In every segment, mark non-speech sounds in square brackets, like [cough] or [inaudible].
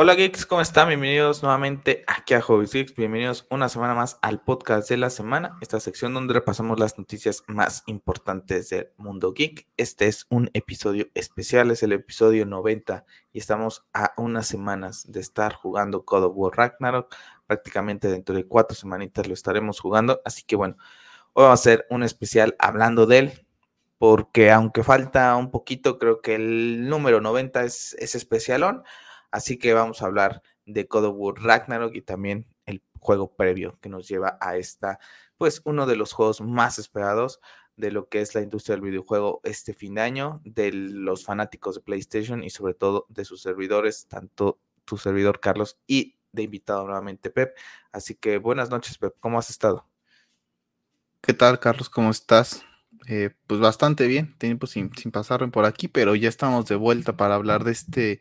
Hola geeks, ¿cómo están? Bienvenidos nuevamente aquí a Hobbies Geeks. Bienvenidos una semana más al podcast de la semana, esta sección donde repasamos las noticias más importantes del mundo geek. Este es un episodio especial, es el episodio 90 y estamos a unas semanas de estar jugando God of War Ragnarok. Prácticamente dentro de cuatro semanitas lo estaremos jugando, así que bueno, hoy vamos a hacer un especial hablando de él, porque aunque falta un poquito, creo que el número 90 es, es especialón. Así que vamos a hablar de God of War Ragnarok y también el juego previo que nos lleva a esta, pues uno de los juegos más esperados de lo que es la industria del videojuego este fin de año, de los fanáticos de PlayStation y sobre todo de sus servidores, tanto tu servidor Carlos y de invitado nuevamente Pep. Así que buenas noches Pep, ¿cómo has estado? ¿Qué tal Carlos? ¿Cómo estás? Eh, pues bastante bien, tiempo sin, sin pasar por aquí, pero ya estamos de vuelta para hablar de este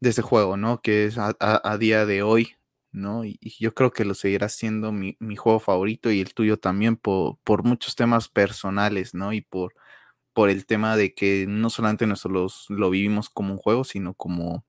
de ese juego, ¿no? Que es a, día de hoy, ¿no? Y, yo creo que lo seguirá siendo mi, juego favorito y el tuyo también por, por, muchos temas personales, ¿no? Y por, por el tema de que no solamente nosotros lo vivimos como un juego, sino como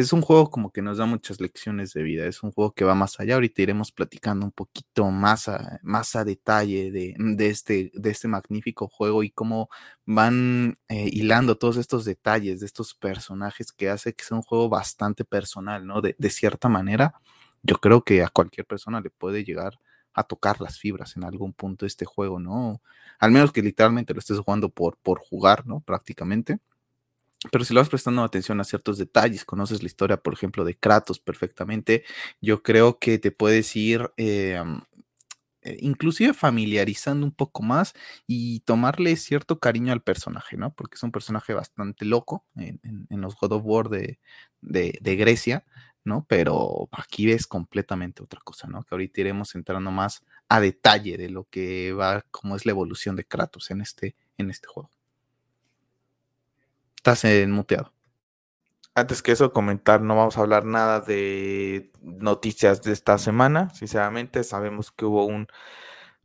es un juego como que nos da muchas lecciones de vida, es un juego que va más allá. Ahorita iremos platicando un poquito más a, más a detalle de, este, de este magnífico juego y cómo van eh, hilando todos estos detalles de estos personajes que hace que sea un juego bastante personal, ¿no? De, cierta manera, yo creo que a cualquier persona le puede llegar a tocar las fibras en algún punto de este juego, ¿no? Al menos que literalmente lo estés jugando por, por jugar, ¿no? Prácticamente. Pero si lo vas prestando atención a ciertos detalles, conoces la historia, por ejemplo, de Kratos perfectamente, yo creo que te puedes ir eh, eh, inclusive familiarizando un poco más y tomarle cierto cariño al personaje, ¿no? Porque es un personaje bastante loco en, los God of War de, de, Grecia, ¿no? Pero aquí ves completamente otra cosa, ¿no? Que ahorita iremos entrando más a detalle de lo que va, cómo es la evolución de Kratos en este, en este juego. Estás en muteado. Antes que eso, comentar, no vamos a hablar nada de noticias de esta semana. Sinceramente, sabemos que hubo un,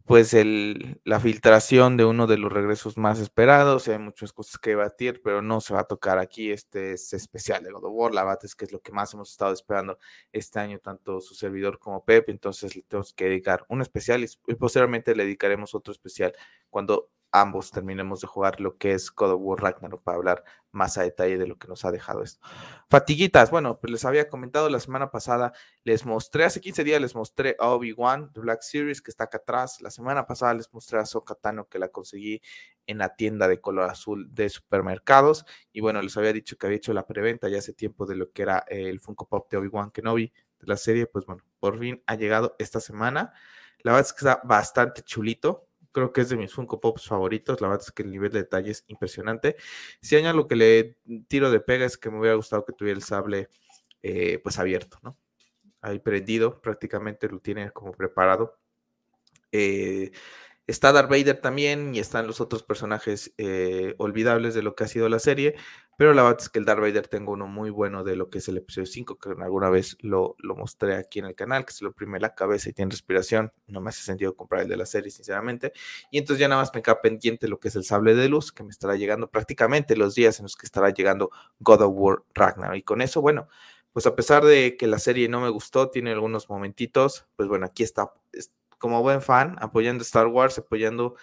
pues, el, la filtración de uno de los regresos más esperados. Hay muchas cosas que debatir, pero no se va a tocar aquí. Este es especial de God. La verdad es que es lo que más hemos estado esperando este año, tanto su servidor como Pep. Entonces, le tenemos que dedicar un especial y posteriormente le dedicaremos otro especial cuando ambos terminemos de jugar lo que es God of War Ragnarok para hablar más a detalle de lo que nos ha dejado esto. Fatiguitas, bueno, pues les había comentado la semana pasada, les mostré, hace 15 días les mostré a Obi-Wan de Black Series que está acá atrás. La semana pasada les mostré a Sokatano que la conseguí en la tienda de color azul de supermercados. Y bueno, les había dicho que había hecho la preventa ya hace tiempo de lo que era el Funko Pop de Obi-Wan Kenobi de la serie. Pues bueno, por fin ha llegado esta semana. La verdad es que está bastante chulito creo que es de mis Funko Pops favoritos. La verdad es que el nivel de detalle es impresionante. Si hay algo que le tiro de pega es que me hubiera gustado que tuviera el sable eh, pues abierto, ¿no? Ahí prendido, prácticamente lo tiene como preparado. Eh, Está Darth Vader también y están los otros personajes eh, olvidables de lo que ha sido la serie, pero la verdad es que el Darth Vader tengo uno muy bueno de lo que es el episodio 5, que alguna vez lo, lo mostré aquí en el canal, que se lo oprime la cabeza y tiene respiración. No me hace sentido comprar el de la serie, sinceramente. Y entonces ya nada más me queda pendiente lo que es el sable de luz, que me estará llegando prácticamente los días en los que estará llegando God of War Ragnarok. Y con eso, bueno, pues a pesar de que la serie no me gustó, tiene algunos momentitos, pues bueno, aquí está como buen fan, apoyando Star Wars, apoyando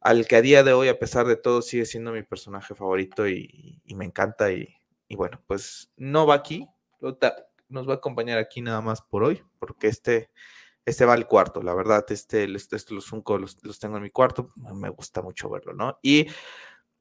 al que a día de hoy, a pesar de todo, sigue siendo mi personaje favorito y, me encanta. Y, bueno, pues no va aquí, nos va a acompañar aquí nada más por hoy, porque este, este va al cuarto, la verdad, este, este los Funko los, tengo en mi cuarto, me gusta mucho verlo, ¿no? Y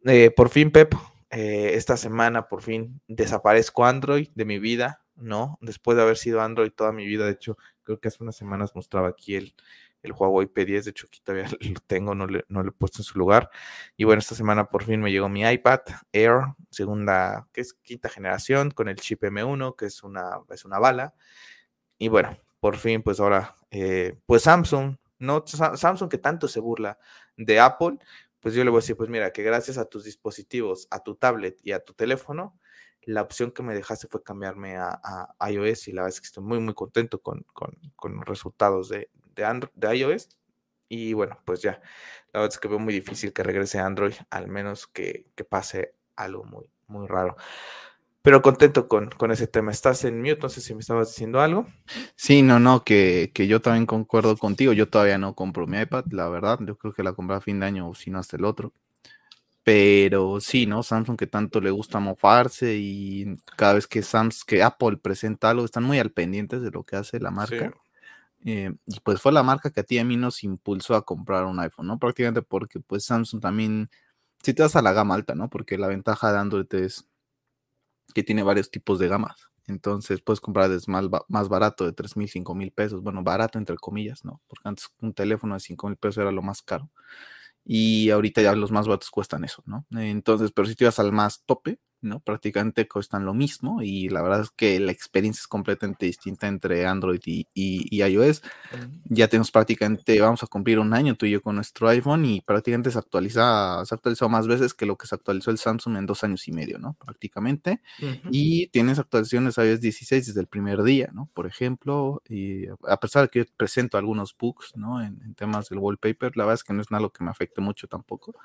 eh, por fin, Pep, eh, esta semana por fin desaparezco Android de mi vida, ¿no? Después de haber sido Android toda mi vida, de hecho, creo que hace unas semanas mostraba aquí el, el Huawei P10, de hecho aquí todavía [laughs] lo tengo, no le, no le he puesto en su lugar. Y bueno, esta semana por fin me llegó mi iPad Air, segunda, que es quinta generación, con el chip M1, que es una, es una bala. Y bueno, por fin, pues ahora, eh, pues Samsung, no Samsung que tanto se burla de Apple, pues yo le voy a decir, pues mira, que gracias a tus dispositivos, a tu tablet y a tu teléfono, la opción que me dejaste fue cambiarme a, iOS y la verdad es que estoy muy, muy contento con, los resultados de, de, iOS. Y bueno, pues ya, la verdad es que veo muy difícil que regrese Android, al menos que, pase algo muy, muy raro. pero contento con, con ese tema. Estás en mute, no sé si me estabas diciendo algo. Sí, no, no, que, que yo también concuerdo contigo. Yo todavía no compro mi iPad, la verdad. Yo creo que la compré a fin de año o si no hasta el otro. Pero sí, ¿no? Samsung que tanto le gusta mofarse y cada vez que Samsung, que Apple presenta algo, están muy al pendientes de lo que hace la marca. Eh, y pues fue la marca que a ti y a mí nos impulsó a comprar un iPhone, ¿no? Prácticamente porque pues Samsung también, si te vas a la gama alta, ¿no? Porque la ventaja de Android es que tiene varios tipos de gamas. Entonces puedes comprar desde más, más barato de 3 mil, 5 mil pesos. Bueno, barato entre comillas, ¿no? Porque antes un teléfono de 5 mil pesos era lo más caro y ahorita ya los más baratos cuestan eso, ¿no? Entonces, pero si te vas al más tope, ¿no? Prácticamente cuestan lo mismo y la verdad es que la experiencia es completamente distinta entre Android y, iOS. Ya tenemos prácticamente, vamos a cumplir un año tú y yo con nuestro iPhone y prácticamente se actualiza, se ha actualizado más veces que lo que se actualizó el Samsung en dos años y medio, ¿no? Prácticamente. Y tienes actualizaciones iOS 16 desde el primer día, ¿no? Por ejemplo, y a pesar de que yo presento algunos bugs, ¿no? En, en temas del wallpaper, la verdad es que no es nada lo que me afecte mucho tampoco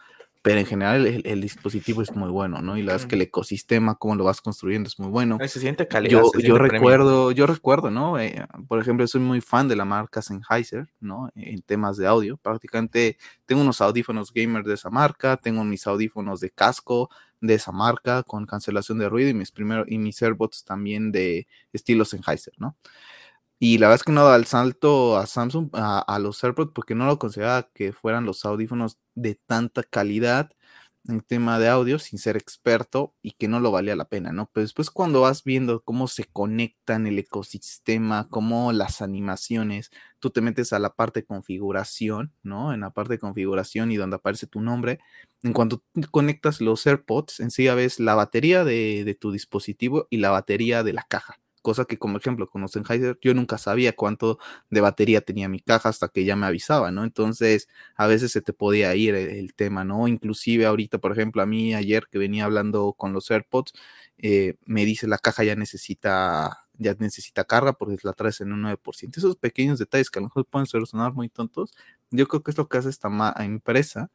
pero en general el, dispositivo es muy bueno, ¿no? Y la verdad es que el ecosistema, cómo lo vas construyendo, es muy bueno. Se siente calidad. Yo, yo recuerdo, yo recuerdo, ¿no? Eh, por ejemplo, soy muy fan de la marca Sennheiser, ¿no? En temas de audio. Prácticamente tengo unos audífonos gamer de esa marca, tengo mis audífonos de casco de esa marca con cancelación de ruido y mis primeros y mis AirBots también de estilo Sennheiser, ¿no? Y la verdad es que no da el salto a Samsung, a, los AirPods, porque no lo consideraba que fueran los audífonos de tanta calidad en tema de audio, sin ser experto, y que no lo valía la pena, ¿no? Pero después cuando vas viendo cómo se conectan el ecosistema, cómo las animaciones, tú te metes a la parte de configuración, ¿no? En la parte de configuración y donde aparece tu nombre, en cuanto conectas los AirPods, en sí ves la batería de, de tu dispositivo y la batería de la caja cosa que como ejemplo con Sennheiser yo nunca sabía cuánto de batería tenía mi caja hasta que ya me avisaba, ¿no? Entonces a veces se te podía ir el, tema, ¿no? Inclusive ahorita, por ejemplo, a mí ayer que venía hablando con los AirPods, eh, me dice la caja ya necesita ya necesita carga porque la traes en un 9%. Esos pequeños detalles que a lo mejor pueden sonar muy tontos, yo creo que es lo que hace esta empresa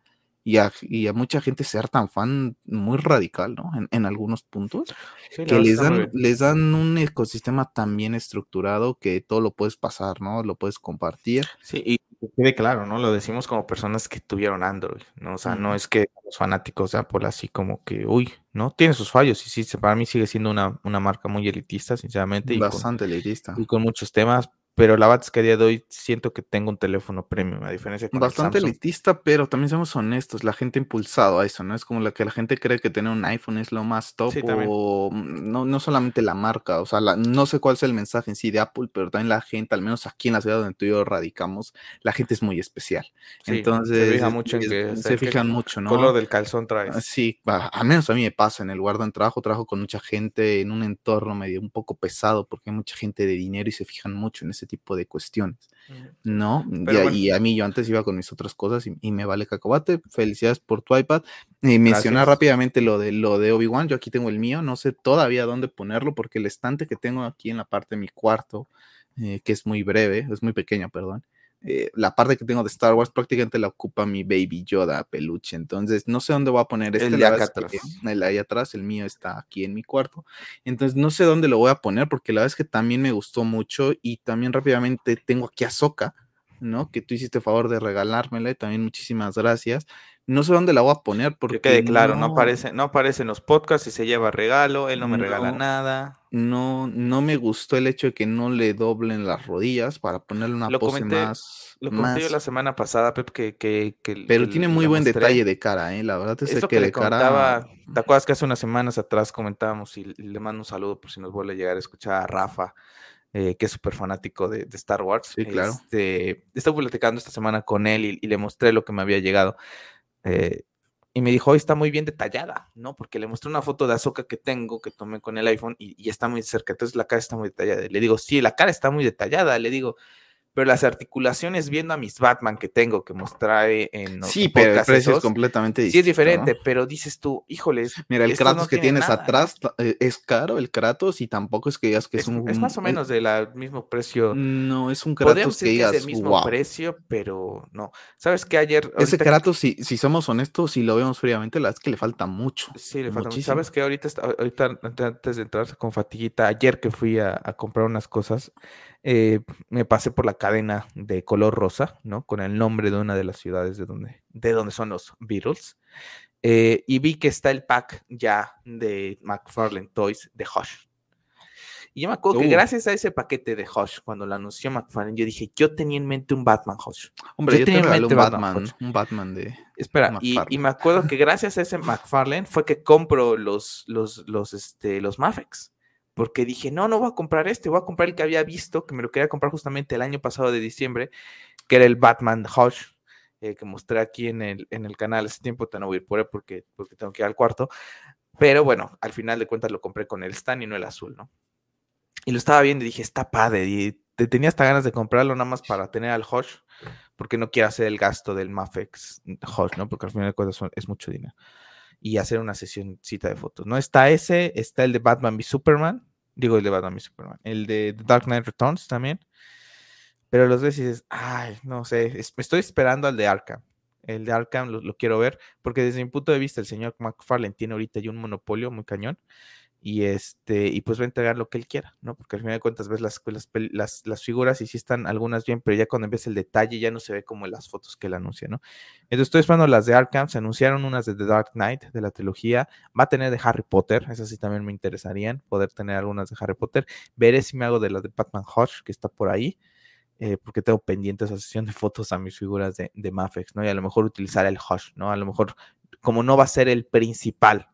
y a, y a, mucha gente ser tan fan muy radical, ¿no? En, en algunos puntos, que les dan, les dan un ecosistema tan bien estructurado que todo lo puedes pasar, ¿no? Lo puedes compartir. Sí, y quede claro, ¿no? Lo decimos como personas que tuvieron Android, ¿no? O sea, no es que los fanáticos de Apple así como que, uy, ¿no? Tiene sus fallos, y sí, para mí sigue siendo una, una marca muy elitista, sinceramente. Bastante elitista. Y con muchos temas, pero la verdad es que a día de hoy siento que tengo un teléfono premium, a diferencia con Bastante elitista, pero también somos honestos, la gente impulsado a eso, ¿no? Es como la que la gente cree que tener un iPhone es lo más top, o mm, no, no solamente la marca, o sea, no sé cuál es el mensaje en sí de Apple, pero también la gente, al menos aquí en la ciudad donde tú y yo radicamos, la gente es muy especial. Entonces, se fijan mucho en que, se fijan mucho, ¿no? Color del calzón traes. Ah, sí, al menos a mí me pasa en el lugar donde trabajo, trabajo con mucha gente en un entorno medio un poco pesado, porque hay mucha gente de dinero y se fijan mucho en ese tipo de cuestiones. ¿no? Y, a mí yo antes iba con mis otras cosas y, me vale cacahuate. Felicidades por tu iPad. Y mencionar rápidamente lo de, lo de Obi-Wan. Yo aquí tengo el mío, no sé todavía dónde ponerlo porque el estante que tengo aquí en la parte de mi cuarto, eh, que es muy breve, es muy pequeño, perdón, eh, la parte que tengo de Star Wars prácticamente la ocupa mi Baby Yoda peluche. Entonces, no sé dónde voy a poner este. El de acá atrás. El ahí atrás, el mío está aquí en mi cuarto. Entonces, no sé dónde lo voy a poner porque la verdad es que también me gustó mucho y también rápidamente tengo aquí a Soca, ¿no? Que tú hiciste favor de regalármela y también muchísimas gracias. No sé dónde la voy a poner porque. Que quede claro, no, aparece, no aparece en los podcasts y se lleva regalo, él no me regala nada no, no me gustó el hecho de que no le doblen las rodillas para ponerle una pose más. Lo comenté yo la semana pasada, Pep, que. que, Pero tiene muy buen detalle de cara, ¿eh? La verdad es, que, de cara. ¿Te acuerdas que hace unas semanas atrás comentábamos y le mando un saludo por si nos vuelve a llegar a escuchar a Rafa, eh, que es súper fanático de, Star Wars? Sí, claro. Este, estuve platicando esta semana con él y, y le mostré lo que me había llegado. Eh, y me dijo, hoy está muy bien detallada, ¿no? Porque le mostré una foto de Azoka que tengo, que tomé con el iPhone y, está muy cerca, entonces la cara está muy detallada. Le digo, sí, la cara está muy detallada, le digo, pero las articulaciones viendo a mis Batman que tengo que mostrar en Sí, pero el precio es completamente distinto. Sí, es diferente, pero dices tú, híjoles. Mira, el Kratos que tienes atrás eh, es caro, el Kratos, y tampoco es que digas que es, un. Es más o menos del mismo precio. No, es un Kratos que digas. Es del mismo precio, pero no. ¿Sabes qué? Ayer. Ese Kratos, si, si somos honestos, si lo vemos fríamente, la es que le falta mucho. Sí, le falta mucho. ¿Sabes qué? Ahorita, ahorita, antes de entrar con fatiguita, ayer que fui a, a comprar unas cosas, eh, me pasé por la cadena de color rosa, ¿no? Con el nombre de una de las ciudades de donde, de donde son los Beatles. Eh, y vi que está el pack ya de McFarlane Toys de Hush. Y yo me acuerdo que uh. gracias a ese paquete de Hush, cuando lo anunció McFarlane, yo dije, yo tenía en mente un Batman Hush. Hombre, yo, tenía en mente un Batman, un Batman de. Espera, y, y, me acuerdo que gracias a ese McFarlane fue que compro los, los, los, este, los Mafex porque dije, no, no voy a comprar este, voy a comprar el que había visto, que me lo quería comprar justamente el año pasado de diciembre, que era el Batman Hush, eh, que mostré aquí en el, en el canal hace tiempo, te no voy a ir por él porque, porque tengo que ir al cuarto, pero bueno, al final de cuentas lo compré con el Stan y no el azul, ¿no? Y lo estaba viendo y dije, está padre, y te tenía hasta ganas de comprarlo nada más para tener al Hush, porque no quiero hacer el gasto del Mafex Hush, ¿no? Porque al final de cuentas es mucho dinero y hacer una sesión cita de fotos. No está ese, está el de Batman v Superman, Digo, el de Batman y Superman. El de Dark Knight Returns también. Pero los ves y dices, ay, no sé, me estoy esperando al de Arkham. El de Arkham lo, quiero ver, porque desde mi punto de vista, el señor McFarlane tiene ahorita ya un monopolio muy cañón y este y pues va a entregar lo que él quiera, ¿no? Porque al final de cuentas ves las, las, las, figuras y sí están algunas bien, pero ya cuando ves el detalle ya no se ve como en las fotos que él anuncia, ¿no? Entonces estoy esperando las de Arkham, se anunciaron unas de The Dark Knight, de la trilogía, va a tener de Harry Potter, esas sí también me interesarían, poder tener algunas de Harry Potter, veré si me hago de la de Batman Hodge, que está por ahí, eh, porque tengo pendiente esa sesión de fotos a mis figuras de, de Mafex, ¿no? Y a lo mejor utilizar el Hush, ¿no? A lo mejor, como no va a ser el principal,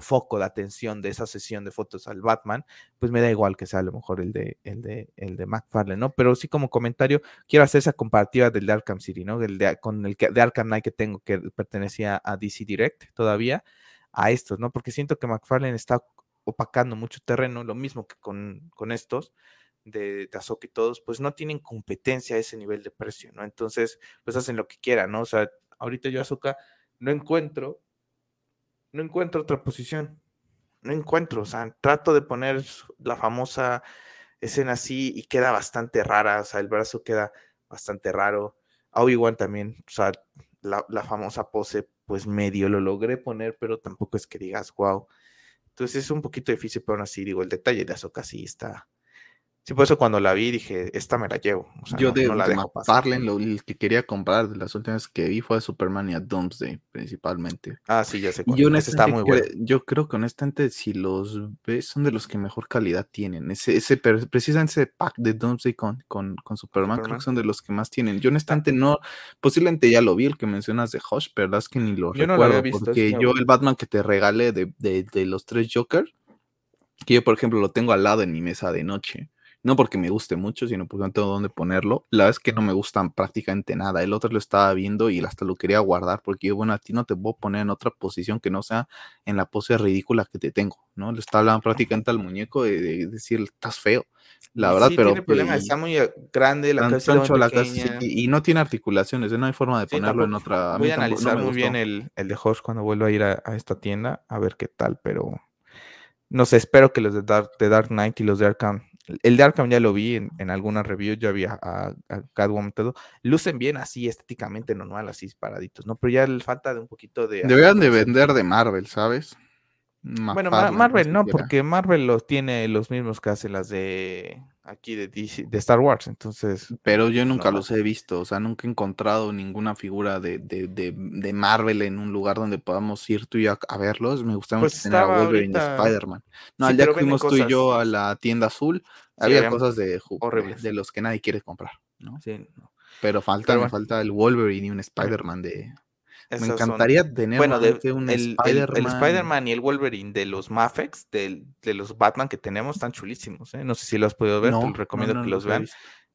foco de atención de esa sesión de fotos al Batman, pues me da igual que sea a lo mejor el de, el de, el de McFarlane, ¿no? Pero sí como comentario, quiero hacer esa comparativa del de Arkham City, ¿no? Del de, con el de Arkham Knight que tengo, que pertenecía a DC Direct todavía, a estos, ¿no? Porque siento que McFarlane está opacando mucho terreno, lo mismo que con, con estos de, de y todos, pues no tienen competencia a ese nivel de precio, ¿no? Entonces, pues hacen lo que quieran, ¿no? O sea, ahorita yo Azoka no encuentro no encuentro otra posición. No encuentro, o sea, trato de poner la famosa escena así y queda bastante rara, o sea, el brazo queda bastante raro. Obi-Wan también, o sea, la, la, famosa pose, pues medio lo logré poner, pero tampoco es que digas, wow. Entonces es un poquito difícil, pero aún así digo, el detalle de Azoka sí está, Sí, por eso cuando la vi dije, esta me la llevo. Yo de, la dejo lo que quería comprar de las últimas que vi fue a Superman y a Doomsday, principalmente. Ah, sí, ya sé. Yo, está muy bueno. yo creo que honestamente, si los ves, son de los que mejor calidad tienen. Ese, ese precisamente ese pack de Doomsday con, con, con Superman, creo que son de los que más tienen. Yo honestamente no, posiblemente ya lo vi, el que mencionas de Hush, pero es que ni lo yo recuerdo. No lo visto, porque yo el Batman que te regalé de, de, de los tres Joker, que yo por ejemplo lo tengo al lado en mi mesa de noche no porque me guste mucho, sino porque no tengo dónde ponerlo. La verdad es que no me gustan prácticamente nada. El otro lo estaba viendo y hasta lo quería guardar porque yo, bueno, a ti no te a poner en otra posición que no sea en la pose ridícula que te tengo, ¿no? Le está hablando prácticamente al muñeco de, decir, estás feo. La verdad, pero. Tiene problema, está muy eh, grande, la cabeza la y, no tiene articulaciones, no hay forma de ponerlo en otra. Voy a, analizar muy bien el, el de Horse cuando vuelva a ir a, esta tienda a ver qué tal, pero no sé, espero que los de Dark, de Dark Knight y los de Arkham el de Arkham ya lo vi en, en algunas reviews, ya había a, a Catwoman todo. Lucen bien así estéticamente normal, así paraditos, ¿no? Pero ya le falta de un poquito de. Deberían de vender de Marvel, ¿sabes? Bueno, Marvel no, porque Marvel los tiene los mismos que hace las de aquí de, de Star Wars, entonces. Pero yo nunca los he visto, o sea, nunca he encontrado ninguna figura de, de, de, Marvel en un lugar donde podamos ir tú y yo a, verlos. Me gustaría pues tener a Wolverine y Spider-Man. No, al día que fuimos tú y yo a la tienda azul, había cosas de, de los que nadie quiere comprar, ¿no? Sí, Pero falta, me falta el Wolverine y un Spider-Man de, me encantaría tener bueno, un el, Spider-Man. El, Spider-Man y el Wolverine de los Mafex, de, de, los Batman que tenemos, están chulísimos. ¿eh? No sé si los has podido ver, te recomiendo que los vean.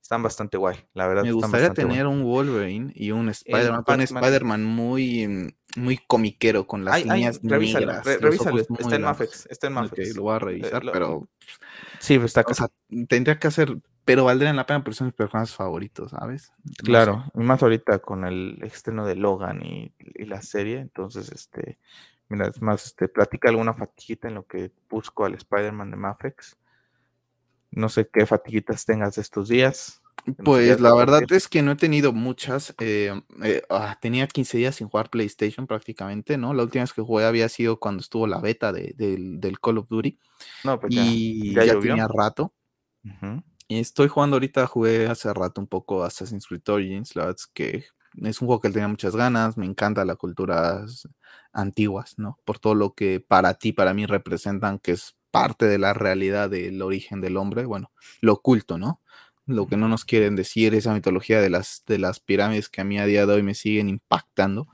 Están bastante guay, la verdad. Me gustaría tener un Wolverine y un Spider-Man, un Spider-Man muy, muy comiquero con las líneas negras. revísalo, está en Mafex, está en Mafex. lo voy a revisar, eh, pero... Sí, pues está... O sea, tendría que hacer pero valdrían la pena porque son mis personajes favoritos, ¿sabes? No Claro, sé. y más ahorita con el estreno de Logan y, y la serie, entonces, este, mira, es más, este, platica alguna fatiguita en lo que busco al Spider-Man de Mafex. No sé qué fatiguitas tengas estos días. Pues la verdad es que no he tenido muchas. Eh, eh, ah, tenía 15 días sin jugar PlayStation prácticamente, ¿no? La última vez que jugué había sido cuando estuvo la beta de, del, del, Call of Duty. No, pues y ya, ya, ya tenía rato. Uh -huh. Estoy jugando ahorita, jugué hace rato un poco Assassin's Creed Origins. La verdad es que es un juego que tenía muchas ganas. Me encanta las culturas antiguas, ¿no? Por todo lo que para ti, para mí representan, que es parte de la realidad del origen del hombre. Bueno, lo oculto, ¿no? lo que no nos quieren decir, esa mitología de las, de las pirámides que a mí a día de hoy me siguen impactando.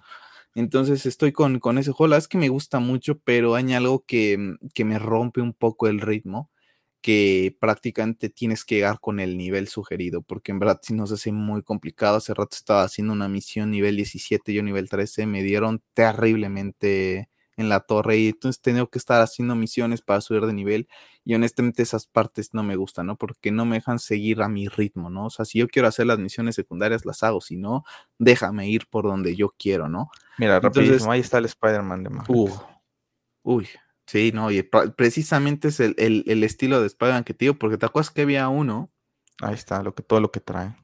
Entonces estoy con, con ese juego, la verdad es que me gusta mucho, pero hay algo que, que me rompe un poco el ritmo, que prácticamente tienes que llegar con el nivel sugerido, porque en verdad si nos hace muy complicado. Hace rato estaba haciendo una misión nivel 17, yo nivel 13, me dieron terriblemente en la torre y entonces tengo que estar haciendo misiones para subir de nivel y honestamente esas partes no me gustan, ¿no? Porque no me dejan seguir a mi ritmo, ¿no? O sea, si yo quiero hacer las misiones secundarias, las hago, si no, déjame ir por donde yo quiero, ¿no? Mira, entonces, rapidísimo, ahí está el Spider-Man de Max. Uh, uy, sí, no, y precisamente es el, el, el estilo de Spider-Man que te digo, porque te acuerdas que había uno. Ahí está, lo que, todo lo que trae.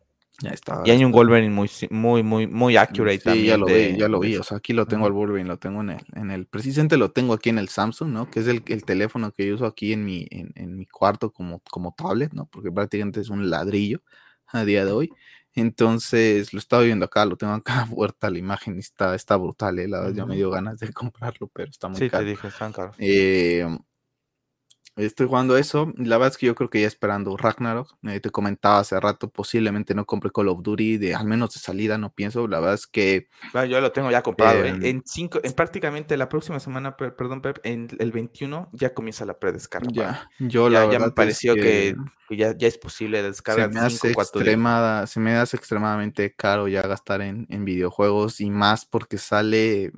Ya está. Y hay un Wolverine muy, muy, muy, muy accurate sí, también. ya lo de, vi, ya lo vi. O sea, aquí lo tengo al Wolverine, lo tengo en el, en el, precisamente lo tengo aquí en el Samsung, ¿no? Que es el, el teléfono que yo uso aquí en mi, en, en, mi cuarto como, como tablet, ¿no? Porque prácticamente es un ladrillo a día de hoy. Entonces, lo estaba viendo acá, lo tengo acá [laughs] puerta la imagen, está, está brutal, ¿eh? La ya me dio ganas de [laughs] comprarlo, pero está muy sí, caro. te dije, están caros. Eh, Estoy jugando eso. La verdad es que yo creo que ya esperando Ragnarok. Eh, te comentaba hace rato, posiblemente no compre Call of Duty, de, al menos de salida, no pienso. La verdad es que. Bueno, yo lo tengo ya comprado. Eh, en, cinco, en prácticamente la próxima semana, perdón, Pep, en el 21 ya comienza la predescarga. Ya, yo ya, la ya me pareció es que, que ya, ya, es posible descargar se me, hace extremada, se me hace extremadamente caro ya gastar en, en videojuegos y más porque sale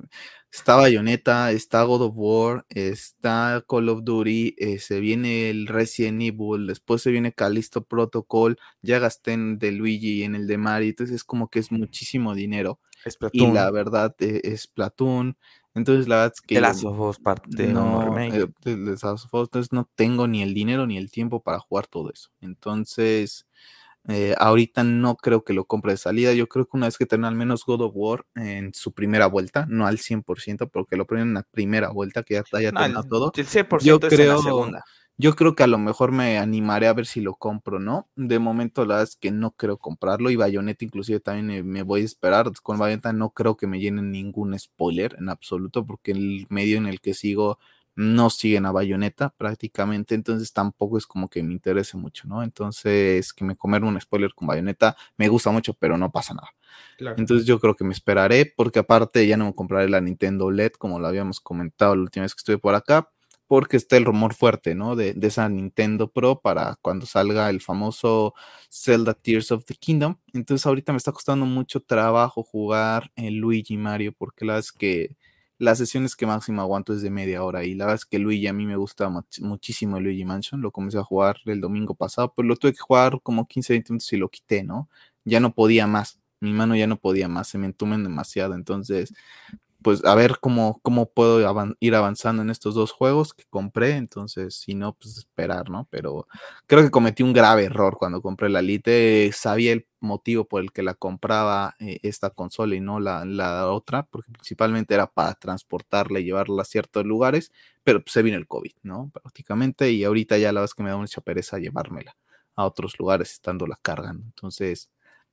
está Bayonetta, está God of War, está Call of Duty, eh, se viene el Resident Evil, después se viene Callisto Protocol, ya gasté en de Luigi y en el de Mario, entonces es como que es muchísimo dinero. Es y la verdad eh, es Platoon. Entonces la verdad es que of Us parte no, eh, Last of Us, entonces no tengo ni el dinero ni el tiempo para jugar todo eso. Entonces, eh, ahorita no creo que lo compre de salida. Yo creo que una vez que tenga al menos God of War en su primera vuelta, no al 100%, porque lo ponen en la primera vuelta, que ya haya No, todo. el 100% Yo es en creo, la segunda. yo creo que a lo mejor me animaré a ver si lo compro, ¿no? De momento, la verdad es que no creo comprarlo. Y Bayonetta, inclusive, también me, me voy a esperar. Con Bayonetta no creo que me llenen ningún spoiler en absoluto, porque el medio en el que sigo no siguen a Bayonetta prácticamente, entonces tampoco es como que me interese mucho, ¿no? Entonces, que me comer un spoiler con Bayonetta me gusta mucho, pero no pasa nada. Claro. Entonces yo creo que me esperaré, porque aparte ya no me compraré la Nintendo LED, como lo habíamos comentado la última vez que estuve por acá, porque está el rumor fuerte, ¿no? De, de esa Nintendo Pro para cuando salga el famoso Zelda Tears of the Kingdom. Entonces ahorita me está costando mucho trabajo jugar el Luigi Mario, porque la verdad es que las sesiones que máximo aguanto es de media hora y la verdad es que Luigi a mí me gusta muchísimo el Luigi Mansion, lo comencé a jugar el domingo pasado, pero lo tuve que jugar como 15, 20 minutos y lo quité, ¿no? Ya no podía más, mi mano ya no podía más, se me entumen demasiado, entonces pues a ver cómo, cómo puedo ir avanzando en estos dos juegos que compré, entonces si no, pues esperar, ¿no? Pero creo que cometí un grave error cuando compré la Lite, sabía el motivo por el que la compraba eh, esta consola y no la, la, otra, porque principalmente era para transportarla y llevarla a ciertos lugares, pero pues, se vino el COVID, ¿no? Prácticamente, y ahorita ya la es que me da mucha pereza llevármela a otros lugares estándola cargando, entonces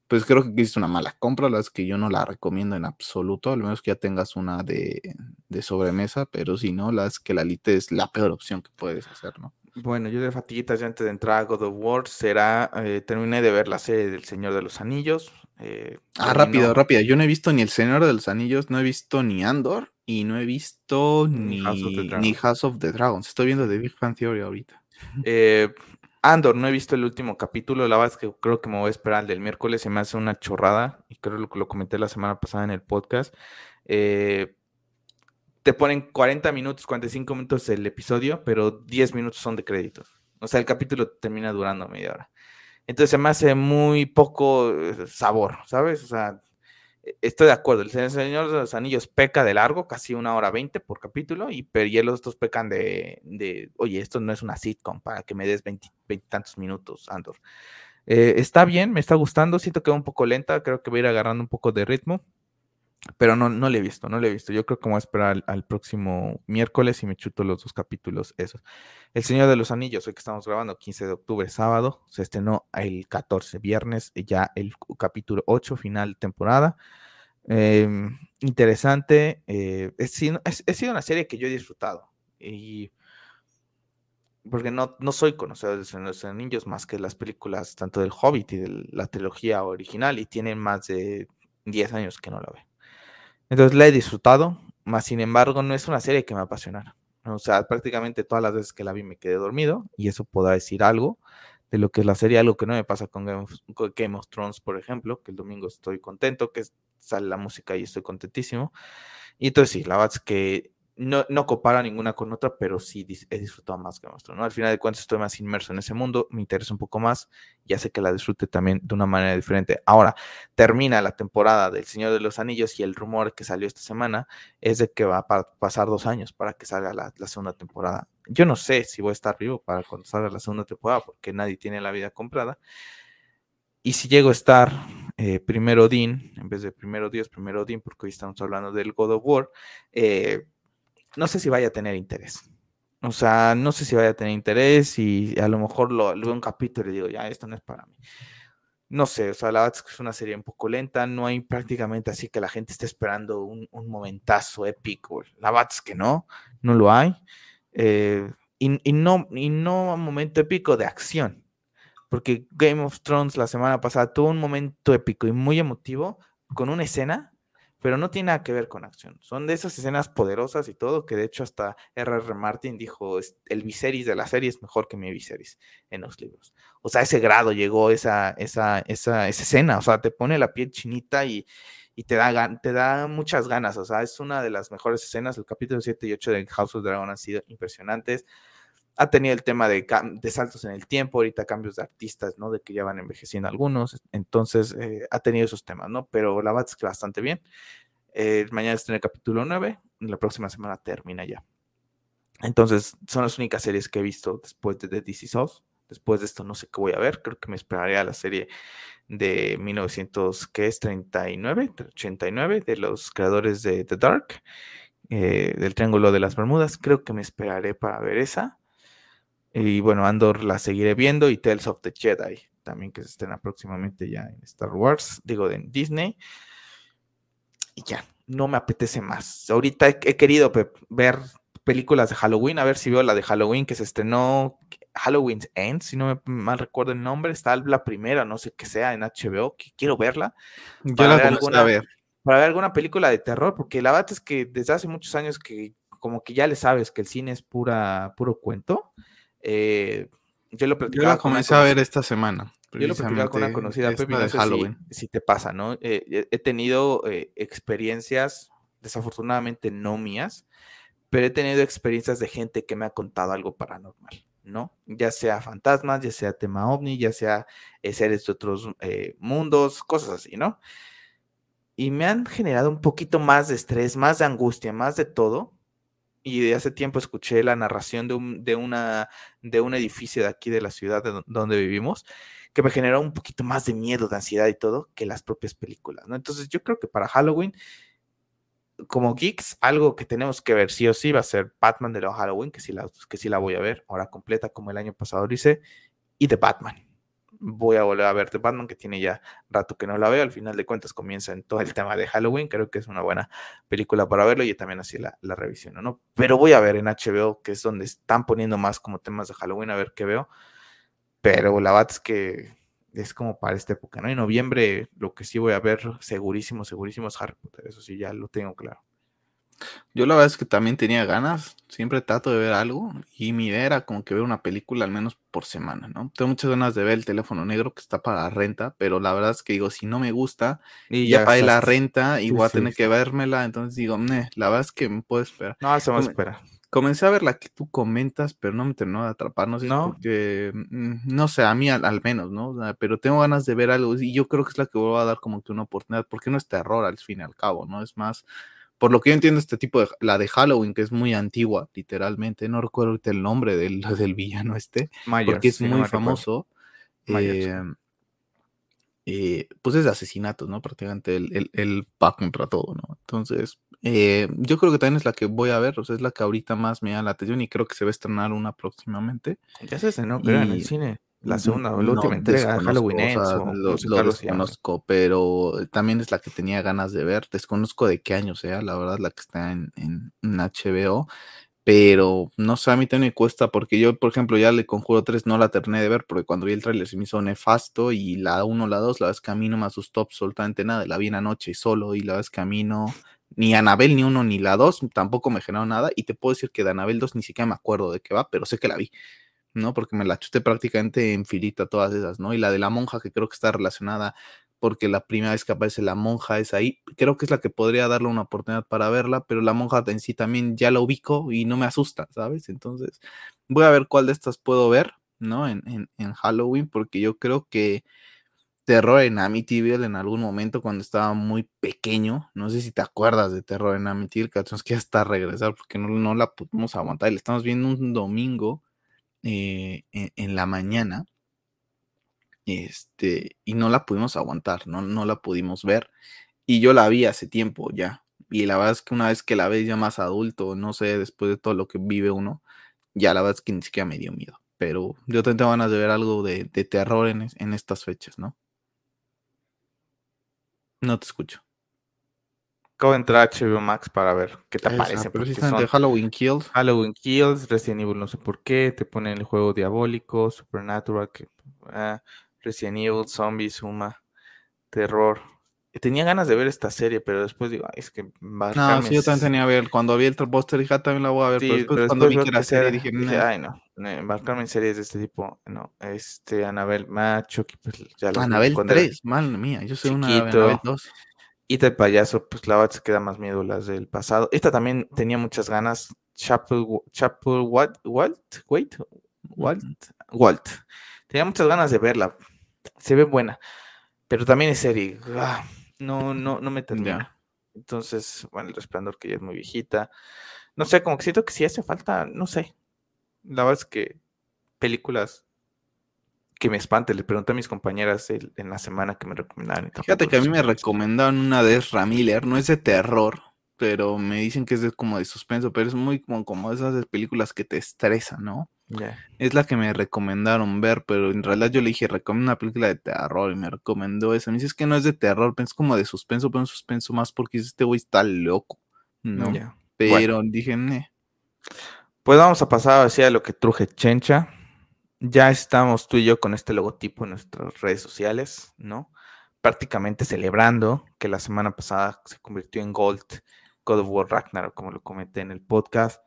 pues creo que es una mala compra, la es que yo no la recomiendo en absoluto, al menos que ya tengas una de, de sobremesa, pero si no, la verdad es que la Lite es la peor opción que puedes hacer, ¿no? Bueno, yo de fatiguitas ya antes de entrar a God of War será, eh, terminé de ver la serie del Señor de los Anillos. Eh, ah, rápido, rápido, yo no he visto ni el Señor de los Anillos, no he visto ni Andor y no he visto ni, ni, House, of ni House of the Dragons, estoy viendo The Big Fan Theory ahorita. Eh, Andor, no he visto el último capítulo, la verdad es que creo que me voy a esperar al del miércoles, se me hace una chorrada, y creo que lo comenté la semana pasada en el podcast. Eh, te ponen 40 minutos, 45 minutos el episodio, pero 10 minutos son de créditos. O sea, el capítulo termina durando media hora. Entonces se me hace muy poco eh, sabor, ¿sabes? O sea, estoy de acuerdo. El Señor de los Anillos peca de largo, casi una hora veinte por capítulo, y, pero los otros pecan de, de, oye, esto no es una sitcom para que me des veintitantos minutos, Andor. Eh, está bien, me está gustando, siento que va un poco lenta, creo que va a ir agarrando un poco de ritmo, pero no, no le he visto, no le he visto. Yo creo que voy a esperar al, próximo miércoles y me chuto los dos capítulos esos. El Señor de los Anillos, hoy que estamos grabando, 15 de octubre, sábado, se estrenó el 14, viernes, ya el capítulo 8, final temporada. Em, interesante, eh, sido una serie que yo he disfrutado y porque no, no soy conocedor de los Anillos más que las películas tanto del Hobbit y de la trilogía original y tienen más de 10 años que no la veo. Entonces la he disfrutado, más sin embargo no es una serie que me apasiona. O sea, prácticamente todas las veces que la vi me quedé dormido y eso podrá decir algo de lo que es la serie, algo que no me pasa con Game of, Thrones, por ejemplo, que el domingo estoy contento, que sale la música y estoy contentísimo. Y entonces sí, la verdad es que no, no compara ninguna con otra, pero sí he disfrutado más que nuestro, ¿no? Al final de cuentas estoy más inmerso en ese mundo, me interesa un poco más, ya sé que la disfrute también de una manera diferente. Ahora, termina la temporada del Señor de los Anillos y el rumor que salió esta semana es de que va a pasar dos años para que salga la, segunda temporada. Yo no sé si voy a estar vivo para cuando salga la segunda temporada, porque nadie tiene la vida comprada. Y si llego a estar eh, primero Dean, en vez de primero Dios, primero Dean, porque hoy estamos hablando del God of War, eh, no sé si vaya a tener interés. O sea, no sé si vaya a tener interés y a lo mejor lo, veo un capítulo y digo, ya, esto no es para mí. No sé, o sea, la verdad es una serie un poco lenta, no hay prácticamente así que la gente esté esperando un, momentazo épico. La verdad es que no, no lo hay. Eh, y, no, y no un momento épico de acción, porque Game of Thrones la semana pasada tuvo un momento épico y muy emotivo con una escena pero no tiene nada que ver con acción. Son de esas escenas poderosas y todo, que de hecho hasta R.R. Martin dijo, el Viserys de la serie es mejor que mi Viserys en los libros. O sea, ese grado llegó esa, esa, esa, esa escena, o sea, te pone la piel chinita y, y te, da, te da muchas ganas, o sea, es una de las mejores escenas. El capítulo 7 y 8 de House of Dragon han sido impresionantes ha tenido el tema de, saltos en el tiempo, ahorita cambios de artistas, ¿no? De que ya van envejeciendo algunos, entonces eh, ha tenido esos temas, ¿no? Pero la verdad es que bastante bien. Eh, mañana está en el capítulo 9, la próxima semana termina ya. Entonces, son las únicas series que he visto después de The DC Souls. Después de esto no sé qué voy a ver, creo que me esperaré a la serie de 1900, ¿qué es? 39, 89, de los creadores de The Dark, eh, del Triángulo de las Bermudas. Creo que me esperaré para ver esa. Y bueno, Andor la seguiré viendo y Tales of the Jedi también que se estrena próximamente ya en Star Wars, digo, en Disney. Y ya, no me apetece más. Ahorita he, querido ver películas de Halloween, a ver si veo la de Halloween que se estrenó Halloween Ends, si no me mal recuerdo el nombre, está la primera, no sé qué sea, en HBO, que quiero verla. Yo la ver alguna, ver. Para ver alguna película de terror, porque la verdad es que desde hace muchos años que como que ya le sabes que el cine es pura, puro cuento. Eh, yo lo Yo la comencé a ver esta semana. Yo lo platicaba con una conocida, Pepe, no Halloween. Si, te pasa, ¿no? Eh, he tenido eh, experiencias, desafortunadamente no mías, pero he tenido experiencias de gente que me ha contado algo paranormal, ¿no? Ya sea fantasmas, ya sea tema ovni, ya sea seres de otros mundos, cosas así, ¿no? Y me han generado un poquito más de estrés, más de angustia, más de todo, y de hace tiempo escuché la narración de un, de una, de un edificio de aquí de la ciudad donde vivimos, que me generó un poquito más de miedo, de ansiedad y todo, que las propias películas, ¿no? Entonces yo creo que para Halloween, como geeks, algo que tenemos que ver sí o sí va a ser Batman de la Halloween, que sí la, que sí la voy a ver, ahora completa como el año pasado lo hice, y de Batman voy a volver a ver The Batman, que tiene ya rato que no la veo. Al final de cuentas comienza en todo el tema de Halloween. Creo que es una buena película para verlo y también así la, la revisiono, ¿no? Pero voy a ver en HBO, que es donde están poniendo más como temas de Halloween, a ver qué veo. Pero la verdad es que es como para esta época, ¿no? En noviembre lo que sí voy a ver segurísimo, segurísimo es Harry Potter. Eso sí, ya lo tengo claro. Yo la verdad es que también tenía ganas, siempre trato de ver algo y mi idea era como que ver una película al menos por semana, ¿no? Tengo muchas ganas de ver el teléfono negro que está para renta, pero la verdad es que digo, si no me gusta y ya, pagué la renta y voy a tener que vérmela, entonces digo, la verdad es que me puedo esperar. No, se va a esperar. comencé a ver la que tú comentas, pero no me terminó de atrapar, no sé ¿No? porque, mm, no sé, a mí al, al menos, ¿no? O sea, pero tengo ganas de ver algo y yo creo que es la que voy a dar como que una oportunidad, porque no es terror al fin y al cabo, ¿no? Es más, por lo que yo entiendo, este tipo de, la de Halloween, que es muy antigua, literalmente, no recuerdo ahorita el nombre del, [laughs] del villano este, porque es muy famoso. Eh, eh, pues es de asesinatos, ¿no? Prácticamente él, él- él va contra todo, ¿no? Entonces, eh, yo creo que también es la que voy a ver, o sea, es la que ahorita más me da la atención y creo que se va a estrenar una próximamente. Ya se estrenó, creo, en el cine. La segunda la no última entrega, Halloween o Ends, sea, o lo, no sé lo cuál se llama. desconozco, pero también es la que tenía ganas de ver. Desconozco de qué año sea, la verdad, la que está en, en, en HBO. Pero no sé, a mí también me cuesta porque yo, por ejemplo, ya le Conjuro 3 no la terminé de ver porque cuando vi el tráiler se me hizo nefasto y la 1, la 2, la es que a mí no me asustó absolutamente nada. La vi en la noche solo y la es que a mí no, ni Anabel ni 1 ni la 2 tampoco me generó nada y te puedo decir que de Anabel 2 ni siquiera me acuerdo de qué va, pero sé que la vi, ¿no? Porque me la chuté prácticamente en filita todas esas, ¿no? Y la de la monja que creo que está relacionada porque la primera vez que aparece la monja es ahí. Creo que es la que podría darle una oportunidad para verla, pero la monja en sí también ya la ubico y no me asusta, ¿sabes? Entonces, voy a ver cuál de estas puedo ver, ¿no? En, en, en Halloween, porque yo creo que Terror en Amityville en algún momento cuando estaba muy pequeño, no sé si te acuerdas de Terror en Amityville, que tenemos que hasta regresar porque no, no la pudimos aguantar. La estamos viendo un domingo eh, en, la mañana este, y no la pudimos aguantar, no, no la pudimos ver. Y yo la vi hace tiempo ya. Y la verdad es que una vez que la ves ya más adulto, no sé, después de todo lo que vive uno, ya la verdad es que ni siquiera me dio miedo. Pero yo tengo ganas de ver algo de, de terror en, en estas fechas, ¿no? No te escucho. Acabo de entrar a HBO Max para ver qué te aparece, precisamente son Halloween Kills. Halloween Kills, Resident Evil no sé por qué, te ponen el juego diabólico, Supernatural, que, ah, Resident Evil, Zombies, Suma, Terror. Tenía ganas de ver esta serie, pero después digo, "Ay, es que No, embarcarme sí, yo también tenía que ver. Cuando vi el póster dije, "Ah, también la voy a ver. pero después pero cuando después vi que era serie dije, dije, ay no, no, embarcarme en series de este tipo, no, este, Anabel Macho, que pues ya Anabel cuando era 3, madre mía, yo soy una chiquito. Anabel 2. Y del payaso, pues la verdad se queda más miedo las del pasado. Esta también tenía muchas ganas. Chapel, Chapel, Walt, Walt, wait, Walt, Walt. Tenía muchas ganas de verla. Se ve buena, pero también es serie. ah, no, no, no me termina. Entonces, bueno, el resplandor que ya es muy viejita. No sé, como que siento que sí hace falta, no sé. La verdad es que películas que me espanten, le pregunté a mis compañeras el- en la semana que me recomendaban. y Fíjate que a mí me recomendaron una de Ezra Miller, no es de terror, pero me dicen que es de, como de suspenso, pero es muy como, como esas películas que te estresan, ¿no? Es la que me recomendaron ver, pero en realidad yo le dije, recomiendo una película de terror y me recomendó esa. Me dice, es que no es de terror, pero es como de suspenso, pero un suspenso más porque este güey está loco, ¿no? Pero dije, "Neh". Pues vamos a pasar hacia lo que truje Chencha. Ya estamos tú y yo con este logotipo en nuestras redes sociales, ¿no? Prácticamente celebrando que la semana pasada se convirtió en Gold, God of War Ragnarok, como lo comenté en el podcast.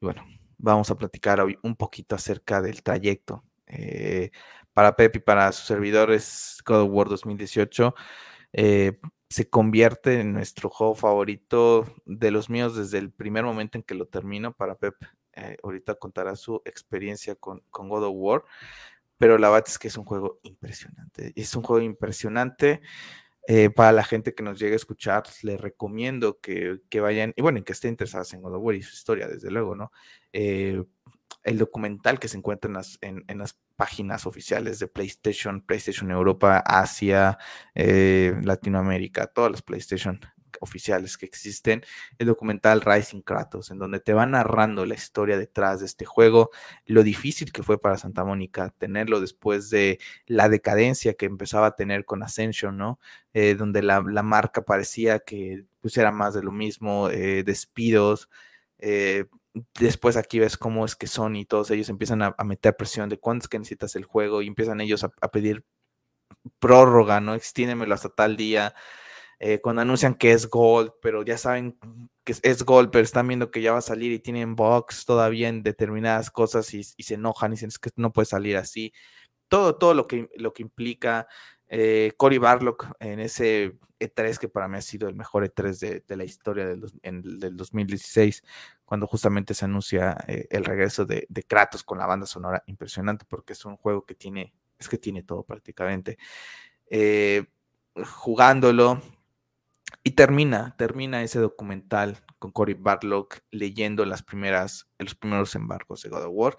Y bueno, vamos a platicar hoy un poquito acerca del trayecto. Eh, para Pep y para sus servidores, God of War 2018 eh, se convierte en nuestro juego favorito de los míos desde el primer momento en que lo termino. Para Pep, eh, ahorita contará su experiencia con, God of War, pero la verdad es que es un juego impresionante. Es un juego impresionante. Eh, para la gente que nos llegue a escuchar, les recomiendo que, vayan, y bueno, que estén interesados en God of War y su historia, desde luego, ¿no? Eh, el documental que se encuentra en las, páginas oficiales de PlayStation, PlayStation Europa, Asia, Latinoamérica, todas las PlayStation oficiales que existen, el documental Rising Kratos, en donde te va narrando la historia detrás de este juego, lo difícil que fue para Santa Mónica tenerlo después de la decadencia que empezaba a tener con Ascension, ¿no? Eh, donde la, la, marca parecía que pues era más de lo mismo, eh, despidos, eh, después aquí ves cómo es que Sony y todos ellos empiezan a, meter presión de cuánto es que necesitas el juego y empiezan ellos a, a pedir prórroga, ¿no? Extiéndemelo hasta tal día. Eh, cuando anuncian que es Gold, pero ya saben que es Gold, pero están viendo que ya va a salir y tienen box todavía en determinadas cosas y, se enojan y dicen es que no puede salir así. Todo, todo lo que, lo que implica Eh, Cory Barlock en ese E3 que para mí ha sido el mejor E3 de, la historia del, del, 2016, cuando justamente se anuncia eh, el regreso de, Kratos con la banda sonora impresionante, porque es un juego que tiene, es que tiene todo prácticamente. Jugándolo, y termina, termina ese documental con Cory Barlock leyendo las primeras, los primeros embargos de God of War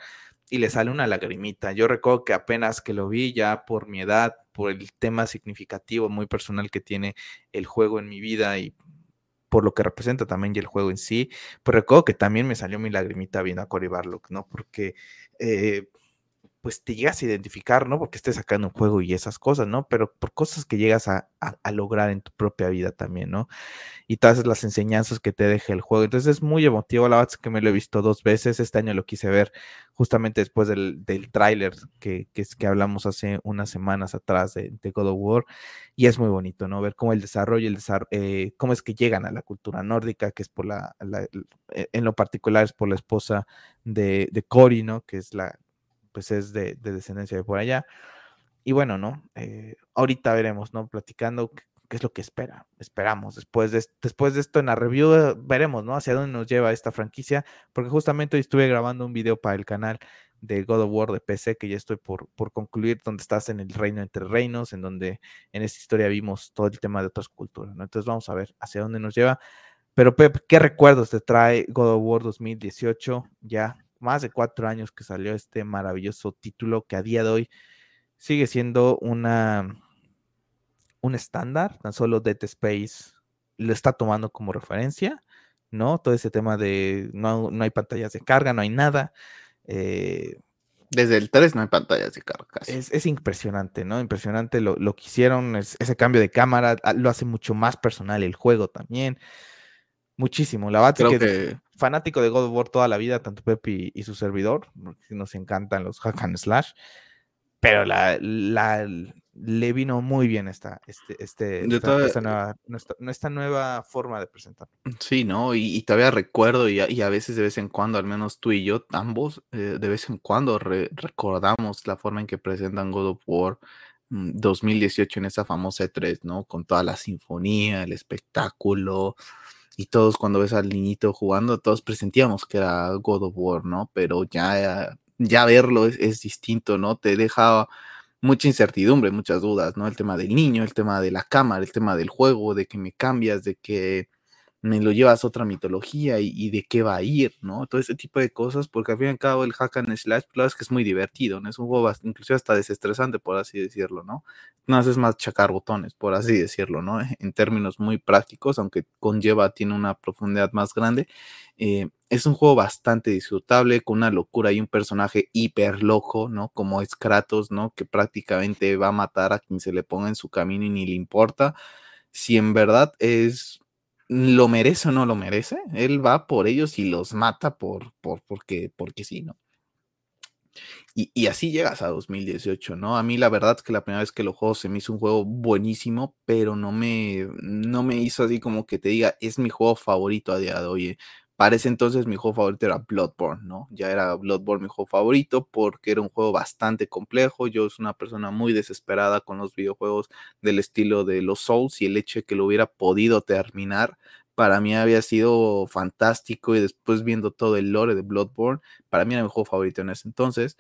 y le sale una lagrimita. Yo recuerdo que apenas que lo vi ya por mi edad, por el tema significativo muy personal que tiene el juego en mi vida y por lo que representa también y el juego en sí, pues recuerdo que también me salió mi lagrimita viendo a Cory Barlock, ¿no? Porque eh, pues te llegas a identificar, ¿no? Porque estés sacando un juego y esas cosas, ¿no? Pero por cosas que llegas a, lograr en tu propia vida también, ¿no? Y todas las enseñanzas que te deja el juego. Entonces es muy emotivo, la verdad es que me lo he visto dos veces, este año lo quise ver justamente después del, del tráiler que, que, que, hablamos hace unas semanas atrás de, God of War, y es muy bonito, ¿no? Ver cómo el desarrollo, el desarrollo eh, cómo es que llegan a la cultura nórdica, que es por la, en lo particular es por la esposa de, de Cory, ¿no? Que es la pues es de, descendencia de por allá. Y bueno, ¿no? Eh, ahorita veremos, ¿no? Platicando qué, es lo que espera, esperamos. Después de, después de esto en la review eh, veremos, ¿no? Hacia dónde nos lleva esta franquicia, porque justamente hoy estuve grabando un video para el canal de God of War de PC, que ya estoy por, por concluir, donde estás en el reino entre reinos, en donde en esta historia vimos todo el tema de otras culturas, ¿no? Entonces vamos a ver hacia dónde nos lleva. Pero Pep, ¿qué recuerdos te trae God of War 2018 ya más de cuatro años que salió este maravilloso título que a día de hoy sigue siendo una un estándar, tan solo Dead Space lo está tomando como referencia, ¿no? Todo ese tema de no, hay pantallas de carga, no hay nada. Eh, Desde el 3 no hay pantallas de carga. Es, impresionante, ¿no? Impresionante lo, que hicieron, ese cambio de cámara, ah, lo hace mucho más personal el juego también. Muchísimo. La verdad que, fanático de God of War toda la vida, tanto Pepe y, su servidor, nos encantan los hack and slash, pero la, la, le vino muy bien esta, este, este, esta, nueva, nuestra, nueva, forma de presentar. Sí, ¿no? Y, todavía recuerdo, y a, veces de vez en cuando, al menos tú y yo, ambos, eh, de vez en cuando recordamos la forma en que presentan God of War 2018 mm, en esa famosa E3, ¿no? Con toda la sinfonía, el espectáculo, y todos cuando ves al niñito jugando, todos presentíamos que era God of War, ¿no? Pero ya, ya verlo es, distinto, ¿no? Te deja mucha incertidumbre, muchas dudas, ¿no? El tema del niño, el tema de la cámara, el tema del juego, de que me cambias, de que me lo llevas a otra mitología y, de qué va a ir, ¿no? Todo ese tipo de cosas, porque al fin y al cabo el hack and slash, claro, es que es muy divertido, ¿no? Es un juego inclusive hasta desestresante, por así decirlo, ¿no? No haces más chacar botones, por así decirlo, ¿no? [laughs] En términos muy prácticos, aunque conlleva, tiene una profundidad más grande. Eh, es un juego bastante disfrutable, con una locura y un personaje hiper loco, ¿no? Como es Kratos, ¿no? Que prácticamente va a matar a quien se le ponga en su camino y ni le importa. Si en verdad es lo merece o no lo merece, él va por ellos y los mata por, por porque, porque sí, ¿no? Y, y, así llegas a 2018, ¿no? A mí la verdad es que la primera vez que lo juego se me hizo un juego buenísimo, pero no me, no me hizo así como que te diga, es mi juego favorito a día de hoy. Para ese entonces mi juego favorito era Bloodborne, ¿no? Ya era Bloodborne mi juego favorito porque era un juego bastante complejo. Yo soy una persona muy desesperada con los videojuegos del estilo de los Souls y el hecho de que lo hubiera podido terminar para mí había sido fantástico y después viendo todo el lore de Bloodborne, para mí era mi juego favorito en ese entonces.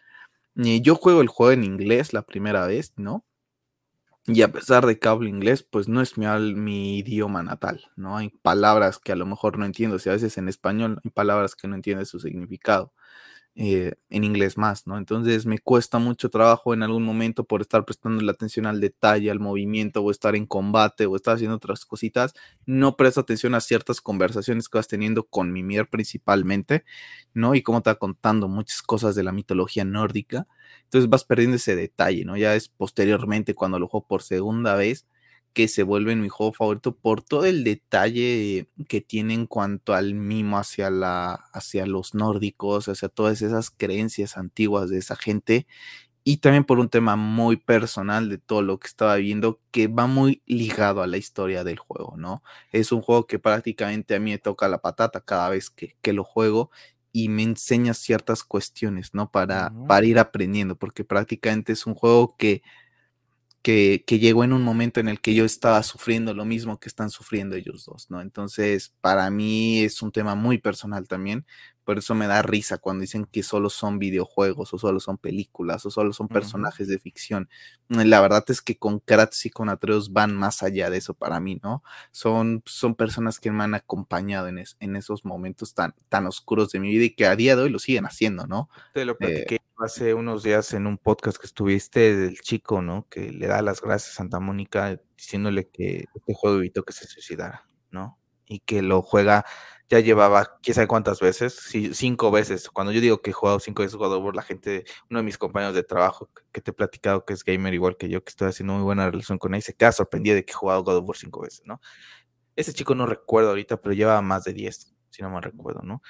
Y yo juego el juego en inglés la primera vez, ¿no? Y a pesar de que hablo inglés, pues no es mi, idioma natal, ¿no? Hay palabras que a lo mejor no entiendo, si a veces en español hay palabras que no entiende su significado. Eh, en inglés más, ¿no? Entonces me cuesta mucho trabajo en algún momento por estar prestando la atención al detalle, al movimiento, o estar en combate, o estar haciendo otras cositas, no presto atención a ciertas conversaciones que vas teniendo con Mimir principalmente, ¿no? Y cómo te va contando muchas cosas de la mitología nórdica, entonces vas perdiendo ese detalle, ¿no? Ya es posteriormente cuando lo juego por segunda vez que se vuelve mi juego favorito por todo el detalle que tiene en cuanto al mimo hacia, la, hacia los nórdicos, hacia todas esas creencias antiguas de esa gente y también por un tema muy personal de todo lo que estaba viendo que va muy ligado a la historia del juego, ¿no? Es un juego que prácticamente a mí me toca la patata cada vez que, lo juego y me enseña ciertas cuestiones, ¿no? Para, para ir aprendiendo, porque prácticamente es un juego que que, que, llegó en un momento en el que yo estaba sufriendo lo mismo que están sufriendo ellos dos, ¿no? Entonces, para mí es un tema muy personal también, por eso me da risa cuando dicen que solo son videojuegos o solo son películas o solo son personajes uh -huh. de ficción. La verdad es que con Kratos y con Atreus van más allá de eso para mí, ¿no? Son, son personas que me han acompañado en, es, en esos momentos tan, tan oscuros de mi vida y que a día de hoy lo siguen haciendo, ¿no? Te lo platiqué eh, hace unos días en un podcast que estuviste del chico, ¿no? Que le da las gracias a Santa Mónica diciéndole que este juego evitó que se suicidara, ¿no? Y que lo juega ya llevaba quién sabe cuántas veces, sí, cinco veces. Cuando yo digo que he jugado cinco veces God of War, la gente, uno de mis compañeros de trabajo que te he platicado que es gamer igual que yo, que estoy haciendo muy buena relación con él, se queda sorprendido de que he jugado God of War cinco veces, ¿no? Ese chico no recuerdo ahorita, pero lleva más de diez, si no me recuerdo, ¿no?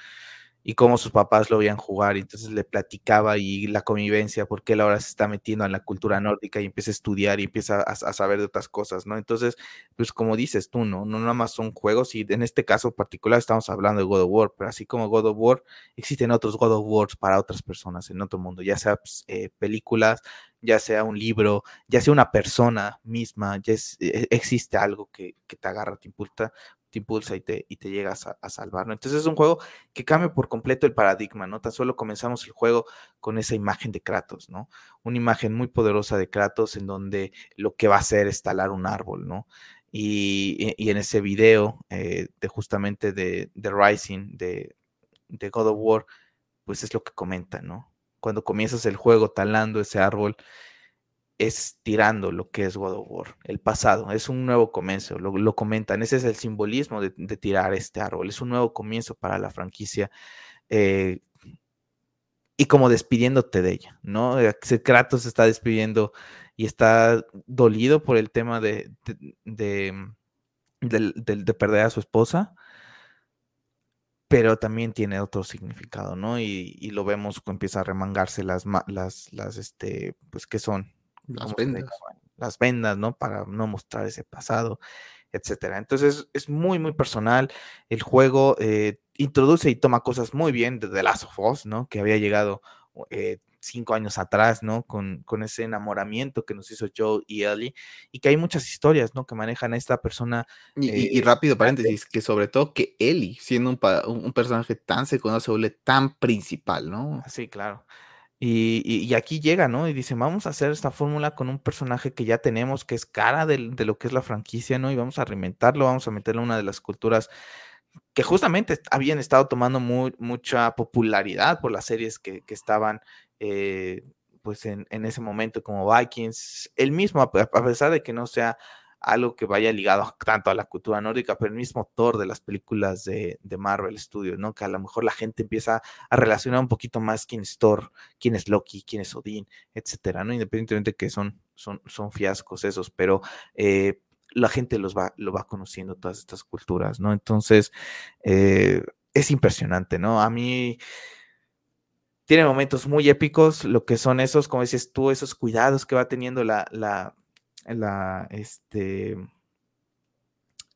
Y cómo sus papás lo veían jugar, y entonces le platicaba y la convivencia, porque él ahora se está metiendo en la cultura nórdica y empieza a estudiar y empieza a, saber de otras cosas, ¿no? Entonces, pues como dices tú, ¿no? No nada más son juegos, y en este caso particular estamos hablando de God of War, pero así como God of War, existen otros God of Wars para otras personas en otro mundo, ya sea pues, eh, películas, ya sea un libro, ya sea una persona misma, ya es, eh, existe algo que, que, te agarra, te impulsa, te impulsa y te, y te llegas a, a, salvar, ¿no? Entonces es un juego que cambia por completo el paradigma, ¿no? Tan solo comenzamos el juego con esa imagen de Kratos, ¿no? Una imagen muy poderosa de Kratos en donde lo que va a hacer es talar un árbol, ¿no? Y, y en ese video eh, de justamente de, de Rising, de, de God of War, pues es lo que comenta, ¿no? Cuando comienzas el juego talando ese árbol, es tirando lo que es God of War, el pasado, es un nuevo comienzo, lo, lo comentan, ese es el simbolismo de, tirar este árbol, es un nuevo comienzo para la franquicia eh, y como despidiéndote de ella, ¿no? Kratos se está despidiendo y está dolido por el tema de, de, de perder a su esposa, pero también tiene otro significado, ¿no? Y, y lo vemos que empieza a remangarse las, las, las, este, pues, ¿qué son? Las vendas. Las vendas, ¿no? Para no mostrar ese pasado, etcétera. Entonces es muy, muy personal. El juego eh, introduce y toma cosas muy bien de The Last of Us, ¿no? Que había llegado eh, cinco años atrás, ¿no? Con, con, ese enamoramiento que nos hizo Joe y Ellie, y que hay muchas historias, ¿no? Que manejan a esta persona. Y, eh, y, y rápido paréntesis, que sobre todo que Ellie, siendo un, un personaje tan secundario, se vuelve tan principal, ¿no? Sí, claro. Y, y, aquí llega, ¿no? Y dice, vamos a hacer esta fórmula con un personaje que ya tenemos, que es cara de, lo que es la franquicia, ¿no? Y vamos a reinventarlo, vamos a meterle una de las culturas que justamente habían estado tomando mucha popularidad por las series que, estaban, eh, pues, en, en, ese momento, como Vikings. El mismo, a pesar de que no sea algo que vaya ligado tanto a la cultura nórdica, pero el mismo Thor de las películas de, Marvel Studios, ¿no? Que a lo mejor la gente empieza a relacionar un poquito más quién es Thor, quién es Loki, quién es Odín, etcétera, ¿no? Independientemente que son, son, son fiascos esos, pero eh, la gente los va, lo va conociendo todas estas culturas, ¿no? Entonces, eh, es impresionante, ¿no? A mí tiene momentos muy épicos, lo que son esos, como dices tú, esos cuidados que va teniendo la la, este,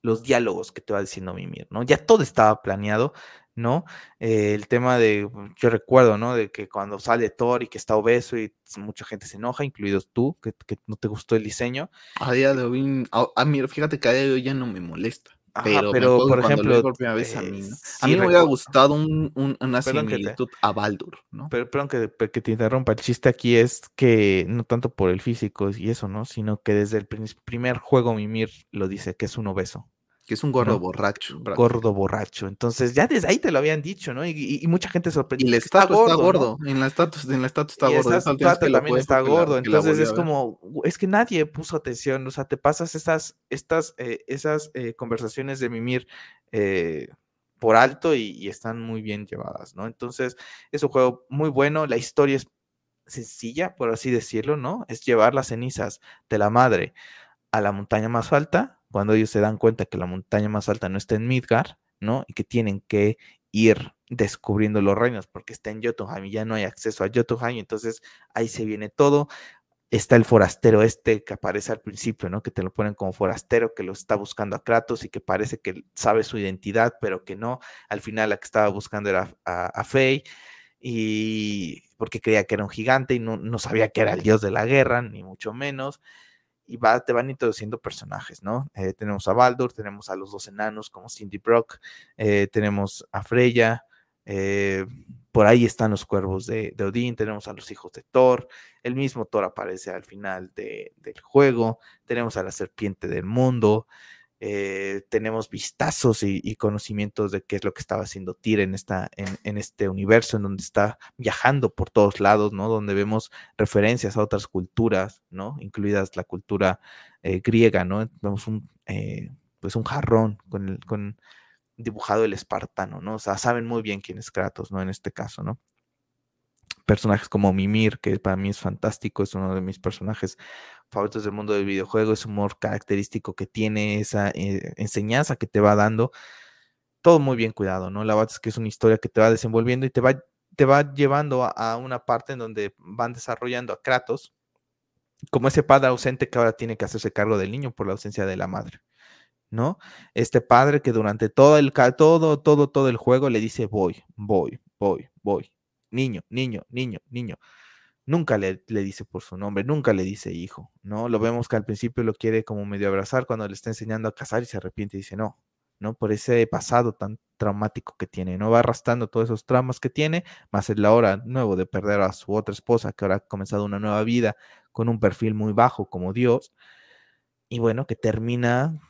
los diálogos que te va diciendo Mimir, ¿no? Ya todo estaba planeado, ¿no? Eh, el tema de, yo recuerdo, ¿no? De que cuando sale Thor y que está obeso y mucha gente se enoja, incluidos tú, que, no te gustó el diseño. A día de hoy, a, a fíjate que a día de hoy ya no me molesta. Ajá, pero, pero por ejemplo, por primera vez a mí, ¿no? sí, a mí me hubiera gustado un, un, una similitud te, a Baldur, ¿no? Pero perdón que, que, te interrumpa, el chiste aquí es que no tanto por el físico y eso, ¿no? Sino que desde el primer juego Mimir lo dice, que es un obeso. Que es un gordo ¿no? borracho. Gordo borracho. Entonces, ya desde ahí te lo habían dicho, ¿no? Y, y, y mucha gente sorprendió. Y el estatus está gordo. ¿no? En la estatus, en la está y gordo. Esta estatus también está gordo. Entonces es como, es que nadie puso atención. O sea, te pasas esas, estas, eh, esas eh, conversaciones de mimir eh, por alto y, están muy bien llevadas, ¿no? Entonces, es un juego muy bueno. La historia es sencilla, por así decirlo, ¿no? Es llevar las cenizas de la madre a la montaña más alta cuando ellos se dan cuenta que la montaña más alta no está en Midgar, ¿no? Y que tienen que ir descubriendo los reinos porque está en Jotunheim y ya no hay acceso a Jotunheim, entonces ahí se viene todo. Está el forastero este que aparece al principio, ¿no? Que te lo ponen como forastero, que lo está buscando a Kratos y que parece que sabe su identidad, pero que no. Al final la que estaba buscando era a, a Faye y porque creía que era un gigante y no, no sabía que era el dios de la guerra, ni mucho menos y va, te van introduciendo personajes, ¿no? Eh, tenemos a Baldur, tenemos a los dos enanos como Cindy Brock, eh, tenemos a Freya, eh, por ahí están los cuervos de, de, Odín, tenemos a los hijos de Thor, el mismo Thor aparece al final de, del juego, tenemos a la serpiente del mundo, eh, tenemos vistazos y, y, conocimientos de qué es lo que estaba haciendo Tyr en, esta, en, este universo, en donde está viajando por todos lados, ¿no? Donde vemos referencias a otras culturas, ¿no? Incluidas la cultura eh, griega, ¿no? Vemos un, eh, pues un jarrón con, el, dibujado el espartano, ¿no? O sea, saben muy bien quién es Kratos, ¿no? En este caso, ¿no? Personajes como Mimir, que para mí es fantástico, es uno de mis personajes favoritos del mundo del videojuego, ese humor característico que tiene, esa eh, enseñanza que te va dando, todo muy bien cuidado, ¿no? La verdad es que es una historia que te va desenvolviendo y te va, te va llevando a, a una parte en donde van desarrollando a Kratos como ese padre ausente que ahora tiene que hacerse cargo del niño por la ausencia de la madre. ¿no? Este padre que durante todo el todo todo todo el juego le dice voy, voy, voy, voy, niño, niño, niño, niño. Nunca le, le, dice por su nombre, nunca le dice hijo, ¿no? Lo vemos que al principio lo quiere como medio abrazar cuando le está enseñando a cazar y se arrepiente y dice no, ¿no? Por ese pasado tan traumático que tiene, ¿no? Va arrastrando todos esos traumas que tiene, más el ahora nuevo de perder a su otra esposa, que ahora ha comenzado una nueva vida con un perfil muy bajo como Dios, y bueno, que termina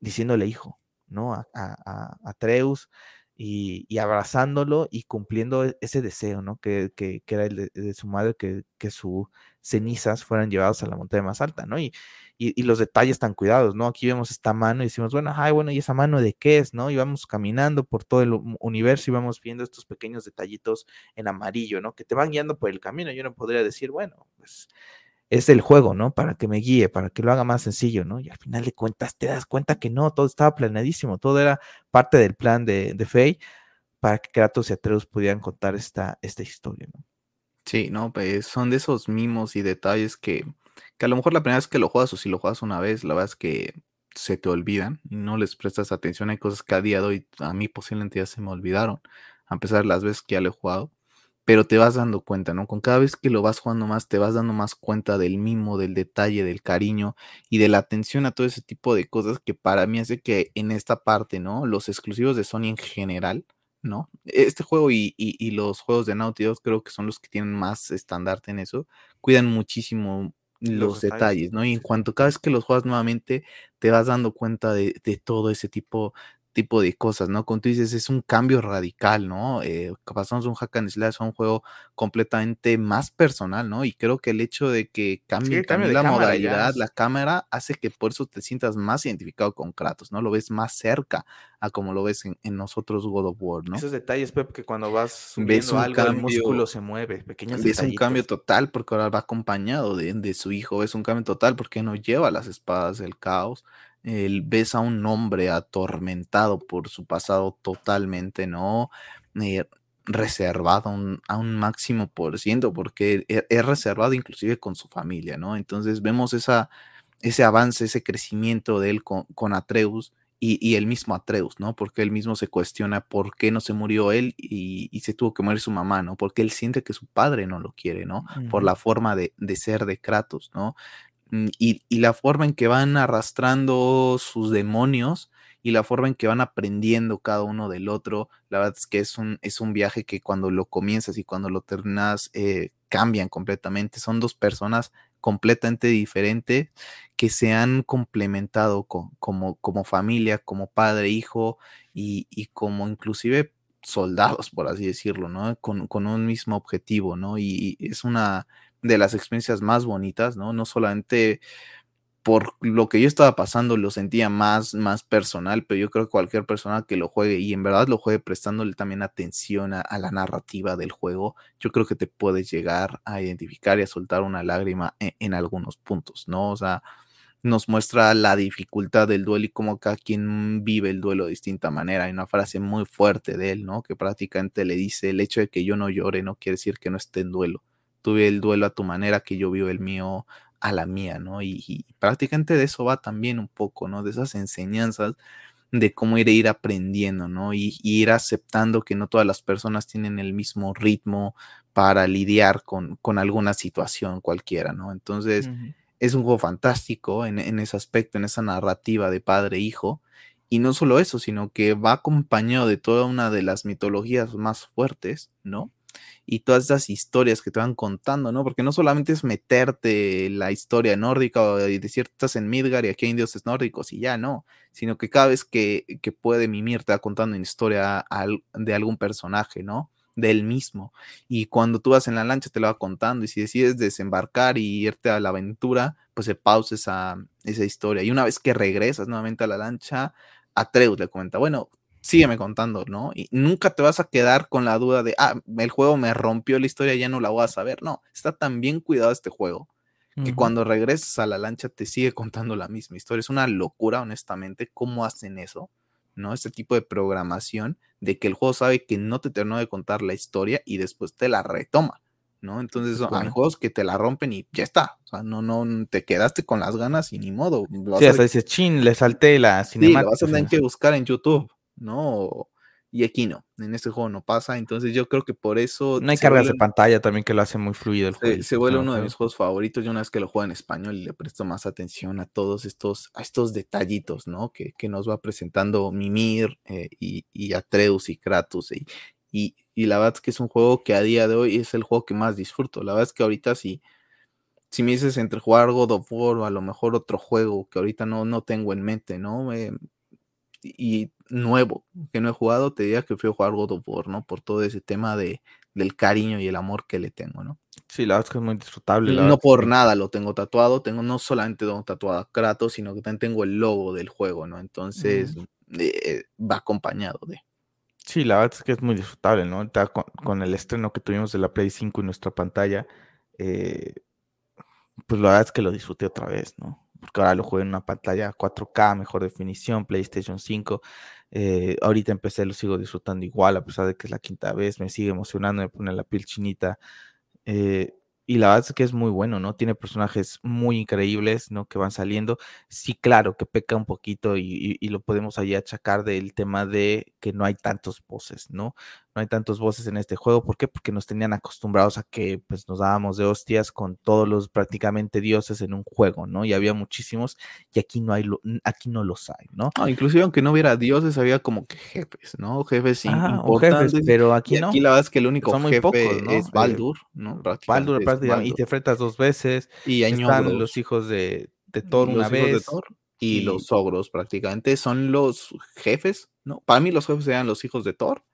diciéndole hijo, ¿no? A, a, a Atreus, y, abrazándolo y cumpliendo ese deseo, ¿no? Que, que, era el de, de, su madre, que, que sus cenizas fueran llevadas a la montaña más alta, ¿no? Y, y, y, los detalles tan cuidados, ¿no? Aquí vemos esta mano y decimos, bueno, ay, bueno, ¿y esa mano de qué es, no? Y vamos caminando por todo el universo y vamos viendo estos pequeños detallitos en amarillo, ¿no? Que te van guiando por el camino. Yo no podría decir, bueno, pues es el juego, ¿no? Para que me guíe, para que lo haga más sencillo, ¿no? Y al final de cuentas te das cuenta que no, todo estaba planeadísimo, todo era parte del plan de, de Faye para que Kratos y Atreus pudieran contar esta, esta historia, ¿no? Sí, no, pues son de esos mimos y detalles que, que a lo mejor la primera vez que lo juegas o si lo juegas una vez, la verdad es que se te olvidan no les prestas atención. Hay cosas que a día de hoy a mí posiblemente ya se me olvidaron, a pesar de las veces que ya lo he jugado pero te vas dando cuenta, ¿no? Con cada vez que lo vas jugando más, te vas dando más cuenta del mimo, del detalle, del cariño y de la atención a todo ese tipo de cosas que para mí hace que en esta parte, ¿no? Los exclusivos de Sony en general, ¿no? Este juego y, y, y los juegos de Naughty Dog creo que son los que tienen más estandarte en eso, cuidan muchísimo los, los detalles, detalles, ¿no? Y en cuanto cada vez que los juegas nuevamente, te vas dando cuenta de, de todo ese tipo tipo de cosas, ¿no? Como tú dices, es un cambio radical, ¿no? Eh, pasamos de un hack and slash a un juego completamente más personal, ¿no? Y creo que el hecho de que cambie sí, también la modalidad, la cámara, hace que por eso te sientas más identificado con Kratos, ¿no? Lo ves más cerca a como lo ves en, en nosotros God of War, ¿no? Esos detalles, Pep, que cuando vas subiendo algo, cambio, el músculo se mueve, pequeños Ves un cambio total porque ahora va acompañado de, de su hijo, es un cambio total porque no lleva las espadas del caos, el, ves a un hombre atormentado por su pasado totalmente, ¿no? Eh, reservado a un, a un, máximo por ciento, porque es, es, reservado inclusive con su familia, ¿no? Entonces vemos esa, ese avance, ese crecimiento de él con, con Atreus y, y, el mismo Atreus, ¿no? Porque él mismo se cuestiona por qué no se murió él y, y, se tuvo que morir su mamá, ¿no? Porque él siente que su padre no lo quiere, ¿no? Uh -huh. Por la forma de, de ser de Kratos, ¿no? Mm, y, la forma en que van arrastrando sus demonios y la forma en que van aprendiendo cada uno del otro, la verdad es que es un, es un viaje que cuando lo comienzas y cuando lo terminas eh, cambian completamente. Son dos personas completamente diferentes que se han complementado como, como familia, como padre, hijo y, y como inclusive soldados, por así decirlo, ¿no? Con, con un mismo objetivo, ¿no? Y es una, de las experiencias más bonitas, ¿no? No solamente por lo que yo estaba pasando lo sentía más, más personal, pero yo creo que cualquier persona que lo juegue y en verdad lo juegue prestándole también atención a, la narrativa del juego, yo creo que te puedes llegar a identificar y a soltar una lágrima en, en algunos puntos, ¿no? O sea, nos muestra la dificultad del duelo y cómo cada quien vive el duelo de distinta manera. Hay una frase muy fuerte de él, ¿no? Que prácticamente le dice, el hecho de que yo no llore no quiere decir que no esté en duelo tuve el duelo a tu manera, que yo vivo el mío a la mía, ¿no? Y, y, prácticamente de eso va también un poco, ¿no? De esas enseñanzas de cómo ir ir aprendiendo, ¿no? Y, y, ir aceptando que no todas las personas tienen el mismo ritmo para lidiar con, con alguna situación cualquiera, ¿no? Entonces, uh -huh. es un juego fantástico en, en ese aspecto, en esa narrativa de padre-hijo. Y no solo eso, sino que va acompañado de toda una de las mitologías más fuertes, ¿no? Y todas esas historias que te van contando, ¿no? Porque no solamente es meterte la historia nórdica y decir, estás en Midgar y aquí hay dioses nórdicos y ya, no, sino que cada vez que, que puede mimir te va contando una historia de algún personaje, ¿no? De él mismo. Y cuando tú vas en la lancha te lo va contando y si decides desembarcar y irte a la aventura, pues se pausa esa, esa historia. Y una vez que regresas nuevamente a la lancha, Atreus le comenta, bueno, sígueme contando, ¿no? Y nunca te vas a quedar con la duda de, ah, el juego me rompió la historia, ya no la voy a saber. No, está tan bien cuidado este juego que cuando regresas a la lancha te sigue contando la misma historia. Es una locura, honestamente, cómo hacen eso, ¿no? Este tipo de programación de que el juego sabe que no te terminó de contar la historia y después te la retoma. ¿no? Entonces hay juegos que te la rompen y ya está. O sea, no, no te quedaste con las ganas y ni modo. Sí, hasta dices, chin, le salté la cinemática. Sí, lo vas a tener que buscar en YouTube. ¿No? Y aquí no, en este juego no pasa, entonces yo creo que por eso... No hay cargas de pantalla también que lo hace muy fluido el juego. Se, vuelve uno de mis juegos favoritos, yo una vez que lo juego en español y le presto más atención a todos estos, a estos detallitos, ¿no? Que, nos va presentando Mimir eh, y, y, Atreus y Kratos y, y, la verdad es que es un juego que a día de hoy es el juego que más disfruto, la verdad es que ahorita sí... Si, me dices entre jugar God of War o a lo mejor otro juego que ahorita no, no tengo en mente, ¿no? Eh, y nuevo que no he jugado, te diría que a jugar God of War, ¿no? Por todo ese tema de, del cariño y el amor que le tengo, ¿no? Sí, la verdad es que es muy disfrutable. no por nada lo tengo tatuado, tengo no solamente tengo tatuado a Kratos, sino que también tengo el logo del juego, ¿no? Entonces eh, va acompañado de. Sí, la verdad es que es muy disfrutable, ¿no? Con, con, el estreno que tuvimos de la Play 5 en nuestra pantalla, eh, pues la verdad es que lo disfruté otra vez, ¿no? Porque ahora lo juego en una pantalla 4K, mejor definición, PlayStation 5. Eh, ahorita empecé, lo sigo disfrutando igual, a pesar de que es la quinta vez, me sigue emocionando, me pone la piel chinita. Eh, y la verdad es que es muy bueno, ¿no? Tiene personajes muy increíbles, ¿no? Que van saliendo. Sí, claro, que peca un poquito y, lo podemos ahí achacar del tema de que no hay tantos voces, ¿no? No hay tantos voces en este juego. ¿Por qué? Porque nos tenían acostumbrados a que pues nos dábamos de hostias con todos los prácticamente dioses en un juego, ¿no? Y había muchísimos y aquí no hay, aquí no los hay, ¿no? inclusive aunque no hubiera dioses, había como que jefes, ¿no? Jefes importantes. Jefes, pero aquí no. Aquí la verdad es que el único jefe es Baldur, ¿no? Baldur, y te enfrentas dos veces. Y Están los hijos de, de Thor una vez. y, los ogros prácticamente son los jefes, ¿no? Para mí los jefes eran los hijos de Thor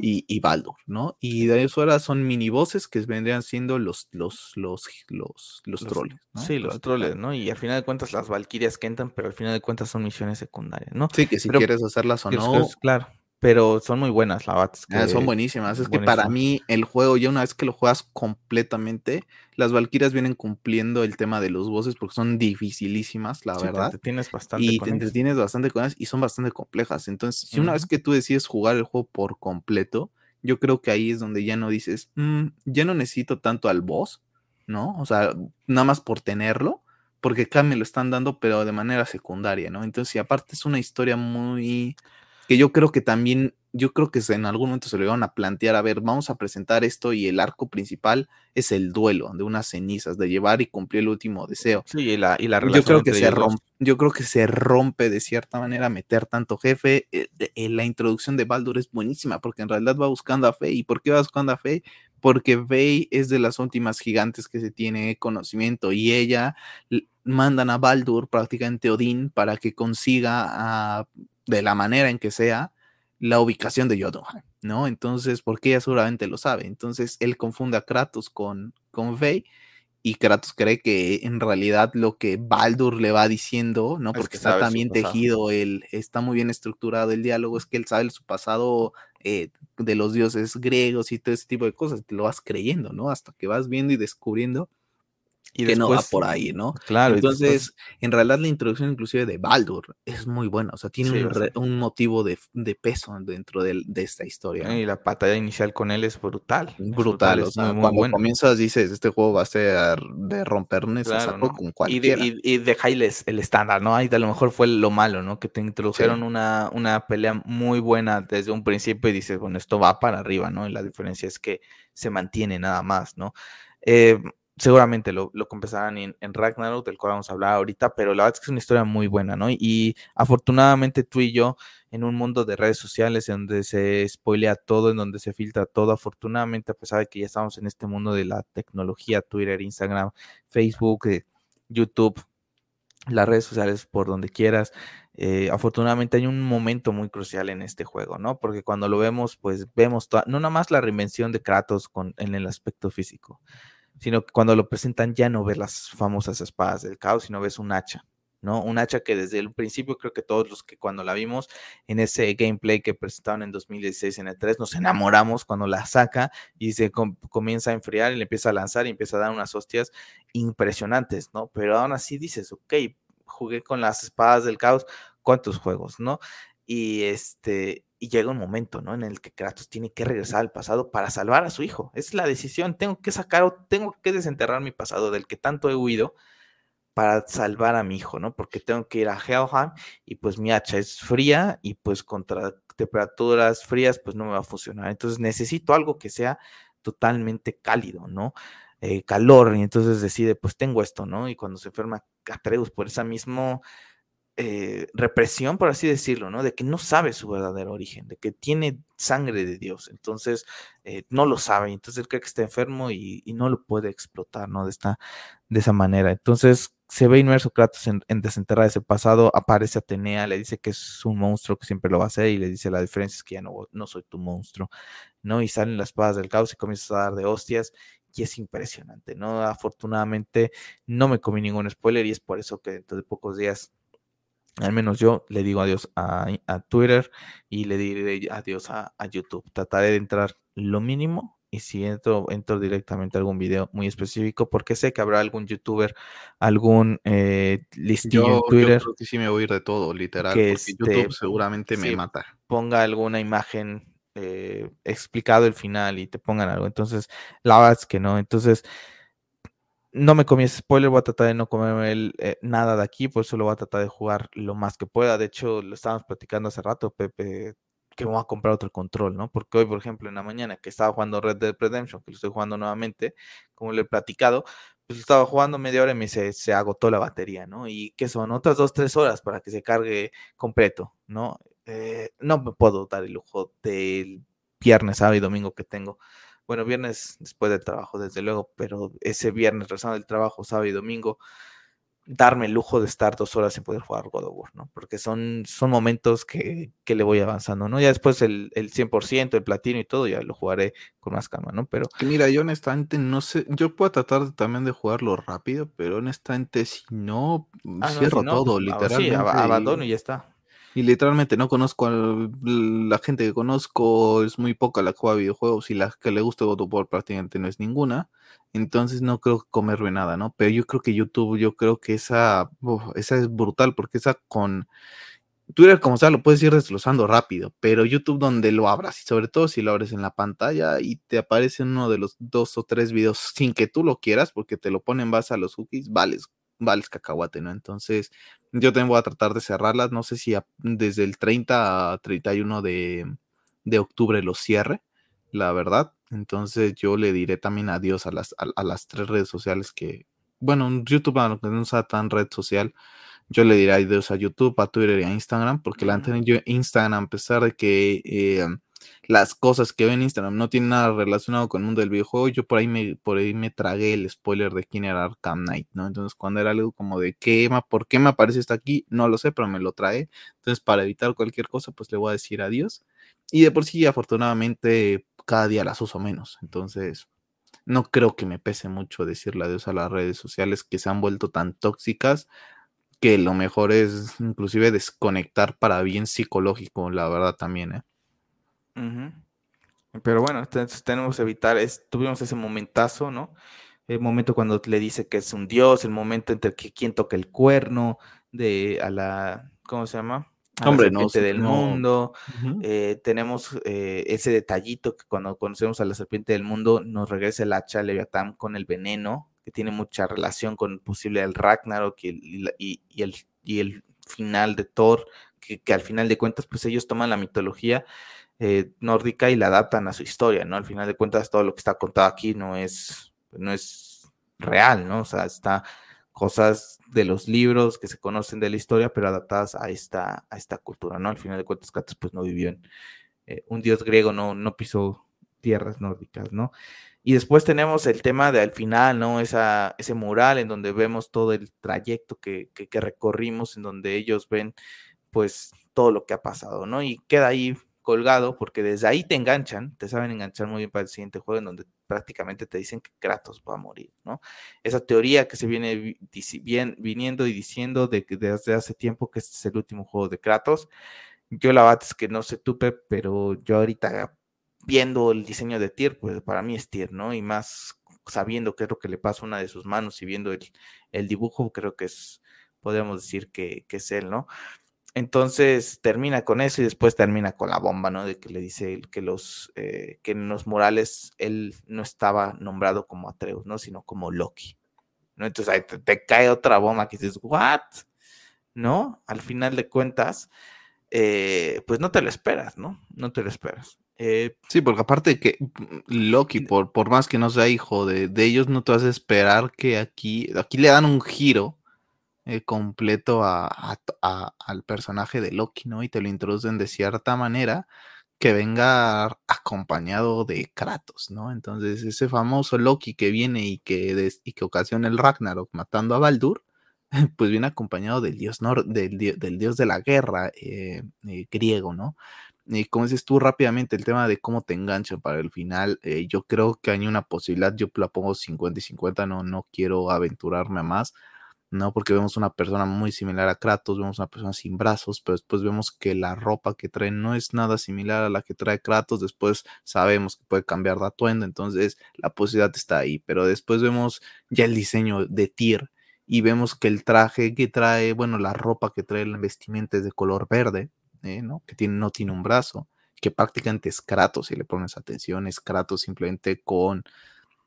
y, y, Baldur, ¿no? Y de eso ahora son mini voces que vendrían siendo los, los, los, los, los, troles. ¿no? Sí, los troles, ¿no? Y al final de cuentas las valquirias que entran, pero al final de cuentas son misiones secundarias, ¿no? Sí, que si quieres hacerlas o no. claro pero son muy buenas la Bats. Ah, son buenísimas. Es que para mí el juego, ya una vez que lo juegas completamente, las Valkyrias vienen cumpliendo el tema de los voces porque son dificilísimas, la verdad. Te entretienes bastante. Y te entretienes bastante con ellas y son bastante complejas. Entonces, si una vez que tú decides jugar el juego por completo, yo creo que ahí es donde ya no dices, mm, ya no necesito tanto al boss, ¿no? O sea, nada más por tenerlo, porque acá me lo están dando, pero de manera secundaria, ¿no? Entonces, y aparte es una historia muy que yo creo que también, yo creo que en algún momento se lo iban a plantear, a ver, vamos a presentar esto y el arco principal es el duelo de unas cenizas, de llevar y cumplir el último deseo. Sí, y la, y la relación. Yo creo, que se rompe, yo creo que se rompe de cierta manera meter tanto jefe. Eh, eh, la introducción de Baldur es buenísima porque en realidad va buscando a Fe. ¿Y por qué va buscando a Fe? Porque Fe es de las últimas gigantes que se tiene conocimiento y ella mandan a Baldur, prácticamente Odín, para que consiga a de la manera en que sea, la ubicación de Jotunheim, ¿no? Entonces, porque ella seguramente lo sabe. Entonces, él confunde a Kratos con, con Faye y Kratos cree que en realidad lo que Baldur le va diciendo, ¿no? Porque está también tejido, el, está muy bien estructurado el diálogo, es que él sabe su pasado eh, de los dioses griegos y todo ese tipo de cosas, te lo vas creyendo, ¿no? Hasta que vas viendo y descubriendo y que no va por ahí, ¿no? Claro. Entonces, en realidad la introducción inclusive de Baldur es muy buena, o sea, tiene un, motivo de, peso dentro de, esta historia. Y la batalla inicial con él es brutal. Brutal, o sea, cuando comienzas dices, este juego va a ser de rompernes con cualquiera. Y, de, y, el estándar, ¿no? Ahí a lo mejor fue lo malo, ¿no? Que te introdujeron una, una pelea muy buena desde un principio y dices, bueno, esto va para arriba, ¿no? Y la diferencia es que se mantiene nada más, ¿no? Eh, seguramente lo, lo compensarán en, Ragnarok, del cual vamos a hablar ahorita, pero la verdad es que es una historia muy buena, ¿no? Y, y, afortunadamente tú y yo, en un mundo de redes sociales, en donde se spoilea todo, en donde se filtra todo, afortunadamente, a pesar de que ya estamos en este mundo de la tecnología, Twitter, Instagram, Facebook, eh, YouTube, las redes sociales por donde quieras, eh, afortunadamente hay un momento muy crucial en este juego, ¿no? Porque cuando lo vemos, pues vemos no nada más la reinvención de Kratos con, en el aspecto físico, sino que cuando lo presentan ya no ves las famosas espadas del caos, sino ves un hacha, ¿no? Un hacha que desde el principio creo que todos los que cuando la vimos en ese gameplay que presentaron en 2016 en E3 nos enamoramos cuando la saca y se com comienza a enfriar y le empieza a lanzar y empieza a dar unas hostias impresionantes, ¿no? Pero aún así dices, ok, jugué con las espadas del caos, ¿cuántos juegos, no? Y este, y llega un momento, ¿no? En el que Kratos tiene que regresar al pasado para salvar a su hijo. Es la decisión. Tengo que sacar, tengo que desenterrar mi pasado del que tanto he huido para salvar a mi hijo, ¿no? Porque tengo que ir a Helheim y pues mi hacha es fría y pues contra temperaturas frías pues no me va a funcionar. Entonces necesito algo que sea totalmente cálido, ¿no? Eh, calor y entonces decide pues tengo esto, ¿no? Y cuando se enferma Atreus por esa misma eh, represión, por así decirlo, ¿no? De que no sabe su verdadero origen, de que tiene sangre de Dios, entonces eh, no lo sabe, entonces él cree que está enfermo y, no lo puede explotar, ¿no? De, esta, de esa manera. Entonces se ve inmerso Kratos en, en, desenterrar ese pasado, aparece Atenea, le dice que es un monstruo que siempre lo va a hacer y le dice la diferencia es que ya no, no soy tu monstruo, ¿no? Y salen las espadas del caos y comienzas a dar de hostias y es impresionante, ¿no? Afortunadamente no me comí ningún spoiler y es por eso que dentro de pocos días al menos yo le digo adiós a, a Twitter y le diré adiós a, a, YouTube. Trataré de entrar lo mínimo y si entro, entro directamente a algún video muy específico, porque sé que habrá algún youtuber, algún eh, listillo yo, en Twitter. Yo creo que sí me voy a ir de todo, literal, que porque este, YouTube seguramente me sí, mata. Ponga alguna imagen eh, explicado el final y te pongan algo. Entonces, la verdad es que no. Entonces, no me comí ese spoiler, voy a tratar de no comerme el, eh, nada de aquí, por eso lo voy a tratar de jugar lo más que pueda. De hecho, lo estábamos platicando hace rato, Pepe, que voy a comprar otro control, ¿no? Porque hoy, por ejemplo, en la mañana que estaba jugando Red Dead Redemption, que lo estoy jugando nuevamente, como le he platicado, pues estaba jugando media hora y me se, se agotó la batería, ¿no? Y que son otras dos, tres horas para que se cargue completo, ¿no? Eh, no me puedo dar el lujo del viernes, sábado y domingo que tengo bueno, viernes después del trabajo, desde luego, pero ese viernes regresando del trabajo, sábado y domingo, darme el lujo de estar dos horas sin poder jugar God of War, ¿no? Porque son, son momentos que, que le voy avanzando, ¿no? Ya después el, el 100%, el platino y todo, ya lo jugaré con más calma, ¿no? Pero... Que mira, yo honestamente no sé, yo puedo tratar también de jugarlo rápido, pero honestamente si no, Ah, no, cierro si no, todo, pues, ah, literalmente. Sí, ab- abandono y ya está. Y literalmente no conozco a la gente que conozco, es muy poca la que juega videojuegos y la que le gusta God of War prácticamente no es ninguna. Entonces no creo comerme nada, ¿no? Pero yo creo que YouTube, yo creo que esa, esa es brutal porque esa con Twitter como sea lo puedes ir desglosando rápido, pero YouTube donde lo abras y sobre todo si lo abres en la pantalla y te aparece uno de los dos o tres videos sin que tú lo quieras porque te lo ponen en base a los cookies, vales, vales cacahuate, ¿no? Entonces yo también voy a tratar de cerrarlas. No sé si a, desde el 30 a 31 de, de, octubre lo cierre, la verdad. Entonces yo le diré también adiós a las, a, a las tres redes sociales que, bueno, YouTube, aunque no sea tan red social, yo le diré adiós a YouTube, a Twitter y a Instagram, porque la anterior yo Instagram, a pesar de que eh, las cosas que veo en Instagram no tienen nada relacionado con el mundo del videojuego, yo por ahí me, por ahí me tragué el spoiler de quién era Arkham Knight, ¿no? Entonces, cuando era algo como de qué, por qué me aparece esto aquí, no lo sé, pero me lo trae. Entonces, para evitar cualquier cosa, pues le voy a decir adiós. Y de por sí, afortunadamente, cada día las uso menos. Entonces, no creo que me pese mucho decirle adiós a las redes sociales que se han vuelto tan tóxicas que lo mejor es inclusive desconectar para bien psicológico, la verdad también, ¿eh? Uh -huh. Pero bueno, entonces tenemos que evitar, es, tuvimos ese momentazo, ¿no? El momento cuando le dice que es un dios, el momento entre que quien toca el cuerno de a la, ¿cómo se llama? A Hombre, la serpiente no, del no. mundo. Uh -huh. eh, tenemos eh, ese detallito que cuando conocemos a la serpiente del mundo nos regresa el hacha Leviatán con el veneno, que tiene mucha relación con posible el Ragnarok y el, y, y el, y el final de Thor, que, que, al final de cuentas, pues ellos toman la mitología eh, nórdica y la adaptan a su historia, ¿no? Al final de cuentas, todo lo que está contado aquí no es, no es real, ¿no? O sea, está cosas de los libros que se conocen de la historia, pero adaptadas a esta, a esta cultura, ¿no? Al final de cuentas, Kratos pues no vivió en eh, un dios griego, no, no pisó tierras nórdicas, ¿no? Y después tenemos el tema de al final, ¿no? Esa, ese mural en donde vemos todo el trayecto que, que, que recorrimos, en donde ellos ven pues todo lo que ha pasado, ¿no? Y queda ahí colgado porque desde ahí te enganchan, te saben enganchar muy bien para el siguiente juego en donde prácticamente te dicen que Kratos va a morir, ¿no? Esa teoría que se viene viniendo y diciendo de que desde hace tiempo que este es el último juego de Kratos. Yo la verdad es que no sé tú, pero yo ahorita viendo el diseño de Tyr, pues para mí es Tyr, ¿no? Y más sabiendo qué es lo que le pasa a una de sus manos y viendo el, el dibujo, creo que es, podríamos decir que, que es él, ¿no? Entonces termina con eso y después termina con la bomba, ¿no? De que le dice que los, eh, que en los murales él no estaba nombrado como Atreus, ¿no? Sino como Loki, ¿no? Entonces ahí te, te cae otra bomba que dices, ¿what? ¿No? Al final de cuentas, eh, pues no te lo esperas, ¿no? No te lo esperas. Eh, sí, porque aparte de que Loki, por, por más que no sea hijo de, de ellos, no te vas a esperar que aquí, aquí le dan un giro eh, completo al personaje de Loki, ¿no? Y te lo introducen de cierta manera que venga acompañado de Kratos, ¿no? Entonces, ese famoso Loki que viene y que, y que ocasiona el Ragnarok matando a Baldur, [laughs] pues viene acompañado del dios, nor del, del dios de la guerra eh, eh, griego, ¿no? Y como dices tú rápidamente, el tema de cómo te enganchan para el final, yo creo que hay una posibilidad, yo la pongo 50 y 50, no, no quiero aventurarme a más, ¿no? Porque vemos una persona muy similar a Kratos, vemos una persona sin brazos, pero después vemos que la ropa que trae no es nada similar a la que trae Kratos, después sabemos que puede cambiar de atuendo, entonces la posibilidad está ahí, pero después vemos ya el diseño de Tyr y vemos que el traje que trae, bueno, la ropa que trae la vestimenta es de color verde, ¿eh? ¿no? Que tiene, no tiene un brazo, que prácticamente es Kratos, si le pones atención, es Kratos simplemente con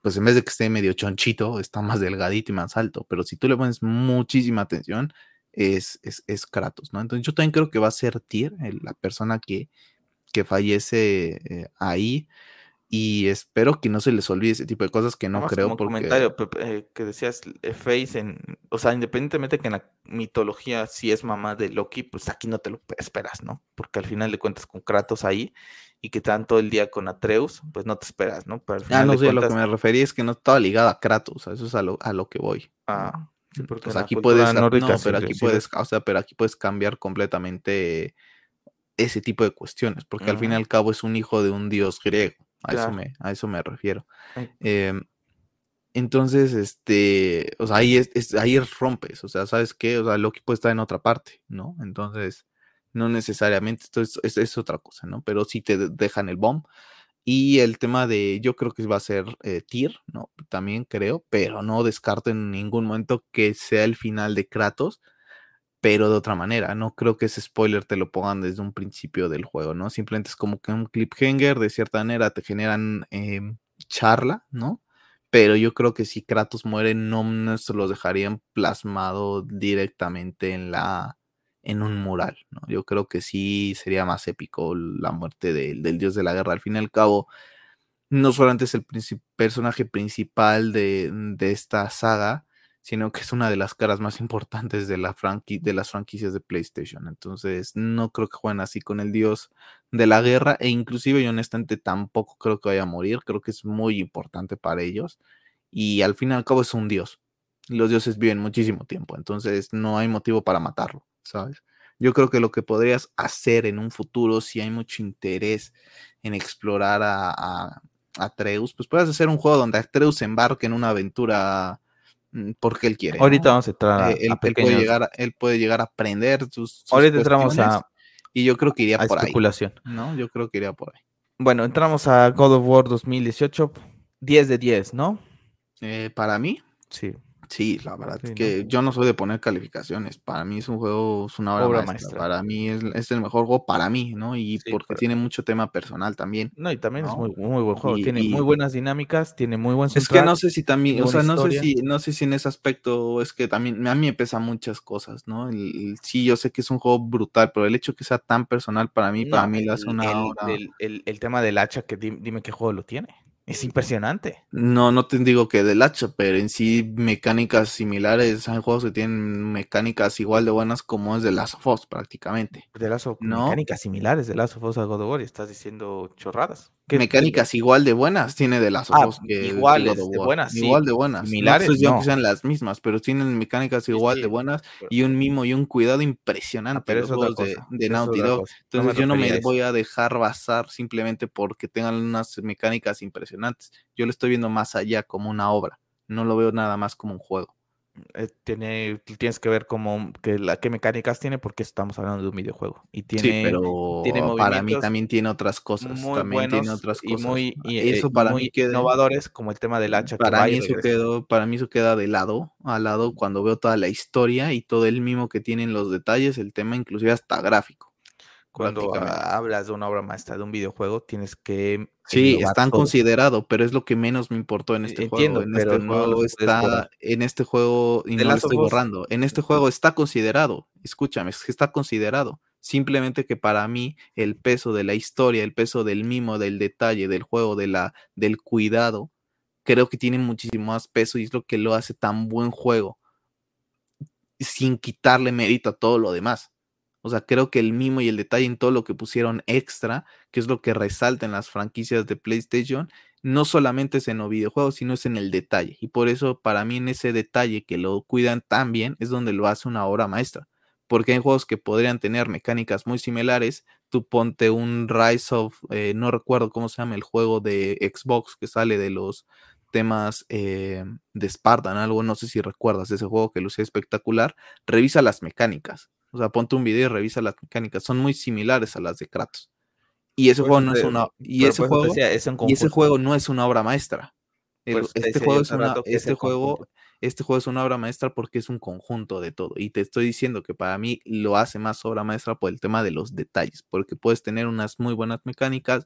pues en vez de que esté medio chonchito, está más delgadito y más alto. Pero si tú le pones muchísima atención, es, es, es Kratos, ¿no? Entonces yo también creo que va a ser Tyr, la persona que, que fallece eh, ahí. Y espero que no se les olvide ese tipo de cosas que no Vamos creo. Como porque... comentario eh, que decías, eh, Face, en, o sea, independientemente que en la mitología si es mamá de Loki, pues aquí no te lo esperas, ¿no? Porque al final le cuentas con Kratos ahí y que están todo el día con Atreus, pues no te esperas, ¿no? Pero ah, no sé, cuentas... lo que me refería es que no estaba ligada a Kratos, eso es a lo, a lo que voy. Ah, sí, porque pues aquí puedes, no, pero aquí puedes, o sea, pero aquí puedes cambiar completamente ese tipo de cuestiones, porque uh -huh. al fin y al cabo es un hijo de un dios griego, a, claro. eso, me, a eso me refiero. Eh, entonces, este, o sea, ahí, es, es, ahí rompes, o sea, ¿sabes qué? O sea, Loki puede estar en otra parte, ¿no? Entonces, no necesariamente, esto es, es, otra cosa, ¿no? Pero sí te dejan el bomb. Y el tema de, yo creo que va a ser eh, Tyr, ¿no? También creo, pero no descarto en ningún momento que sea el final de Kratos, pero de otra manera. No creo que ese spoiler te lo pongan desde un principio del juego, ¿no? Simplemente es como que un cliffhanger, de cierta manera te generan eh, charla, ¿no? Pero yo creo que si Kratos muere, no, no se los dejarían plasmado directamente en la, en un mural. ¿no? Yo creo que sí sería más épico la muerte de, del dios de la guerra. Al fin y al cabo, no solamente es el personaje principal de, de, esta saga, sino que es una de las caras más [laughs] importantes de, la de las franquicias de PlayStation. Entonces, no creo que jueguen así con el dios de la guerra e inclusive yo honestamente tampoco creo que vaya a morir. Creo que es muy importante para ellos y al fin y al cabo es un dios. Los dioses viven muchísimo tiempo, entonces no hay motivo para matarlo. ¿Sabes? Yo creo que lo que podrías hacer en un futuro, si hay mucho interés en explorar a, a, a Atreus, pues puedes hacer un juego donde Atreus se embarque en una aventura mm, porque él quiere. Ahorita ¿no? vamos a entrar a, eh, él, él, puede llegar, él puede llegar a aprender sus, sus Ahorita entramos a y yo creo que iría por especulación. ahí. ¿no? Yo creo que iría por ahí. Bueno, entramos a God of War 2018, 10 de 10, ¿no? Eh, para mí, sí. Sí, la verdad sí, es que no. yo no soy de poner calificaciones. Para mí es un juego, es una obra, obra maestra. maestra. Para mí es, es, el mejor juego para mí, ¿no? Y sí, porque pero... tiene mucho tema personal también. No, y también ¿no? es muy, muy buen juego. Y, tiene y... muy buenas dinámicas, tiene muy buen Es que no sé si también, o sea, no historia. sé si, no sé si en ese aspecto es que también a mí me pesa muchas cosas, ¿no? El, el, sí, yo sé que es un juego brutal, pero el hecho que sea tan personal para mí, no, para mí lo hace una el, obra... el, el, tema del hacha, que dime, dime qué juego lo tiene. Es impresionante. No, no te digo que del hacha, pero en sí mecánicas similares. Hay juegos que tienen mecánicas igual de buenas como es de Last of Us, prácticamente. De las ¿No? mecánicas similares de Last of Us a God of War y estás diciendo chorradas. ¿Qué- Mecánicas igual de buenas tiene de Last of Ah, Us que iguales of de buenas, sí, Igual de buenas. similares, no no. que sean las mismas, pero tienen mecánicas igual sí, de buenas pero- y un mimo y un cuidado Ah, impresionante pero los otra juegos de, de Naughty Dog. Entonces yo no me voy a dejar basar simplemente porque tengan unas mecánicas impresionantes. Yo lo estoy viendo más allá como una obra. No lo veo nada más como un juego. Eh, tiene, tienes que ver cómo, que la, qué mecánicas tiene porque estamos hablando de un videojuego. Y tiene, sí, pero tiene para mí también tiene otras cosas. muy También tiene y cosas. muy, y, eh, eso para muy mí queda, innovadores como el tema del hacha para mí eso quedó, para mí eso queda de lado, al lado cuando veo toda la historia y todo el mimo que tienen los detalles, el tema inclusive hasta gráfico. Cuando hablas de una obra maestra de un videojuego, tienes que Sí, están todo. considerados, pero es lo que menos me importó en este entiendo, juego. En pero este no juego está, en este juego, y no lo estoy borrando, en este juego está considerado, escúchame, es que está considerado. Simplemente que para mí el peso de la historia, el peso del mimo, del detalle, del juego, de la, del cuidado, creo que tiene muchísimo más peso y es lo que lo hace tan buen juego, sin quitarle mérito a todo lo demás. O sea, creo que el mimo y el detalle en todo lo que pusieron extra, que es lo que resalta en las franquicias de PlayStation, no solamente es en los videojuegos, sino es en el detalle. Y por eso, para mí, en ese detalle que lo cuidan tan bien, es donde lo hace una obra maestra. Porque hay juegos que podrían tener mecánicas muy similares. Tú ponte un Rise of, eh, no recuerdo cómo se llama el juego de Xbox que sale de los temas eh, de Spartan, algo, no sé si recuerdas ese juego que lucía espectacular. Revisa las mecánicas. O sea, ponte un video y revisa las mecánicas. Son muy similares a las de Kratos. Y ese juego no es una. Y ese juego, decía, es un y ese juego no es una obra maestra. Este juego es una. es Este juego, conjunto. este juego es una obra maestra porque es un conjunto de todo. Y te estoy diciendo que para mí lo hace más obra maestra por el tema de los detalles. Porque puedes tener unas muy buenas mecánicas,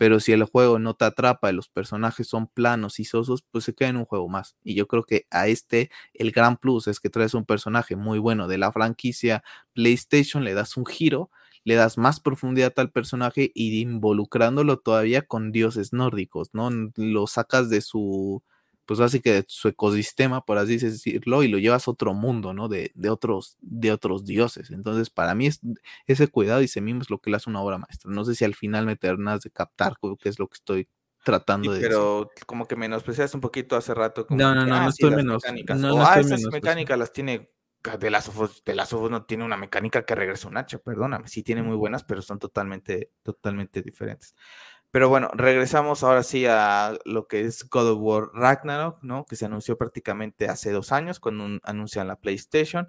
pero si el juego no te atrapa y los personajes son planos y sosos, pues se queda en un juego más. Y yo creo que a este, el gran plus es que traes un personaje muy bueno de la franquicia PlayStation, le das un giro, le das más profundidad al personaje y involucrándolo todavía con dioses nórdicos, ¿no? Lo sacas de su, pues así que de su ecosistema, por así decirlo, y lo llevas a otro mundo, ¿no? De, de otros, de otros dioses. Entonces, para mí es, ese cuidado y ese mimo es lo que le hace una obra maestra. No sé si al final me terminas de captar qué es lo que estoy tratando Sí, de decir. pero como que menospreciaste un poquito hace rato como No, no, que, no, ah, no sí, estoy menos, mecánicas. no, no ah, estoy esas mecánicas las tiene de las Us, de las no tiene una mecánica que regresa un hacha, perdóname, sí tiene muy buenas, pero son totalmente, totalmente diferentes. Pero bueno, regresamos ahora sí a lo que es God of War Ragnarok, ¿no? Que se anunció prácticamente hace dos años cuando un- anuncian la PlayStation.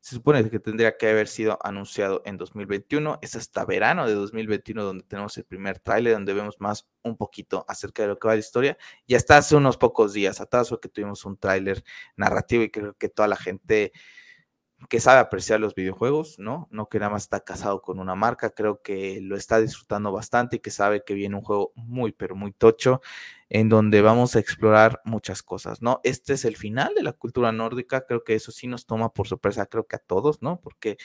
Se supone que tendría que haber sido anunciado en 2021. Es hasta verano de 2021 donde tenemos el primer tráiler, donde vemos más un poquito acerca de lo que va la historia. Y hasta hace unos pocos días atrás fue que tuvimos un tráiler narrativo y creo que toda la gente que sabe apreciar los videojuegos, ¿no? No que nada más está casado con una marca, creo que lo está disfrutando bastante y que sabe que viene un juego muy, pero muy tocho, en donde vamos a explorar muchas cosas, ¿no? Este es el final de la cultura nórdica, creo que eso sí nos toma por sorpresa, creo que a todos, ¿no? Porque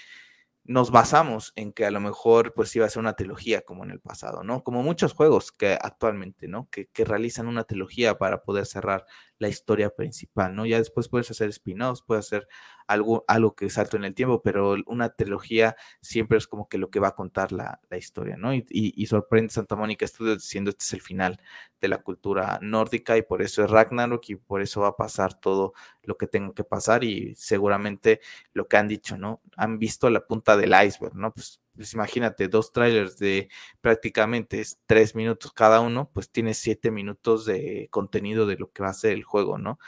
nos basamos en que a lo mejor pues iba a ser una trilogía como en el pasado, ¿no? Como muchos juegos que actualmente, ¿no? Que, que realizan una trilogía para poder cerrar la historia principal, ¿no? Ya después puedes hacer spin-offs, puedes hacer algo, algo que salto en el tiempo, pero una trilogía siempre es como que lo que va a contar la, la historia, ¿no? Y, y, y, sorprende Santa Mónica Studios diciendo este es el final de la cultura nórdica y por eso es Ragnarok y por eso va a pasar todo lo que tenga que pasar y seguramente lo que han dicho, ¿no? Han visto la punta del iceberg, ¿no? Pues, pues imagínate, dos trailers de prácticamente tres minutos cada uno, pues tienes siete minutos de contenido de lo que va a ser el juego, ¿no?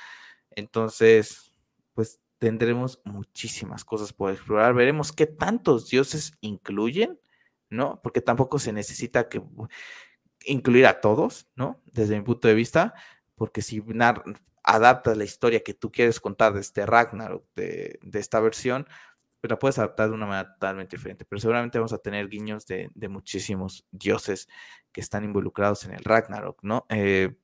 Entonces, pues tendremos muchísimas cosas por explorar. Veremos qué tantos dioses incluyen, ¿no? Porque tampoco se necesita que incluir a todos, ¿no? Desde mi punto de vista, porque si adaptas la historia que tú quieres contar de este Ragnarok, de, esta versión, pues la puedes adaptar de una manera totalmente diferente. Pero seguramente vamos a tener guiños de, de muchísimos dioses que están involucrados en el Ragnarok, ¿no? Eh,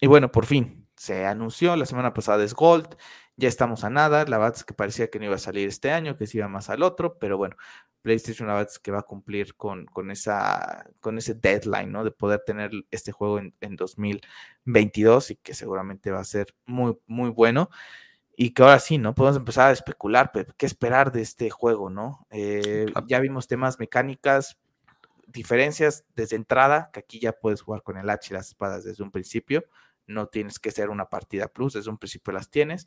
y bueno, por fin, se anunció la semana pasada es Gold, ya estamos a nada, la es que parecía que no iba a salir este año, que se iba más al otro, pero bueno, PlayStation la es que va a cumplir con, con, esa, con ese deadline, ¿no? De poder tener este juego en, en 2022 y que seguramente va a ser muy, muy bueno y que ahora sí, ¿no? Podemos empezar a especular, ¿qué esperar de este juego, ¿no? Eh, ya vimos temas mecánicas, diferencias desde entrada, que aquí ya puedes jugar con el H y las espadas desde un principio, no tienes que ser una partida plus, desde un principio las tienes.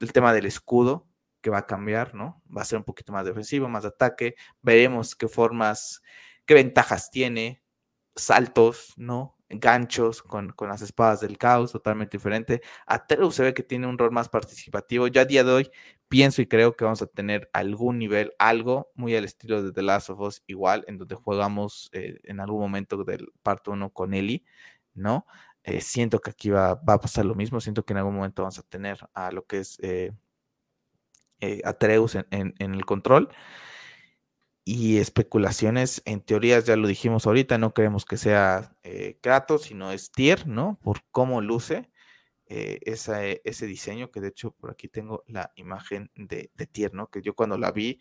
El tema del escudo, que va a cambiar, ¿no? Va a ser un poquito más defensivo, más ataque, veremos qué formas, qué ventajas tiene, saltos, ¿no? ganchos con, con, las espadas del caos, totalmente diferente. Atreus se ve que tiene un rol más participativo. Yo a día de hoy pienso y creo que vamos a tener algún nivel, algo muy al estilo de The Last of Us, igual, en donde jugamos eh, en algún momento del parto 1 con Ellie, ¿no? Eh, siento que aquí va, va, a pasar lo mismo, siento que en algún momento vamos a tener a lo que es eh, Atreus en, en, el control y especulaciones, en teorías ya lo dijimos ahorita, no creemos que sea eh, Kratos, sino es Tier, ¿no? Por cómo luce eh, esa, ese diseño, que de hecho por aquí tengo la imagen de, de, Tier, ¿no? Que yo cuando la vi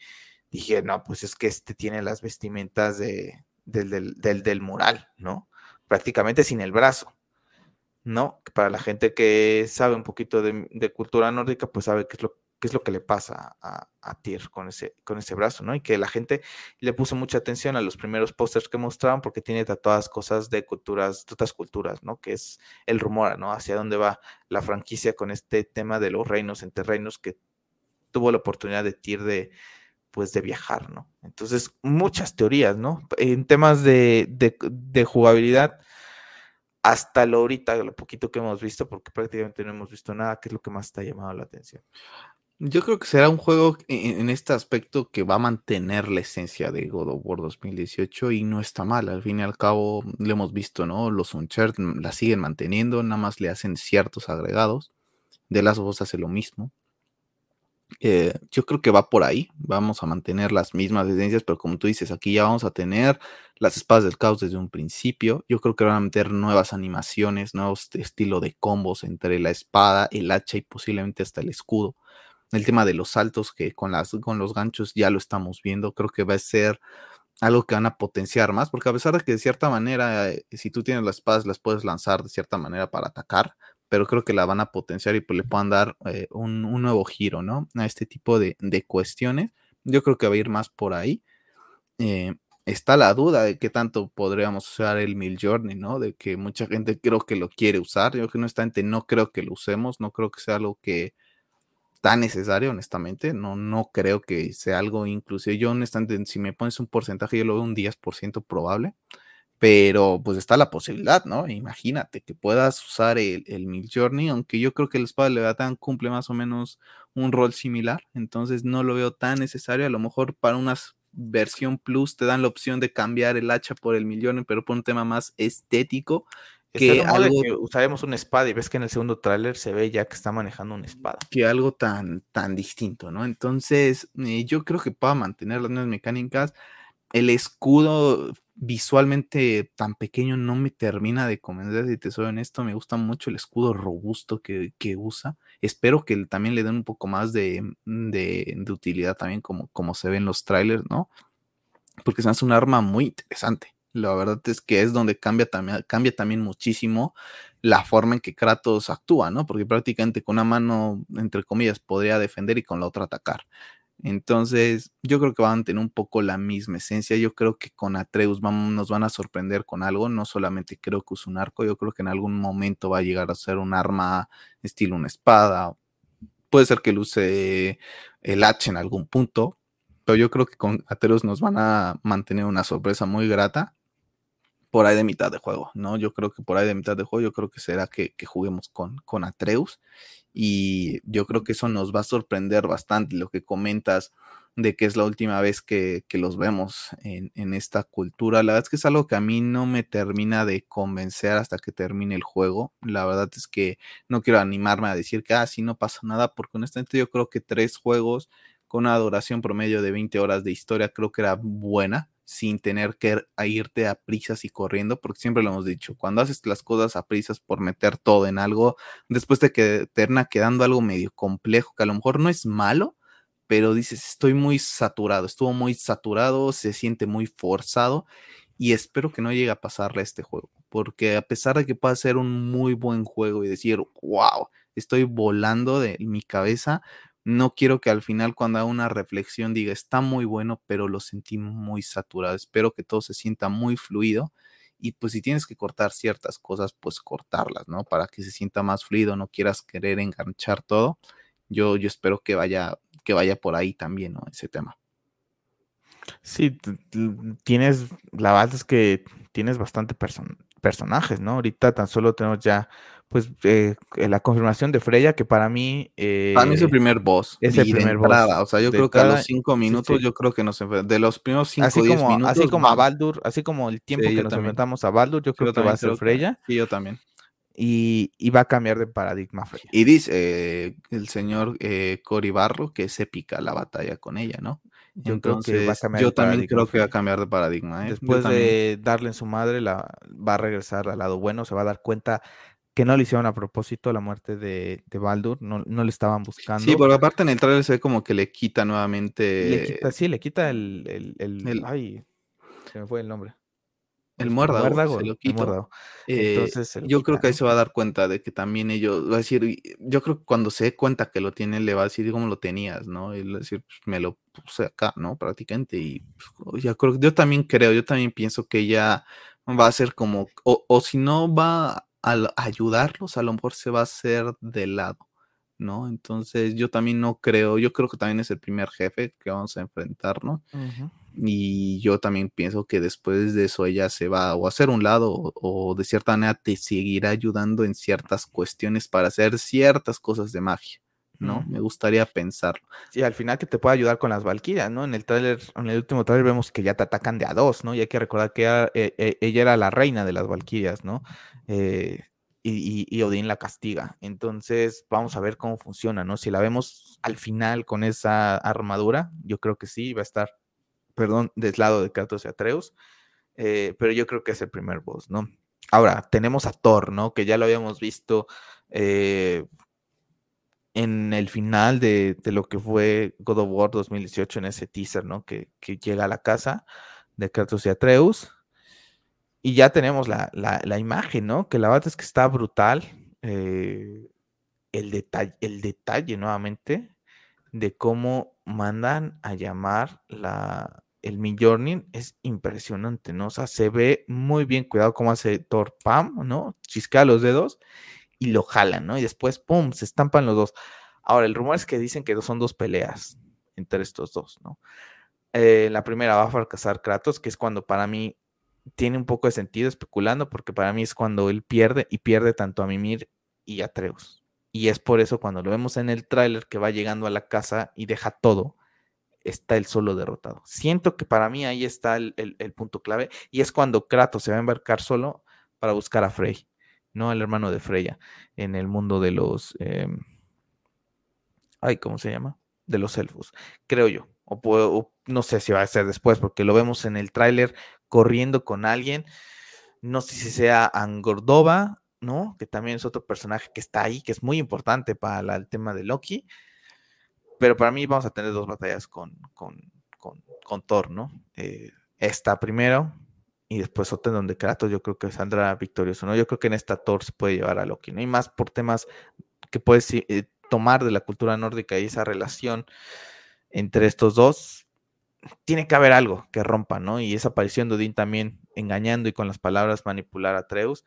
dije, no, pues es que este tiene las vestimentas de, del, del, del, del mural, ¿no? Prácticamente sin el brazo. ¿No? Para la gente que sabe un poquito de, de, cultura nórdica, pues sabe qué es lo qué es lo que le pasa a, a Tyr con ese, con ese brazo, ¿no? Y que la gente le puso mucha atención a los primeros pósters que mostraban porque tiene tatuadas cosas de culturas, de otras culturas, ¿no? Que es el rumor, ¿no? Hacia dónde va la franquicia con este tema de los reinos entre reinos que tuvo la oportunidad de Tyr de, pues, de viajar, ¿no? Entonces, muchas teorías, ¿no? En temas de, de jugabilidad, hasta lo ahorita, lo poquito que hemos visto, porque prácticamente no hemos visto nada, ¿qué es lo que más te ha llamado la atención? Yo creo que será un juego en, este aspecto que va a mantener la esencia de God of War 2018 y no está mal. Al fin y al cabo, lo hemos visto, ¿no? Los Uncharted la siguen manteniendo, nada más le hacen ciertos agregados. De las Us hace lo mismo. Eh, yo creo que va por ahí. Vamos a mantener las mismas esencias, pero como tú dices, aquí ya vamos a tener las espadas del caos desde un principio. Yo creo que van a meter nuevas animaciones, nuevos estilo de combos entre la espada, el hacha y posiblemente hasta el escudo el tema de los saltos que con, las, con los ganchos ya lo estamos viendo, creo que va a ser algo que van a potenciar más, porque a pesar de que de cierta manera, eh, si tú tienes las espadas, las puedes lanzar de cierta manera para atacar, pero creo que la van a potenciar y pues le puedan dar eh, un, un, nuevo giro, ¿no? A este tipo de, de, cuestiones. Yo creo que va a ir más por ahí. Eh, está la duda de qué tanto podríamos usar el Mil Journey, ¿no? De que mucha gente creo que lo quiere usar. Yo que honestamente no creo que lo usemos, no creo que sea algo que, tan necesario, honestamente. No, no creo que sea algo inclusive. Yo, honestamente, si me pones un porcentaje, yo lo veo un 10% probable. Pero pues está la posibilidad, ¿no? Imagínate que puedas usar el, el Mil Journey, aunque yo creo que el espada de Leviathan cumple más o menos un rol similar. Entonces no lo veo tan necesario. A lo mejor para una versión plus te dan la opción de cambiar el hacha por el Mil Journey, pero por un tema más estético que, algo, que usaremos una espada y ves que en el segundo tráiler se ve ya que está manejando una espada. Que algo tan, tan distinto, ¿no? Entonces, eh, yo creo que para mantener las nuevas mecánicas, el escudo visualmente tan pequeño no me termina de convencer, si te soy honesto, me gusta mucho el escudo robusto que, que usa. Espero que también le den un poco más de, de, de utilidad también como, como se ve en los trailers, ¿no? Porque se hace un arma muy interesante. La verdad es que es donde cambia también, cambia también muchísimo la forma en que Kratos actúa, ¿no? Porque prácticamente con una mano, entre comillas, podría defender y con la otra atacar. Entonces, yo creo que van a tener un poco la misma esencia. Yo creo que con Atreus vamos, nos van a sorprender con algo. No solamente creo que es un arco, yo creo que en algún momento va a llegar a ser un arma estilo una espada. Puede ser que luce el hacha en algún punto, pero yo creo que con Atreus nos van a mantener una sorpresa muy grata por ahí de mitad de juego, ¿no? Yo creo que por ahí de mitad de juego, yo creo que será que, que juguemos con, con Atreus y yo creo que eso nos va a sorprender bastante lo que comentas de que es la última vez que, que los vemos en, en, esta cultura. La verdad es que es algo que a mí no me termina de convencer hasta que termine el juego. La verdad es que no quiero animarme a decir que así ah, no pasa nada, porque honestamente yo creo que tres juegos con una duración promedio de 20 horas de historia creo que era buena sin tener que irte a prisas y corriendo, porque siempre lo hemos dicho, cuando haces las cosas a prisas por meter todo en algo, después te termina quedando algo medio complejo, que a lo mejor no es malo, pero dices, estoy muy saturado, estuvo muy saturado, se siente muy forzado y espero que no llegue a pasarle a este juego, porque a pesar de que pueda ser un muy buen juego y decir, wow, estoy volando de mi cabeza, no quiero que al final cuando haga una reflexión diga, está muy bueno, pero lo sentí muy saturado. Espero que todo se sienta muy fluido y pues si tienes que cortar ciertas cosas, pues cortarlas, ¿no? Para que se sienta más fluido, no quieras querer enganchar todo. Yo, yo espero que vaya, que vaya por ahí también, ¿no? Ese tema. Sí, tienes, la verdad es que tienes bastante personajes, ¿no? Ahorita tan solo tenemos ya, pues, eh, la confirmación de Freya, que para mí... para mí es el eh, primer boss. Es el primer boss. O sea, yo creo que a los cinco minutos, yo creo que nos de los primeros cinco, así como, minutos. Así como a Baldur, así como el tiempo que nos enfrentamos a Baldur, yo creo que va a ser Freya. Sí, yo también. Y, va a cambiar de paradigma Freya. Y dice eh, el señor eh, Cory Barro que es épica la batalla con ella, ¿no? Yo creo que va a cambiar Yo también creo que va a cambiar de paradigma. ¿eh? Después de darle en su madre, la, va a regresar al lado bueno, se va a dar cuenta que no le hicieron a propósito la muerte de, de Baldur, no, no, le estaban buscando. Sí, porque aparte en el trailer se ve como que le quita nuevamente. Le quita, sí, le quita el, el, Ay, se me fue el nombre. El muérdago, se lo quito. Eh, Entonces yo creo que ahí se va a dar cuenta de que también ellos, va a decir, yo creo que cuando se dé cuenta que lo tiene, le va a decir cómo lo tenías, ¿no? Y le va a decir, pues, me lo puse acá, ¿no? Prácticamente. Y pues, ya creo, yo también creo, yo también pienso que ella va a ser como, o, si no va a, ayudarlos, a lo mejor se va a hacer de lado, ¿no? Entonces yo también no creo, yo creo que también es el primer jefe que vamos a enfrentarnos. Y yo también pienso que después de eso ella se va o a hacer un lado o, de cierta manera te seguirá ayudando en ciertas cuestiones para hacer ciertas cosas de magia. ¿no? Me gustaría pensarlo. Sí, al final que te pueda ayudar con las Valkyrias, ¿no? En el tráiler, en el último tráiler vemos que ya te atacan de a dos, ¿no? Y hay que recordar que ella, eh, eh, era la reina de las Valkyrias, ¿no? Eh, y, y, Odín la castiga. Entonces, vamos a ver cómo funciona, ¿no? Si la vemos al final con esa armadura, yo creo que sí, va a estar perdón, del lado de Kratos y Atreus, eh, pero yo creo que es el primer boss, ¿no? Ahora, tenemos a Thor, ¿no? Que ya lo habíamos visto eh, en el final de, lo que fue God of War 2018, en ese teaser, ¿no? Que, llega a la casa de Kratos y Atreus. Y ya tenemos la, imagen, ¿no? Que la verdad es que está brutal. Eh, el, detalle, el detalle nuevamente de cómo mandan a llamar la, el Mjolnir es impresionante, ¿no? O sea, se ve muy bien cuidado cómo hace Thor Pam, ¿no? Chisquea los dedos y lo jalan, ¿no? Y después, ¡pum!, se estampan los dos. Ahora, el rumor es que dicen que son dos peleas entre estos dos, ¿no? Eh, la primera va a fracasar Kratos, que es cuando para mí tiene un poco de sentido especulando, porque para mí es cuando él pierde y pierde tanto a Mimir y a Atreus. Y es por eso cuando lo vemos en el tráiler que va llegando a la casa y deja todo, está el solo derrotado. Siento que para mí ahí está el, punto clave y es cuando Kratos se va a embarcar solo para buscar a Frey, no al hermano de Freya, en el mundo de los... Em, ay, ¿cómo se llama? De los elfos, creo yo. O, no sé si va a ser después, porque lo vemos en el tráiler corriendo con alguien. No sé si sea Angordova, ¿no? Que también es otro personaje que está ahí, que es muy importante para el tema de Loki. Pero para mí vamos a tener dos batallas con, con, Thor, ¿no? Eh, esta primero y después otra en donde Kratos yo creo que saldrá victorioso, ¿no? Yo creo que en esta Thor se puede llevar a Loki, ¿no? Y más por temas que puedes eh, tomar de la cultura nórdica y esa relación entre estos dos, tiene que haber algo que rompa, ¿no? Y esa aparición de Odín también engañando y con las palabras manipular a Treus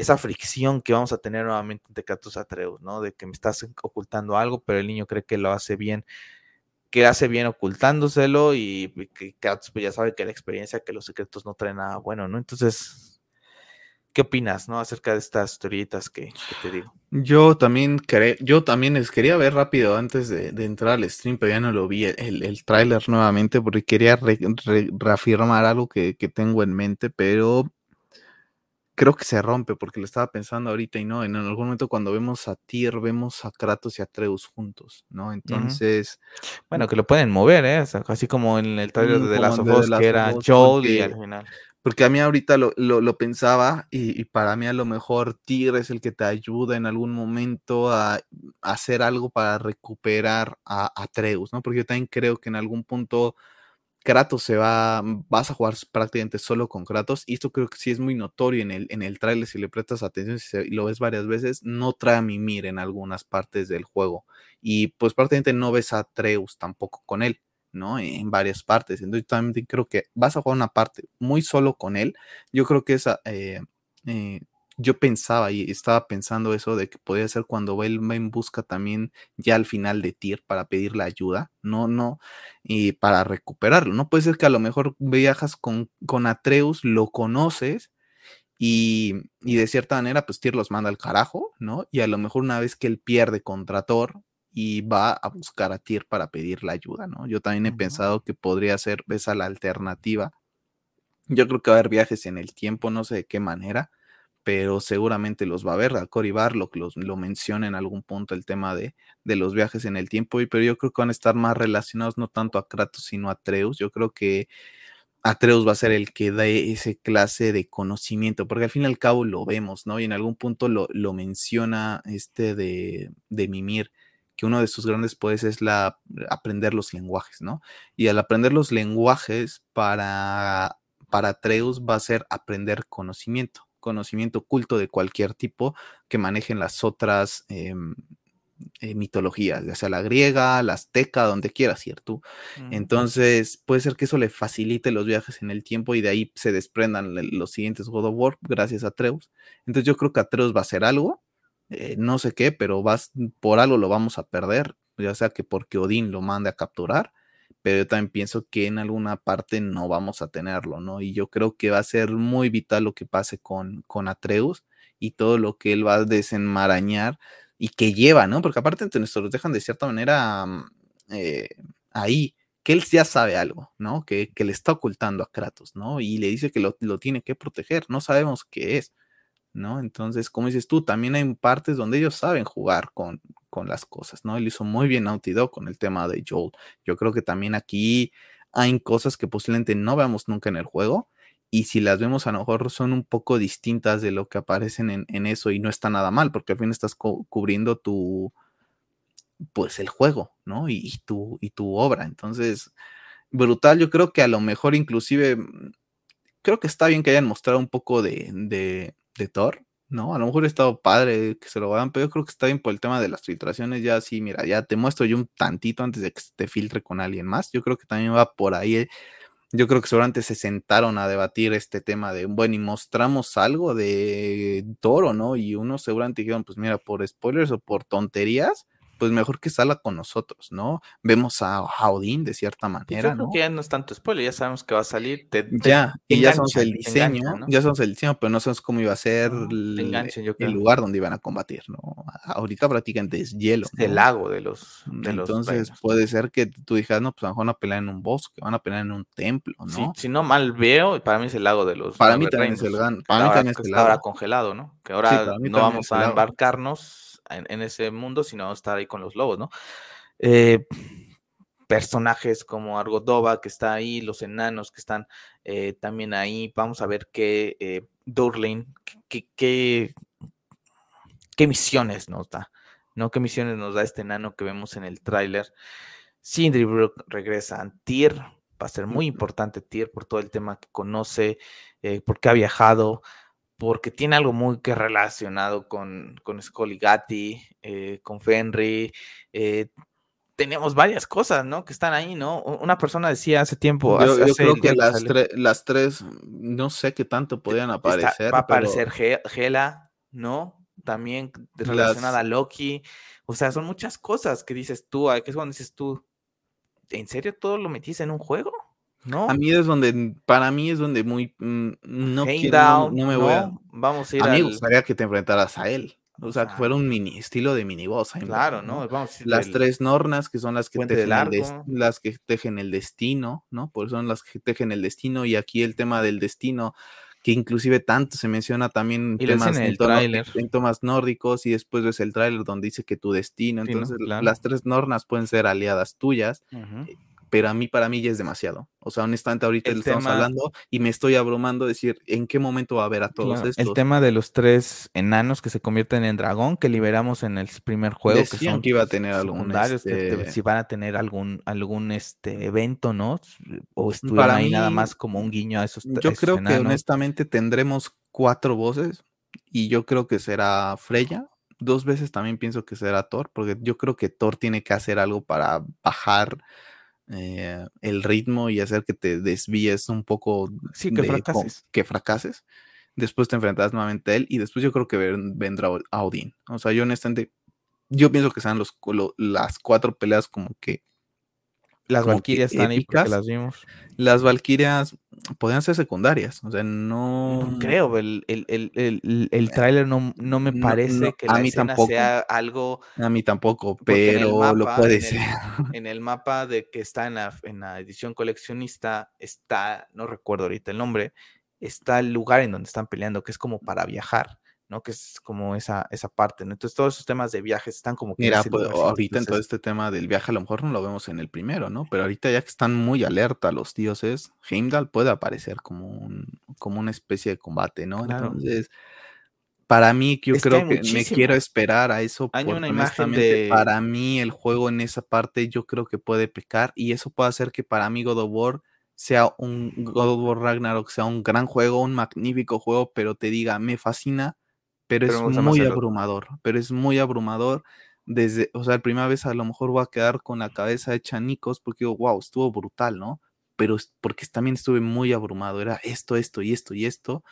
esa fricción que vamos a tener nuevamente entre Kratos Atreus, ¿no? De que me estás ocultando algo, pero el niño cree que lo hace bien, que hace bien ocultándoselo y que Kratos pues, ya sabe que la experiencia, que los secretos no traen nada bueno, ¿no? Entonces, ¿qué opinas, no? Acerca de estas historietas que, te digo. Yo también yo también les quería ver rápido antes de, entrar al stream, pero ya no lo vi el, el tráiler nuevamente porque quería reafirmar algo que tengo en mente, pero creo que se rompe porque lo estaba pensando ahorita y no, en algún momento cuando vemos a Tyr, vemos a Kratos y a Atreus juntos, ¿no? Entonces... Bueno, que lo pueden mover, ¿eh? así como en el trailer de The Last of Us, que era Joel y al final. Porque a mí ahorita lo, lo, pensaba y, para mí a lo mejor Tyr es el que te ayuda en algún momento a, hacer algo para recuperar a, a, Atreus, ¿no? Porque yo también creo que en algún punto Kratos se va, vas a jugar prácticamente solo con Kratos, y esto creo que sí es muy notorio en el, en el trailer, si le prestas atención, si lo ves varias veces, no trae a Mimir en algunas partes del juego, y pues prácticamente no ves a Treus tampoco con él, ¿no? En varias partes, entonces también creo que vas a jugar una parte muy solo con él, yo creo que esa... Eh, eh, yo pensaba y estaba pensando eso de que podría ser cuando él va en busca también ya al final de Tyr para pedirle ayuda, no, no, y para recuperarlo. No puede ser que a lo mejor viajas con, con Atreus, lo conoces y, y, de cierta manera pues Tyr los manda al carajo, ¿no? Y a lo mejor una vez que él pierde contra Thor y va a buscar a Tyr para pedirle ayuda, ¿no? Yo también he pensado que podría ser esa la alternativa. Yo creo que va a haber viajes en el tiempo, no sé de qué manera pero seguramente los va a ver. A Cory Barlock los, lo menciona en algún punto el tema de, de, los viajes en el tiempo, y, pero yo creo que van a estar más relacionados no tanto a Kratos, sino a Atreus. Yo creo que Atreus va a ser el que dé ese clase de conocimiento, porque al fin y al cabo lo vemos, ¿no? Y en algún punto lo, lo menciona este de, de Mimir que uno de sus grandes poderes es la, aprender los lenguajes, ¿no? Y al aprender los lenguajes para, para Atreus va a ser aprender conocimiento conocimiento oculto de cualquier tipo que manejen las otras em, eh, mitologías, ya sea la griega, la azteca, donde quiera, ¿cierto? Entonces, puede ser que eso le facilite los viajes en el tiempo y de ahí se desprendan los siguientes God of War gracias a Atreus. Entonces, yo creo que Atreus va a hacer algo, eh, no sé qué, pero vas, por algo lo vamos a perder, ya sea que porque Odín lo mande a capturar pero yo también pienso que en alguna parte no vamos a tenerlo, ¿no? Y yo creo que va a ser muy vital lo que pase con, con Atreus y todo lo que él va a desenmarañar y que lleva, ¿no? Porque aparte entre nosotros dejan de cierta manera mm, eh, ahí, que él ya sabe algo, ¿no? Que, que, le está ocultando a Kratos, ¿no? Y le dice que lo, lo tiene que proteger, no sabemos qué es. ¿no? Entonces, como dices tú, también hay partes donde ellos saben jugar con, con las cosas, ¿no? Él hizo muy bien Naughty Dog con el tema de Joel. Yo creo que también aquí hay cosas que posiblemente no veamos nunca en el juego. Y si las vemos, a lo mejor son un poco distintas de lo que aparecen en, eso y no está nada mal, porque al fin estás cubriendo tu, pues el juego, ¿no? Y, tu, y tu obra. Entonces, brutal, yo creo que a lo mejor inclusive, mm, creo que está bien que hayan mostrado un poco de, de, de Thor, ¿no? A lo mejor ha estado padre que se lo vayan, pero yo creo que está bien por el tema de las filtraciones. Ya sí, mira, ya te muestro yo un tantito antes de que te filtre con alguien más. Yo creo que también va por ahí. Eh. Yo creo que seguramente se sentaron a debatir este tema de, bueno, y mostramos algo de Toro, ¿no? Y unos seguramente dijeron, pues mira, por spoilers o por tonterías, pues mejor que salga con nosotros, ¿no? Vemos a Odín de cierta manera. yo creo que ya no es tanto spoiler, ya sabemos que va a salir. ya, y ya sabemos el diseño, ya sabemos el diseño, pero no sabemos cómo iba a ser el, lugar donde iban a combatir, ¿no? Ahorita prácticamente es hielo. Es el lago de los. De Entonces puede ser que tú dijeras, no, pues a van a pelear en un bosque, van a pelear en un templo, ¿no? si no mal veo, para mí es el lago de los. Para mí también es el gran. Para mí también es el lago. Ahora congelado, ¿no? Que ahora no vamos a embarcarnos en, ese mundo, sino estar ahí con los lobos, ¿no? Eh, personajes como Argodova que está ahí, los enanos que están eh, también ahí. Vamos a ver qué eh, Durlin, qué, qué, misiones nos da, ¿no? ¿Qué misiones nos da este enano que vemos en el tráiler? Sindri Brook regresa a Tyr, va a ser muy importante Tyr por todo el tema que conoce, porque ha viajado, porque tiene algo muy que relacionado con, con Scoligati, eh, con Fenry. Eh, teníamos varias cosas, ¿no? Que están ahí, ¿no? Una persona decía hace tiempo. Yo, creo que las, las, tres, no sé qué tanto podían aparecer. va a aparecer Gela, ¿no? También relacionada a Loki. O sea, son muchas cosas que dices tú, que es cuando dices tú, ¿en serio todo lo metiste en un juego? A mí es donde, para mí es donde muy, mm, no, quiero, no, me voy a... Vamos a ir A mí me gustaría que te enfrentaras a él. O sea, que fuera un mini estilo de mini boss. Claro, ¿no? las tres nornas que son las que, tejen el las que tejen el destino, ¿no? Por eso son las que tejen el destino. Y aquí el tema del destino, que inclusive tanto se menciona también Y temas, en el temas nórdicos y después ves el tráiler donde dice que tu destino, Sí, ¿no? entonces Claro. las tres nornas pueden ser aliadas tuyas, Ujú. Pero a mí, para mí ya es demasiado. O sea, honestamente ahorita El le estamos tema- hablando y me estoy abrumando decir en qué momento va a ver a todos Claro, estos. El tema de los tres enanos que se convierten en dragón que liberamos en el primer juego, que Decían son que iba a tener algún, que este, si van a tener algún algún este evento, ¿no? O estuvieron Para ahí nada mí, más como un guiño a esos, a Yo creo que honestamente tendremos cuatro voces y yo creo que será Freya. Dos veces también pienso que será Thor, porque yo creo que Thor tiene que hacer algo para bajar eh, el ritmo y hacer que te desvíes un poco Sí, que de fracases. que fracases. Después te enfrentarás nuevamente a él y después yo creo que ven- vendrá a Odín. O sea, yo honestamente, yo pienso que serán los, lo- las cuatro peleas como que Las valquirias están ahí porque épicas. las vimos. las Valquirias podrían ser secundarias. O sea, no. No creo, el, el, el, el, el tráiler no, no me parece no, que a la mí escena tampoco. sea algo A mí tampoco, pero lo puede ser. [laughs] en el mapa de que está en la, en la edición coleccionista, está, no recuerdo ahorita el nombre, está el lugar en donde están peleando, que es como para viajar, ¿no? Que es como esa, esa parte, ¿no? Entonces todos esos temas de viajes están como que Mira, pues, ahorita en todo este tema del viaje, a lo mejor no lo vemos en el primero, ¿no? Pero ahorita ya que están muy alerta los dioses, Heimdall puede aparecer como, un, como una especie de combate, ¿no? Claro. Entonces, para mí, yo Es creo que me quiero esperar a eso, Hay una imagen de- para mí el juego en esa parte yo creo que puede pecar y eso puede hacer que para mí God of War sea un God of War Ragnarok, sea un gran juego, un magnífico juego, pero te diga, me fascina, pero, Pero es muy abrumador, pero es muy abrumador desde, o sea, la primera vez a lo mejor voy a quedar con la cabeza hecha anicos porque digo, wow, estuvo brutal, ¿no? Pero porque también estuve muy abrumado, era esto, esto y esto y esto,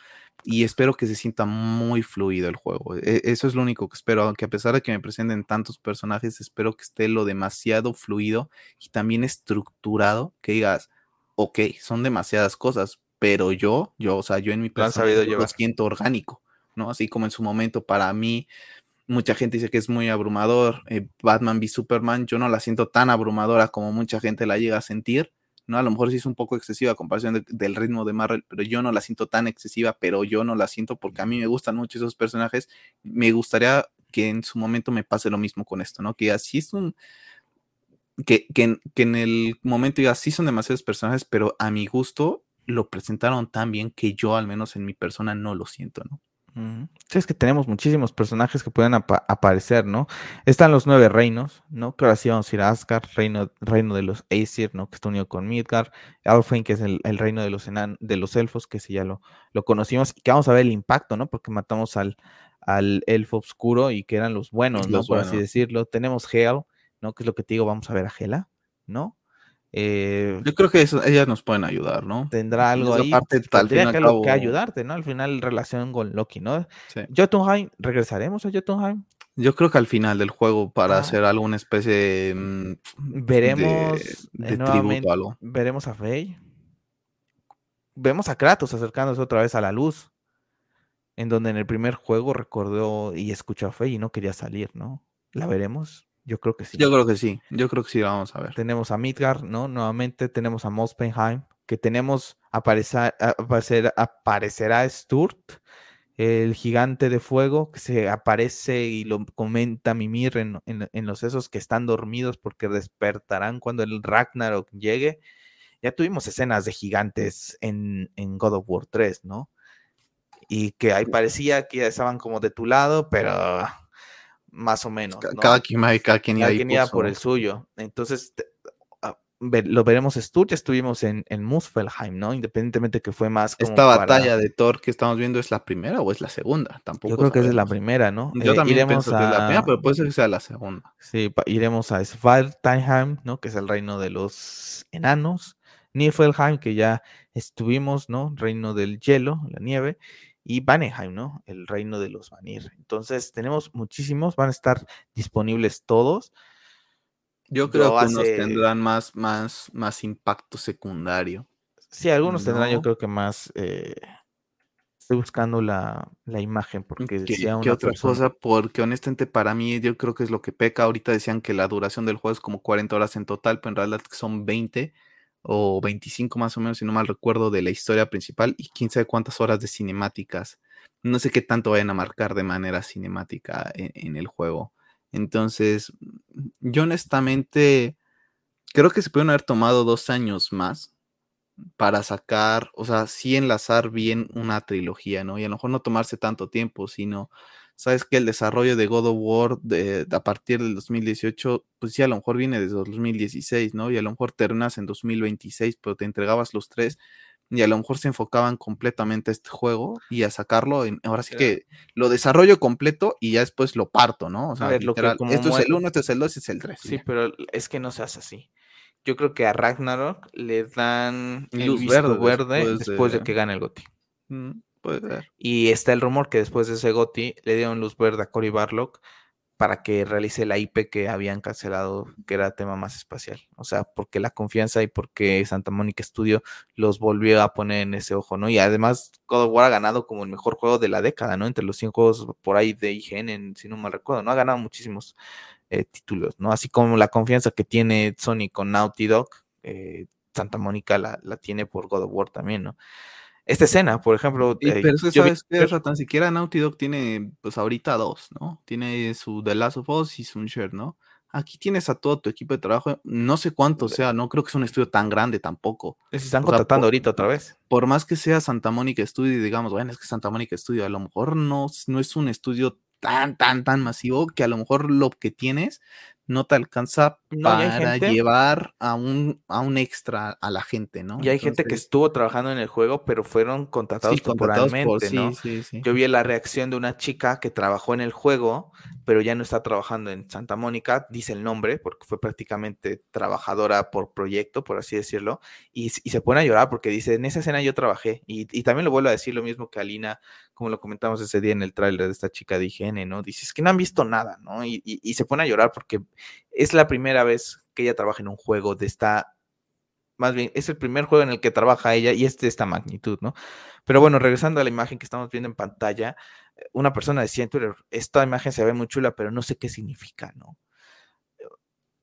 y espero que se sienta muy fluido el juego. E- Eso es lo único que espero, aunque a pesar de que me presenten tantos personajes, espero que esté lo demasiado fluido y también estructurado, que digas, ok, son demasiadas cosas, pero yo, yo, o sea, yo en mi persona lo siento orgánico, Así como en su momento para mí, mucha gente dice que es muy abrumador, eh, Batman v Superman, yo no la siento tan abrumadora como mucha gente la llega a sentir, ¿no? A lo mejor sí es un poco excesiva a comparación de- del ritmo de Marvel, pero yo no la siento tan excesiva, pero yo no la siento porque a mí me gustan mucho esos personajes. Me gustaría que en su momento me pase lo mismo con esto, ¿no? Que así es un... Que, que, que en el momento diga, sí son demasiados personajes, pero a mi gusto lo presentaron tan bien que yo al menos en mi persona no lo siento, ¿no? Sí, es que tenemos muchísimos personajes que pueden apa- aparecer, ¿no? Están los nueve reinos, ¿no? Que ahora sí vamos a ir a Asgard, reino, reino de los Aesir, ¿no? Que está unido con Midgard, Alfheim, que es el, el reino de los enan- de los elfos, que sí ya lo, lo conocimos, y que vamos a ver el impacto, ¿no? Porque matamos al, al elfo oscuro y que eran los buenos, ¿no? Los Por así decirlo. Tenemos Hel, ¿no? Que es lo que te digo, vamos a ver a Hela, ¿no? Eh, Yo creo que eso, ellas nos pueden ayudar, ¿no? tendrá algo ahí. parte, tendría que, algo que cabo- ayudarte, ¿no? Al final, relación con Loki, ¿no? Sí. Jotunheim, ¿regresaremos a Jotunheim? Yo creo que al final del juego, para Ah. hacer alguna especie de, mm, Veremos de, eh, de tributo algo. veremos a Frey. Vemos a Kratos acercándose otra vez a la luz. En donde en el primer juego recordó y escuchó a Frey y no quería salir, ¿no? ¿La veremos? Yo creo que sí. Yo creo que sí, yo creo que sí vamos a ver. Tenemos a Midgard, ¿no? Nuevamente tenemos a Muspelheim, que tenemos aparecer, aparecer, aparecerá Sturt, el gigante de fuego, que se aparece y lo comenta Mimir en, en, en los esos que están dormidos porque despertarán cuando el Ragnarok llegue. Ya tuvimos escenas de gigantes en, en God of War 3, ¿no? Y que ahí parecía que ya estaban como de tu lado, pero más o menos. Ca- ¿no? Cada quien, cada quien iba Cada quien por iba por el suyo. Entonces, te- a- ver- lo veremos Stur, ya estuvimos en, en Muspelheim, ¿no? Independientemente que fue más como Esta para- batalla de Thor que estamos viendo es la primera o es la segunda, tampoco. Yo creo que esa es la sabemos. primera, ¿no? Yo Eh, también iremos pienso que es la primera, a- pero puede ser que sea la segunda. Sí, iremos a Svartalheim, ¿no? Que es el reino de los enanos. Niflheim, que ya estuvimos, ¿no? Reino del hielo, la nieve. Y Vanheim, ¿no? El reino de los Vanir. Entonces, tenemos muchísimos, van a estar disponibles todos. Yo creo Yo que unos tendrán más, más, más impacto secundario. Sí, algunos tendrán, yo creo que más. eh, estoy buscando la, la imagen porque ¿Qué, decía qué una otra persona- cosa? Porque honestamente para mí yo creo que es lo que peca. Ahorita decían que la duración del juego es como 40 horas en total, pero en realidad son 20. O 25 más o menos, si no mal recuerdo, de la historia principal y quién sabe cuántas horas de cinemáticas. No sé qué tanto vayan a marcar de manera cinemática en, en el juego. Entonces, yo honestamente creo que se pueden haber tomado dos años más para sacar, o sea, sí enlazar bien una trilogía, ¿no? Y a lo mejor no tomarse tanto tiempo, sino, sabes que el desarrollo de God of War de, a partir del 2018, pues sí, a lo mejor viene desde 2016, ¿no? Y a lo mejor terminas en 2026, pero te entregabas los tres y a lo mejor se enfocaban completamente a este juego y a sacarlo. En, ahora sí que lo desarrollo completo y ya después lo parto, ¿no? O sea, ver, lo que esto es el muere- 1, este es el 2, este es el 3. Sí, pero es que no se hace así. Yo creo que a Ragnarok le dan el Luz verde verde, después después, de... de- que gane el GOTY. Puede ser. Y está el rumor que después de ese GOTY le dieron luz verde a Cory Barlock para que realice la IP que habían cancelado, que era tema más espacial. O sea, porque la confianza y porque Santa Mónica Studio los volvió a poner en ese ojo, ¿no? Y además God of War ha ganado como el mejor juego de la década, ¿no? Entre los 100 juegos por ahí de IGN, si no mal recuerdo, ¿no? Ha ganado muchísimos eh, títulos, ¿no? Así como la confianza que tiene Sony con Naughty Dog, eh, Santa Mónica la, la, tiene por God of War también, ¿no? Esta escena, por ejemplo. Y, pero es que, ¿sabes qué? O sea, tan siquiera Naughty Dog tiene, pues ahorita dos, ¿no? Tiene su The Last of Us y su Share, ¿no? Aquí tienes a todo tu equipo de trabajo, no sé cuánto sea, no creo que es un estudio tan grande tampoco. Se están o contratando sea, por, ahorita otra vez. Por más que sea Santa Mónica Studio y digamos, bueno, es que Santa Mónica Studio a lo mejor no, no es un estudio tan, tan, tan masivo que a lo mejor lo que tienes no te alcanza no, para llevar a un, a un extra a la gente, ¿no? Y hay Entonces, gente que estuvo trabajando en el juego, pero fueron contratados sí, contratados temporalmente, por, ¿no? Sí, sí, Yo vi la reacción de una chica que trabajó en el juego, pero ya no está trabajando en Santa Mónica, dice el nombre, porque fue prácticamente trabajadora por proyecto, por así decirlo, y, y se pone a llorar porque dice, en esa escena yo trabajé, y, y, también lo vuelvo a decir lo mismo que Alina, como lo comentamos ese día en el tráiler de esta chica de IGN, ¿no? Dice, es que no han visto nada, ¿no? Y, y se pone a llorar porque es la primera vez que ella trabaja en un juego de esta, más bien, es el primer juego en el que trabaja ella y es de esta magnitud, ¿no? Pero bueno, regresando a la imagen que estamos viendo en pantalla, una persona decía en Twitter, esta imagen se ve muy chula, pero no sé qué significa, ¿no?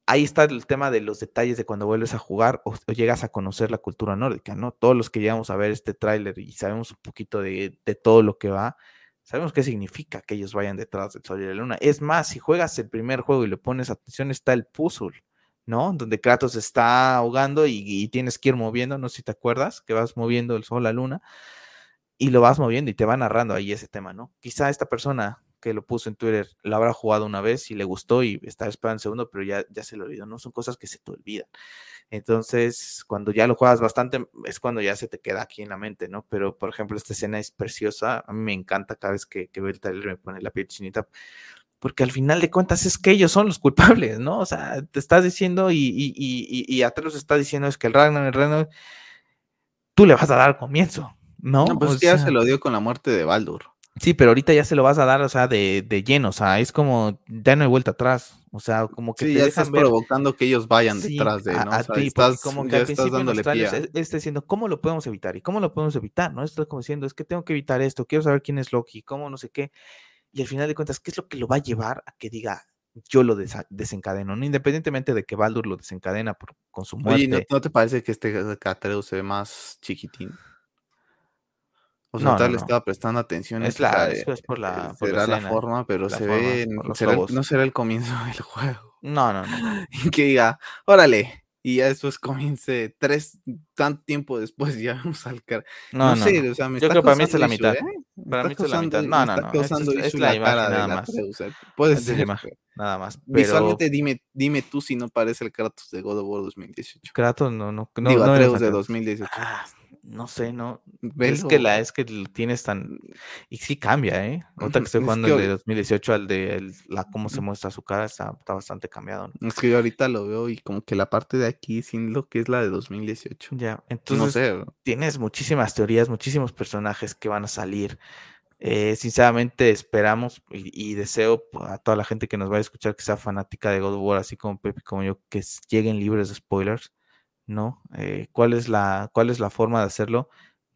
Ahí está el tema de los detalles de cuando vuelves a jugar o, llegas a conocer la cultura nórdica, ¿no? Todos los que llegamos a ver este tráiler y sabemos un poquito de, todo lo que va, sabemos qué significa que ellos vayan detrás del Sol y la Luna. Es más, si juegas el primer juego y le pones atención, está el puzzle, ¿no? Donde Kratos está ahogando y, y, tienes que ir moviendo, no sé si te acuerdas, que vas moviendo el Sol, la Luna, y lo vas moviendo y te va narrando ahí ese tema, ¿no? Quizá esta persona que lo puso en Twitter lo habrá jugado una vez y le gustó y está esperando el segundo, pero ya, ya se lo olvidó, ¿no? Son cosas que se te olvidan. Entonces, cuando ya lo juegas bastante, es cuando ya se te queda aquí en la mente, ¿no? Pero, por ejemplo, esta escena es preciosa. A mí me encanta cada vez que, que veo el trailer, me pone la piel chinita. Porque al final de cuentas es que ellos son los culpables, ¿no? O sea, te estás diciendo y, y, y, y está diciendo es que el Ragnar, el Ragnar, tú le vas a dar comienzo, ¿no? No, pues o ya sea, se lo dio con la muerte de Baldur. Sí, pero ahorita ya se lo vas a dar, o sea, de, de lleno, o sea, es como, ya no hay vuelta atrás, o sea, como que sí, te ya estás ver, provocando que ellos vayan Sí, detrás de, a, ¿no? a o sea, ti, estás, como que al estás principio en está diciendo, ¿cómo lo podemos evitar? ¿Y cómo lo podemos evitar? ¿No? Está como diciendo, es que tengo que evitar esto, quiero saber quién es Loki, cómo no sé qué, y al final de cuentas, ¿qué es lo que lo va a llevar a que diga, yo lo desa- desencadeno, ¿no? Independientemente de que Baldur lo desencadena por, con su muerte. Oye, ¿no, ¿no te parece que este Atreus se ve más chiquitín? O sea, No, tal no, le no. estaba prestando atención. Es la- por la- eh, por la será la escena, forma, pero la se forma, ve. será el- no será el comienzo [laughs] del juego. No, no, no. [laughs] Y que diga, órale. Y ya después comience tres, tanto tiempo después [laughs] ya vamos al car. No, No, no, sé, no. o sea, me Yo está creo para mí es la causando mitad. ¿eh? Para mí es la mitad. No, no, no. Es, la, la imagen cara nada más. Atreus, eh, Puede Es de la ser. imagen, nada más. Pero Visualmente, dime, dime tú si no parece el Kratos de God of War 2018. Kratos no, no, no, Digo, no Atreus de Atreus. 2018. Ah, no sé, no. Es que la es que lo tienes tan y sí cambia, ¿eh? Ahorita que estoy Es jugando que el de hoy- 2018 al de el- la cómo se muestra su cara está, está bastante cambiado, ¿no? Es que yo ahorita lo veo y como que la parte de aquí sin lo que es la de 2018. Ya, no entonces sé. tienes muchísimas teorías, muchísimos personajes que van a salir. Eh, sinceramente esperamos y, y deseo a toda la gente que nos vaya a escuchar que sea fanática de God of War, así como Pepe y como yo, que lleguen libres de spoilers, ¿no? Eh, ¿cuál es la, cuál es la forma de hacerlo?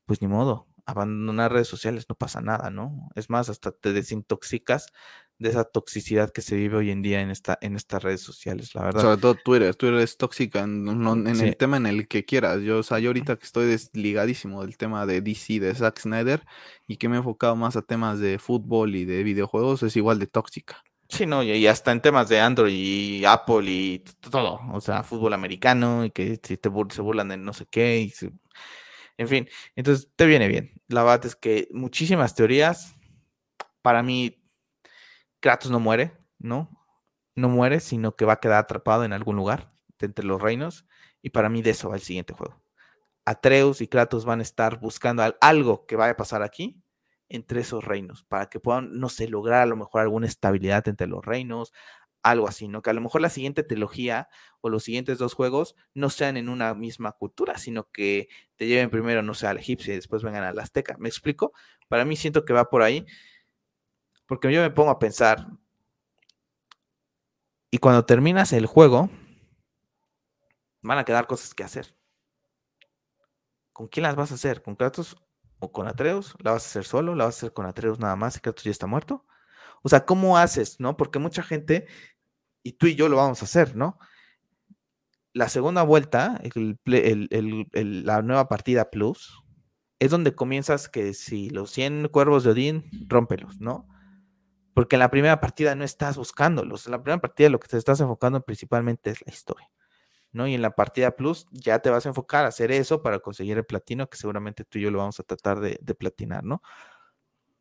Pues ni modo, abandonar redes sociales no pasa nada, ¿no? Es más, hasta te desintoxicas de esa toxicidad que se vive hoy en día en, esta, en estas redes sociales, la verdad. Sobre todo Twitter, Twitter es tóxica en, en el tema en el que quieras. Yo, o sea, yo ahorita que estoy desligadísimo del tema de DC, de Zack Snyder, y que me he enfocado más a temas de fútbol y de videojuegos, es igual de tóxica. Sí, no, y hasta en temas de Android y Apple y todo, o sea, fútbol americano y que si te se burlan de no sé qué, y en fin, entonces te viene bien. La verdad es que muchísimas teorías, para mí Kratos no muere, ¿no? No muere, sino que va a quedar atrapado en algún lugar de entre los reinos. Y para mí de eso va el siguiente juego. Atreus y Kratos van a estar buscando algo que vaya a pasar aquí entre esos reinos, para que puedan, no sé, lograr a lo mejor alguna estabilidad entre los reinos, algo así, ¿no? Que a lo mejor la siguiente trilogía o los siguientes dos juegos no sean en una misma cultura, sino que te lleven primero, no sé, al egipcio y después vengan al azteca. ¿Me explico? Para mí siento que va por ahí. Porque yo me pongo a pensar, y cuando terminas el juego, van a quedar cosas que hacer. ¿Con quién las vas a hacer? ¿Con Kratos o con Atreus? ¿La vas a hacer solo? ¿La vas a hacer con Atreus nada más y Kratos ya está muerto? O sea, ¿cómo haces? ¿No? Porque mucha gente, y tú y yo lo vamos a hacer, ¿no? La segunda vuelta, la nueva partida Plus, es donde comienzas que si los 100 cuervos de Odín, rómpelos, ¿no? porque en la primera partida no estás buscándolos, en la primera partida lo que te estás enfocando principalmente es la historia, ¿no? Y en la partida plus ya te vas a enfocar a hacer eso para conseguir el platino, que seguramente tú y yo lo vamos a tratar de, platinar, ¿no?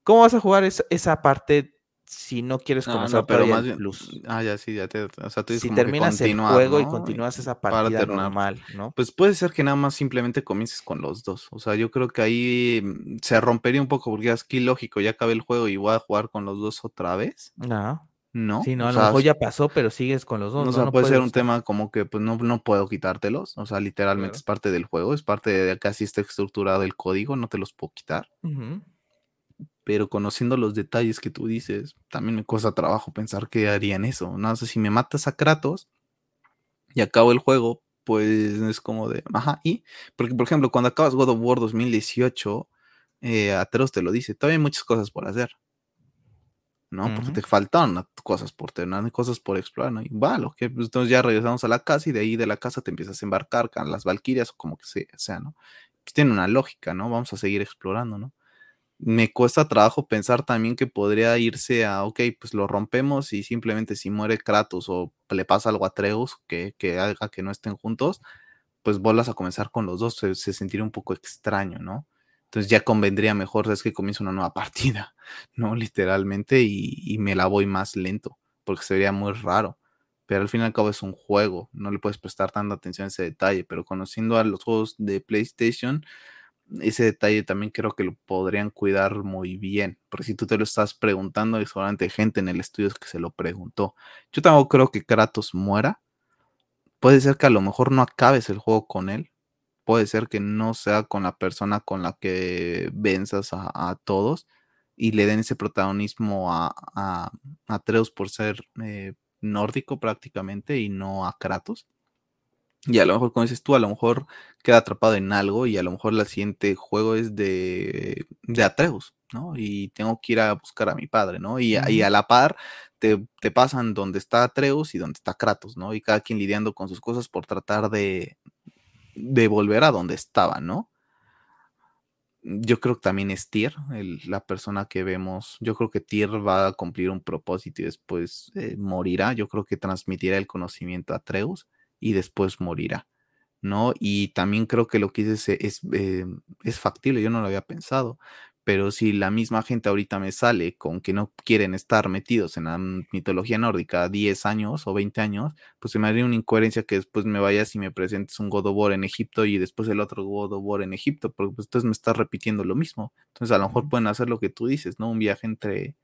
¿Cómo vas a jugar esa, parte si no quieres conocer pero más plus. Ah, ya sí, ya te. O sea, tú si terminas el juego y continúas esa partida normal, ¿no? Pues puede ser que nada más simplemente comiences con los dos. O sea, yo creo que ahí mm, se rompería un poco porque es que lógico, ya acabé el juego y voy a jugar con los dos otra vez. No. No. Sí, no, a lo mejor ya pasó, pero sigues con los dos. O sea, puede ser un tema como que pues no, no puedo quitártelos. O sea, literalmente es parte del juego, es parte de casi está estructurado el código, no te los puedo quitar pero conociendo los detalles que tú dices, también me cuesta trabajo pensar que harían eso. No sé, si me matas a Kratos y acabo el juego, pues es como de, ajá, y, porque por ejemplo, cuando acabas God of War 2018, eh, Atreus te lo dice, todavía hay muchas cosas por hacer. ¿No? Porque te faltan cosas por tener, cosas por explorar, ¿no? Y va, lo que, pues, entonces ya regresamos a la casa y de ahí de la casa te empiezas a embarcar con las valquirias o como que sea, ¿no? Pues tiene una lógica, ¿no? Vamos a seguir explorando, ¿no? me cuesta trabajo pensar también que podría irse a, ok, pues lo rompemos y simplemente si muere Kratos o le pasa algo a Treus que, que haga que no estén juntos, pues vuelvas a comenzar con los dos, se, sentiría un poco extraño, ¿no? Entonces ya convendría mejor, es que comience una nueva [laughs] partida, ¿no? Literalmente, y, me la voy más lento, porque sería muy raro. Pero al fin y al cabo es un juego, no le puedes prestar tanta atención a ese detalle, pero conociendo a los juegos de PlayStation, ese detalle también creo que lo podrían cuidar muy bien, porque si tú te lo estás preguntando, y solamente gente en el estudio que se lo preguntó. Yo tampoco creo que Kratos muera. Puede ser que a lo mejor no acabes el juego con él. Puede ser que no sea con la persona con la que venzas a, todos y le den ese protagonismo a, a, Atreus por ser eh, nórdico prácticamente y no a Kratos. Y a lo mejor, como dices tú, a lo mejor queda atrapado en algo y a lo mejor el siguiente juego es de, de Atreus, ¿no? Y tengo que ir a buscar a mi padre, ¿no? Y, a la par te, te, pasan donde está Atreus y donde está Kratos, ¿no? Y cada quien lidiando con sus cosas por tratar de, de volver a donde estaba, ¿no? Yo creo que también es Tyr, la persona que vemos. Yo creo que Tyr va a cumplir un propósito y después eh, morirá. Yo creo que transmitirá el conocimiento a Atreus y después morirá, ¿no? Y también creo que lo que dices es, eh, es factible, yo no lo había pensado, pero si la misma gente ahorita me sale con que no quieren estar metidos en la mitología nórdica 10 años o 20 años, pues se me haría una incoherencia que después me vayas y me presentes un God of War en Egipto y después el otro God of War en Egipto, porque pues entonces me estás repitiendo lo mismo. Entonces a lo mejor pueden hacer lo que tú dices, ¿no? Un viaje entre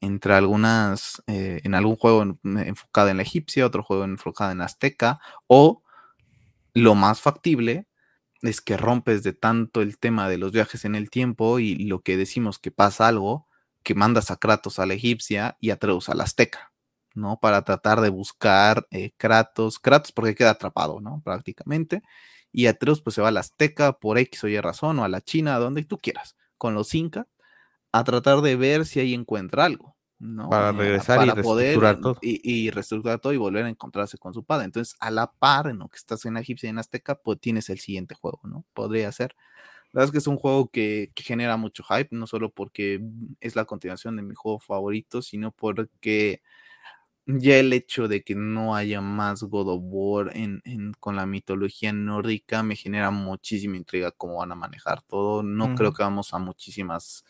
entre algunas, eh, en algún juego enfocado en la egipcia, otro juego enfocado en la azteca, o lo más factible es que rompes de tanto el tema de los viajes en el tiempo y lo que decimos que pasa algo, que mandas a Kratos a la egipcia y a Atreus a la azteca, ¿no? Para tratar de buscar eh, Kratos, Kratos porque queda atrapado, ¿no? Prácticamente, y Atreus pues se va a la Azteca por X o Y razón, o a la China, donde tú quieras, con los Inca, a tratar de ver si ahí encuentra algo. ¿No? Para regresar y para reestructurar todo. Y, y reestructurar todo y volver a encontrarse con su padre. Entonces, a la par en lo que estás en Egipcia y en Azteca, pues tienes el siguiente juego, ¿no? Podría ser. La verdad es que es un juego que, que genera mucho hype, no solo porque es la continuación de mi juego favorito, sino porque ya el hecho de que no haya más God of War en, en- con la mitología nórdica me genera muchísima intriga cómo van a manejar todo. No creo que vamos a muchísimas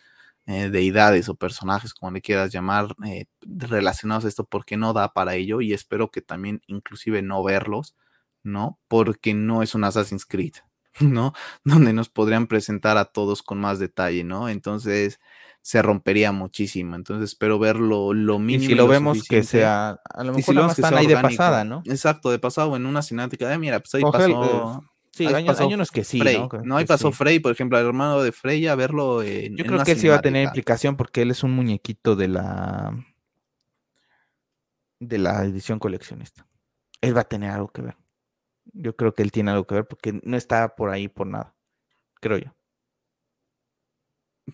eh, deidades o personajes, como le quieras llamar, eh, relacionados a esto, porque no da para ello y espero que también inclusive no verlos, ¿no? Porque no es un Assassin's Creed, [laughs] ¿no? Donde nos podrían presentar a todos con más detalle, ¿no? Entonces se rompería muchísimo. Entonces espero verlo lo Y mínimo si y lo lo vemos que sea, a lo Y si mejor lo vemos que están ahí de pasada, ¿no? Exacto, de pasado en una cinemática de mira, pues ahí pasó. Sí, hay, pasó hay unos que sí, Frey, ¿no? ¿no? Que pasó sí. Frey, por ejemplo, el hermano de Frey, a verlo en, Yo en creo que él sí va a tener implicación porque él es un muñequito de la de la edición coleccionista. Él va a tener algo que ver. Yo creo que él tiene algo que ver porque no está por ahí por nada, creo yo.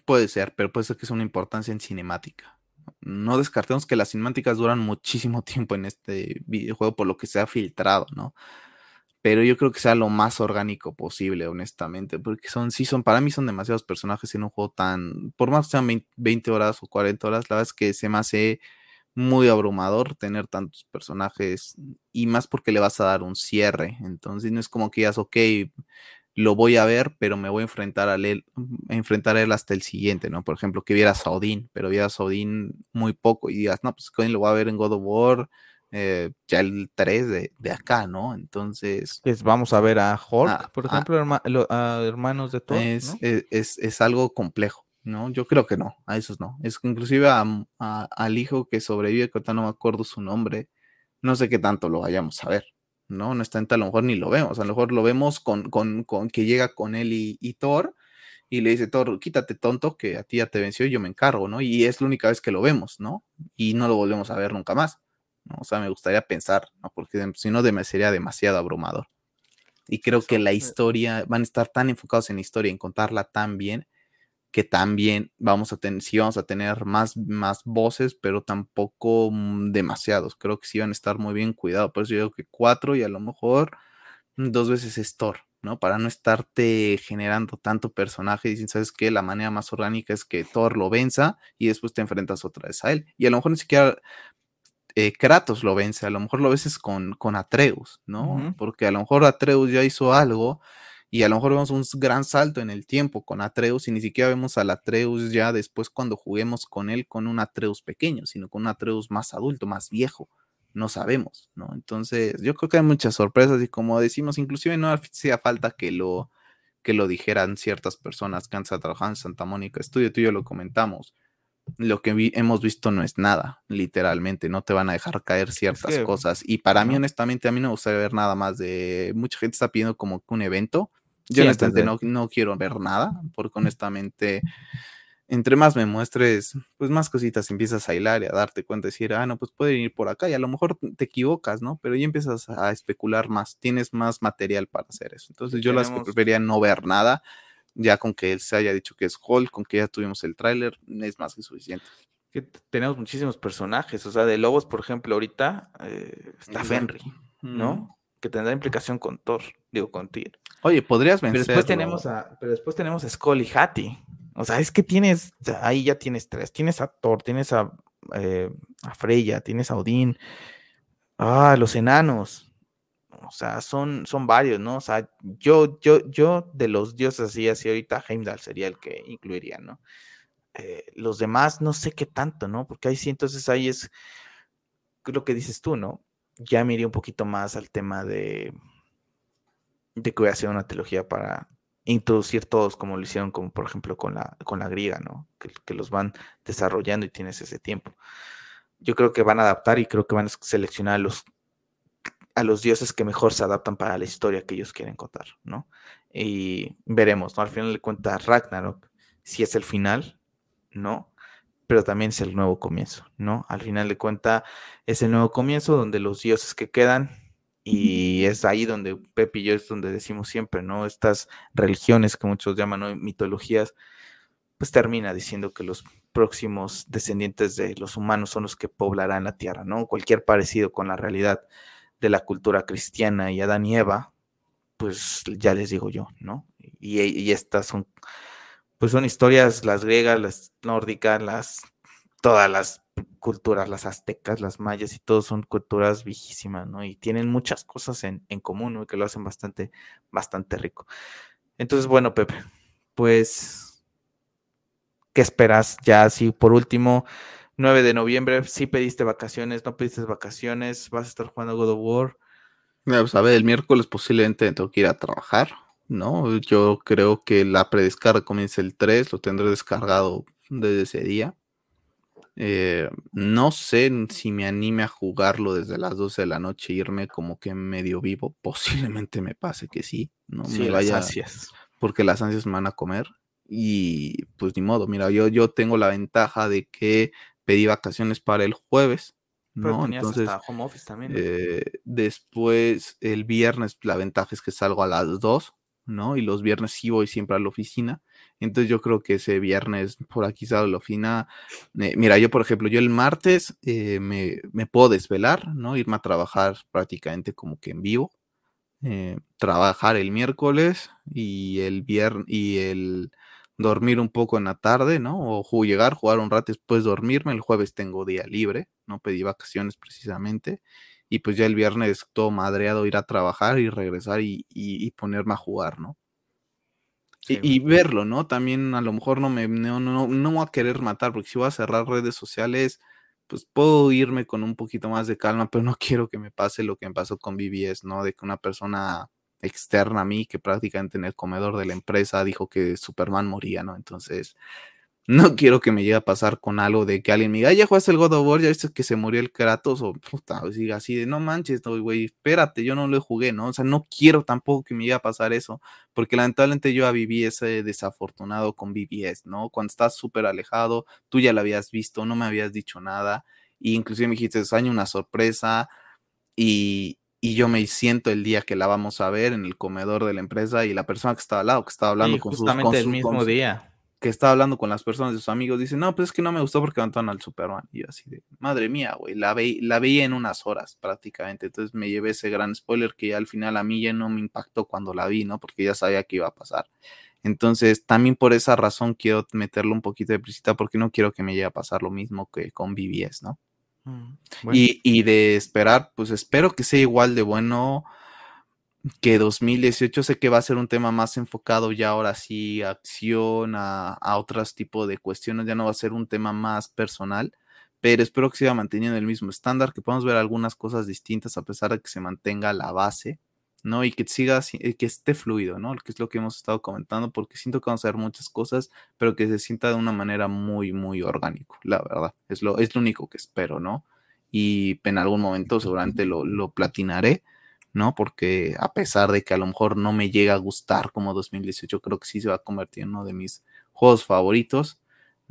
Puede ser, pero puede ser que es una importancia en cinemática. No descartemos que las cinemáticas duran muchísimo [laughs] tiempo en este videojuego por lo que se ha filtrado, ¿no? Pero yo creo que sea lo más orgánico posible, honestamente, porque son, sí son, para mí son demasiados personajes en un juego tan, por más que sean 20, 20 horas o 40 horas, la verdad es que se me hace muy abrumador tener tantos personajes y más porque le vas a dar un cierre, entonces no es como que digas, ok, lo voy a ver, pero me voy a enfrentar a él, a enfrentar a él hasta el siguiente, ¿no? Por ejemplo, que vieras a Odín, pero vieras a Odín muy poco y digas, no, pues Odín lo voy a ver en God of War, eh, ya el 3 de, de, acá, ¿no? Entonces... Es, vamos a ver a Hulk, por ejemplo, herma, lo, a hermanos de Thor, es, ¿no? es, es, es, algo complejo, ¿no? Yo creo que no, a esos no. Es inclusive al hijo que sobrevive, que ahorita no me acuerdo su nombre, no sé qué tanto lo vayamos a ver. ¿no? Honestamente, a lo mejor ni lo vemos. A lo mejor lo vemos con, con, con que llega con él y, y, Thor y le dice, Thor, quítate tonto, que a ti ya te venció y yo me encargo, ¿no? Y es la única vez que lo vemos, ¿no? Y no lo volvemos a ver nunca más, ¿no? O sea, me gustaría pensar, ¿no? Porque si no, sería demasiado abrumador. Y creo Eso, que la historia, van a estar tan enfocados en la historia, en contarla tan bien, que también vamos a tener, sí vamos a tener más, más voces, pero tampoco mm, demasiados. Creo que sí van a estar muy bien cuidados. Por eso yo digo que cuatro y a lo mejor dos veces es Thor, ¿no? Para no estarte generando tanto personaje y sabes que la manera más orgánica es que Thor lo venza y después te enfrentas otra vez a él. Y a lo mejor ni siquiera eh, Kratos lo vence, a lo mejor lo vences con, con Atreus, ¿no? Uh -huh. Porque a lo mejor Atreus ya hizo algo y a lo mejor vemos un gran salto en el tiempo con Atreus y ni siquiera vemos al Atreus ya después cuando juguemos con él con un Atreus pequeño, sino con un Atreus más adulto, más viejo. No sabemos, ¿no? Entonces, yo creo que hay muchas sorpresas y como decimos, inclusive no hacía falta que lo, que lo dijeran ciertas personas que han trabajado en Santa Mónica Studio, tú y yo lo comentamos. Lo que vi, hemos visto no es nada, literalmente, no te van a dejar caer ciertas es que, cosas. Y para no. mí, honestamente, a mí no me gustaría ver nada más de. Mucha gente está pidiendo como que un evento. Yo, sí, honestamente, no, no, quiero ver nada, porque honestamente, entre más me muestres, pues más cositas empiezas a hilar y a darte cuenta, decir, ah, no, pues pueden ir por acá, y a lo mejor te equivocas, ¿no? Pero ya empiezas a especular más, tienes más material para hacer eso. Entonces, yo tenemos... las que prefería no ver nada ya con que él se haya dicho que es Hulk, con que ya tuvimos el tráiler, es más que suficiente. Que tenemos muchísimos personajes, o sea, de Lobos, por ejemplo, ahorita eh, está Fenry, ¿no? Mm. Que tendrá implicación con Thor, digo, con Tyr. Oye, podrías vencer. Pero después tenemos a, pero después tenemos a Skull y Hattie. O sea, es que tienes, ahí ya tienes tres. Tienes a Thor, tienes a, eh, a Freya, tienes a Odín, ah, los enanos. O sea, son, son varios, ¿no? O sea, yo, yo, yo de los dioses así, así ahorita Heimdall sería el que incluiría, ¿no? Eh, los demás no sé qué tanto, ¿no? Porque ahí sí, entonces ahí es lo que dices tú, ¿no? Ya me iría un poquito más al tema de, de que voy a hacer una trilogía para introducir todos como lo hicieron, como por ejemplo con la, con la griega, ¿no? Que, que los van desarrollando y tienes ese tiempo. Yo creo que van a adaptar y creo que van a seleccionar los a los dioses que mejor se adaptan para la historia que ellos quieren contar, ¿no? Y veremos, ¿no? Al final de cuentas, Ragnarok, si es el final, ¿no? Pero también es el nuevo comienzo, ¿no? Al final de cuentas, es el nuevo comienzo donde los dioses que quedan Y es ahí donde Pepe y yo es donde decimos siempre, ¿no? Estas religiones que muchos llaman ¿no? mitologías, pues termina diciendo que los próximos descendientes de los humanos son los que poblarán la tierra, ¿no? Cualquier parecido con la realidad de la cultura cristiana y Adán y Eva, pues ya les digo yo, ¿no? Y, estas son, pues son historias, las griegas, las nórdicas, las, todas las culturas, las aztecas, las mayas y todos son culturas viejísimas, ¿no? Y tienen muchas cosas en, en común, ¿no? Que lo hacen bastante, bastante rico. Entonces, bueno, Pepe, pues ¿Qué esperas? Ya así, por último, 9 de noviembre, si pediste vacaciones, no pediste vacaciones, vas a estar jugando God of War. Pues a ver, el miércoles posiblemente tengo que ir a trabajar, ¿no? Yo creo que la predescarga comienza el 3, lo tendré descargado desde ese día. Eh, no sé si me anime a jugarlo desde las 12 de la noche, irme como que medio vivo. [laughs] Posiblemente me pase que sí, no Sí, me las vaya ansias. porque las ansias me van a comer. Y pues ni modo, mira, yo, yo tengo la ventaja de que pedí vacaciones para el jueves, Pero ¿no? Entonces, hasta home office también, ¿no? eh, después el viernes la ventaja es que salgo a las 2, ¿no? Y los viernes sí voy siempre a la oficina. Entonces yo creo que ese viernes por aquí salgo a la oficina. eh, mira, yo por ejemplo, yo el martes eh, me, me puedo desvelar, ¿no? Irme a trabajar prácticamente como que en vivo. trabajar el miércoles y el viernes y el dormir un poco en la tarde, ¿no? O llegar, jugar un rato, después dormirme. El jueves tengo día libre, no pedí vacaciones precisamente. Y pues ya el viernes todo madreado ir a trabajar y regresar y, y- y ponerme a jugar, ¿no? Sí, Y, y verlo, ¿no? También a lo mejor no me no, no, no voy a querer matar, porque si voy a cerrar redes sociales, pues puedo irme con un poquito más de calma, pero no quiero que me pase lo que me pasó con BBS, ¿no? De que una persona externa a mí, que prácticamente en el comedor de la empresa dijo que Superman moría, ¿no? Entonces, [laughs] no quiero que me llegue a pasar con algo de que alguien me diga, "Ay, ya jugaste el God of War, ya viste que se murió el Kratos, o puta, o diga así de, no manches, no, güey, espérate, yo no lo jugué, ¿no? O sea, no quiero tampoco que me llegue a pasar eso, porque lamentablemente yo viví ese desafortunado con BBS, ¿no? Cuando estás súper alejado, tú ya lo habías visto, no me habías dicho nada, y inclusive me dijiste, año una sorpresa, y, y yo me siento el día que la vamos a ver en el comedor de la empresa, y la persona que estaba al lado, que estaba hablando Sí, con sus, con justamente el sus, con mismo sus- día. que estaba hablando con las personas de sus amigos, dice, no, pues es que no me gustó porque levantaron al Superman. Y yo así de, madre mía, güey, la, ve, la veía en unas horas prácticamente. Entonces me llevé ese gran spoiler que ya al final a mí ya no me impactó cuando la vi, ¿no? Porque ya sabía que iba a pasar. Entonces, también por esa razón quiero meterle un poquito de prisita porque no quiero que me llegue a pasar lo mismo que con BBS, ¿no? Mm. Y, y de esperar, pues espero que sea igual de bueno que 2018 sé que va a ser un tema más enfocado ya ahora sí a acción, a, a otros tipos de cuestiones, ya no va a ser un tema más personal, pero espero que siga manteniendo el mismo estándar, que podamos ver algunas cosas distintas a pesar de que se mantenga la base, ¿no? Y que siga, eh, que esté fluido, ¿no? Que es lo que hemos estado comentando, porque siento que vamos a ver muchas cosas, pero que se sienta de una manera muy, muy orgánico, la verdad, es lo, es lo único que espero, ¿no? Y en algún momento seguramente lo, lo platinaré ¿no? Porque a pesar de que a lo mejor no me llega a gustar como 2018, creo que sí se va a convertir en uno de mis juegos favoritos,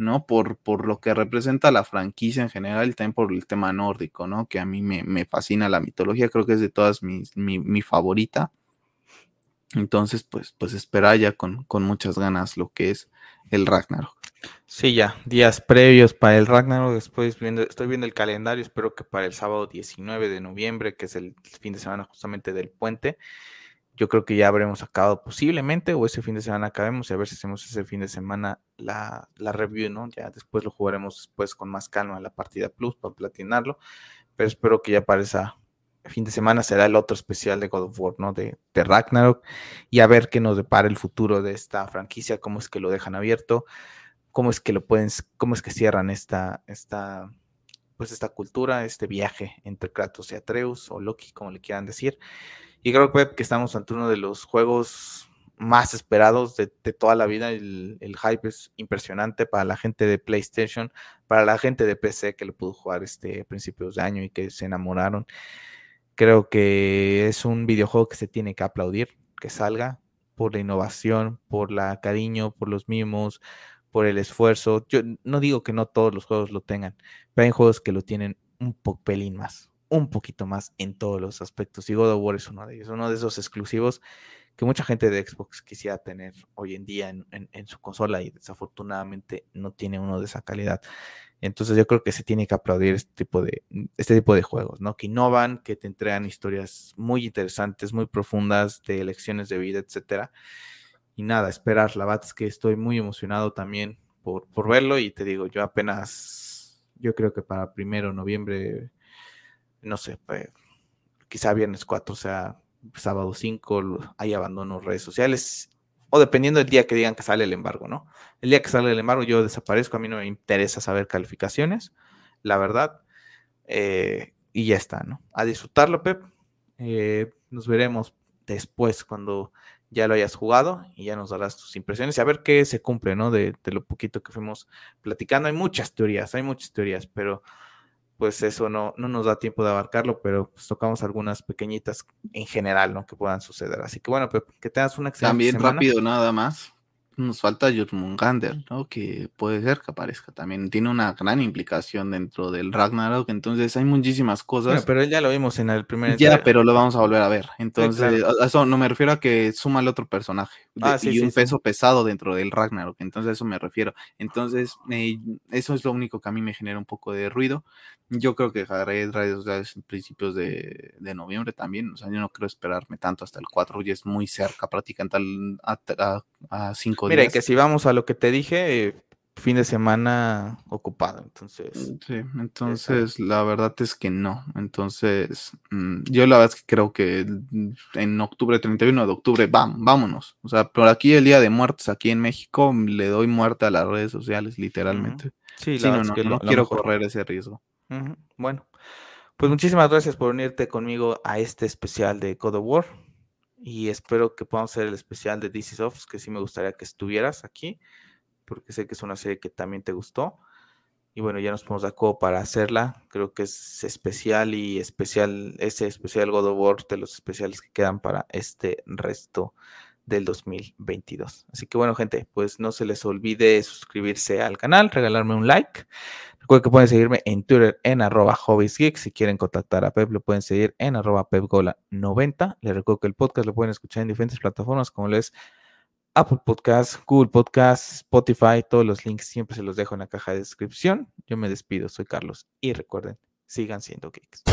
¿no? Por, por lo que representa la franquicia en general y también por el tema nórdico, ¿no? Que a mí me, me fascina la mitología, creo que es de todas mis, mi, mi favorita. Entonces, pues, pues espera ya con, con muchas ganas lo que es el Ragnarok. Sí, ya, días previos para el Ragnarok, después viendo, estoy viendo el calendario, espero que para el sábado 19 de noviembre, que es el fin de semana justamente del puente, yo creo que ya habremos acabado posiblemente, o ese fin de semana acabemos y a ver si hacemos ese fin de semana la, la review, ¿no? Ya después lo jugaremos después con más calma la partida plus para platinarlo, pero espero que ya para esa fin de semana será el otro especial de God of War, ¿no? De, de Ragnarok, y a ver qué nos depara el futuro de esta franquicia, cómo es que lo dejan abierto cómo es que lo pueden, cómo es que cierran esta, esta, pues esta cultura, este viaje entre Kratos y Atreus o Loki, como le quieran decir. Y creo que estamos ante uno de los juegos más esperados de, toda la vida. El, el, hype es impresionante para la gente de PlayStation, para la gente de PC que lo pudo jugar este principios de año y que se enamoraron. Creo que es un videojuego que se tiene que aplaudir, que salga por la innovación, por la cariño, por los mimos, por el esfuerzo. Yo no digo que no todos los juegos lo tengan, pero hay juegos que lo tienen un pelín más. Un poquito más en todos los aspectos. Y God of War es uno de ellos, uno de esos exclusivos que mucha gente de Xbox quisiera tener hoy en día en, su consola y desafortunadamente no tiene uno de esa calidad. Entonces yo creo que se tiene que aplaudir este tipo de, este tipo de juegos, ¿no? Que innovan, que te entregan historias muy interesantes, muy profundas, de lecciones de vida, etcétera. Y nada, esperar. La verdad es que estoy muy emocionado también por, por verlo y te digo, yo apenas, yo creo que para primero noviembre, no sé, pues, quizá viernes 4, o sea, sábado 5, hay abandono redes sociales o dependiendo del día que digan que sale el embargo, ¿no? El día que sale el embargo yo desaparezco, a mí no me interesa saber calificaciones, la verdad, eh, y ya está, ¿no? A disfrutarlo, Pep. Eh, nos veremos después cuando ya lo hayas jugado y ya nos darás tus impresiones y a ver qué se cumple, ¿no? De, de lo poquito que fuimos platicando. Hay muchas teorías, hay muchas teorías, pero pues eso no, no nos da tiempo de abarcarlo, pero pues tocamos algunas pequeñitas en general, ¿no? Que puedan suceder. Así que bueno, que tengas una excelente También rápido nada más. Nos falta Jormungander, ¿no? Que puede ser que aparezca también. Tiene una gran implicación dentro del Ragnarok, entonces hay muchísimas cosas. Bueno, pero ya lo vimos en el primer. Ya, pero lo vamos a volver a ver. Entonces, eso no me refiero a que suma el otro personaje ah, y un peso pesado dentro del Ragnarok. Entonces, eso me refiero. Entonces, eso es lo único que a mí me genera un poco de ruido. Yo creo que dejaré redes sociales en principios de, de, noviembre también. O sea, yo no creo esperarme tanto hasta el 4, ya es muy cerca, prácticamente a, a, a cinco Mira. Mira, que si vamos a lo que te dije, fin de semana ocupado, entonces. Mm, sí, entonces la verdad es que no. Entonces, mm, yo la verdad es que creo que en octubre, 31 de octubre, vamos, vámonos. O sea, por aquí el Día de Muertos, aquí en México, le doy muerte a las redes sociales, literalmente. Sí, sí no, no, no, quiero correr ese riesgo. Bueno, pues muchísimas gracias por unirte conmigo a este especial de God of War. Y espero que podamos hacer el especial de DC Soft, que sí me gustaría que estuvieras aquí, porque sé que es una serie que también te gustó. Y bueno, ya nos ponemos de acuerdo para hacerla. Creo que es especial y especial, ese especial God of War de los especiales que quedan para este resto del 2022. Así que bueno, gente, pues no se les olvide suscribirse al canal, regalarme un like. Recuerden que pueden seguirme en Twitter en arroba hobbiesgeek. Si quieren contactar a Pep, lo pueden seguir en arroba pepgola90. Les recuerdo que el podcast lo pueden escuchar en diferentes plataformas como les Apple Podcast, Google Podcast, Spotify. Todos los links siempre se los dejo en la caja de descripción. Yo me despido, soy Carlos. Y recuerden, sigan siendo geeks.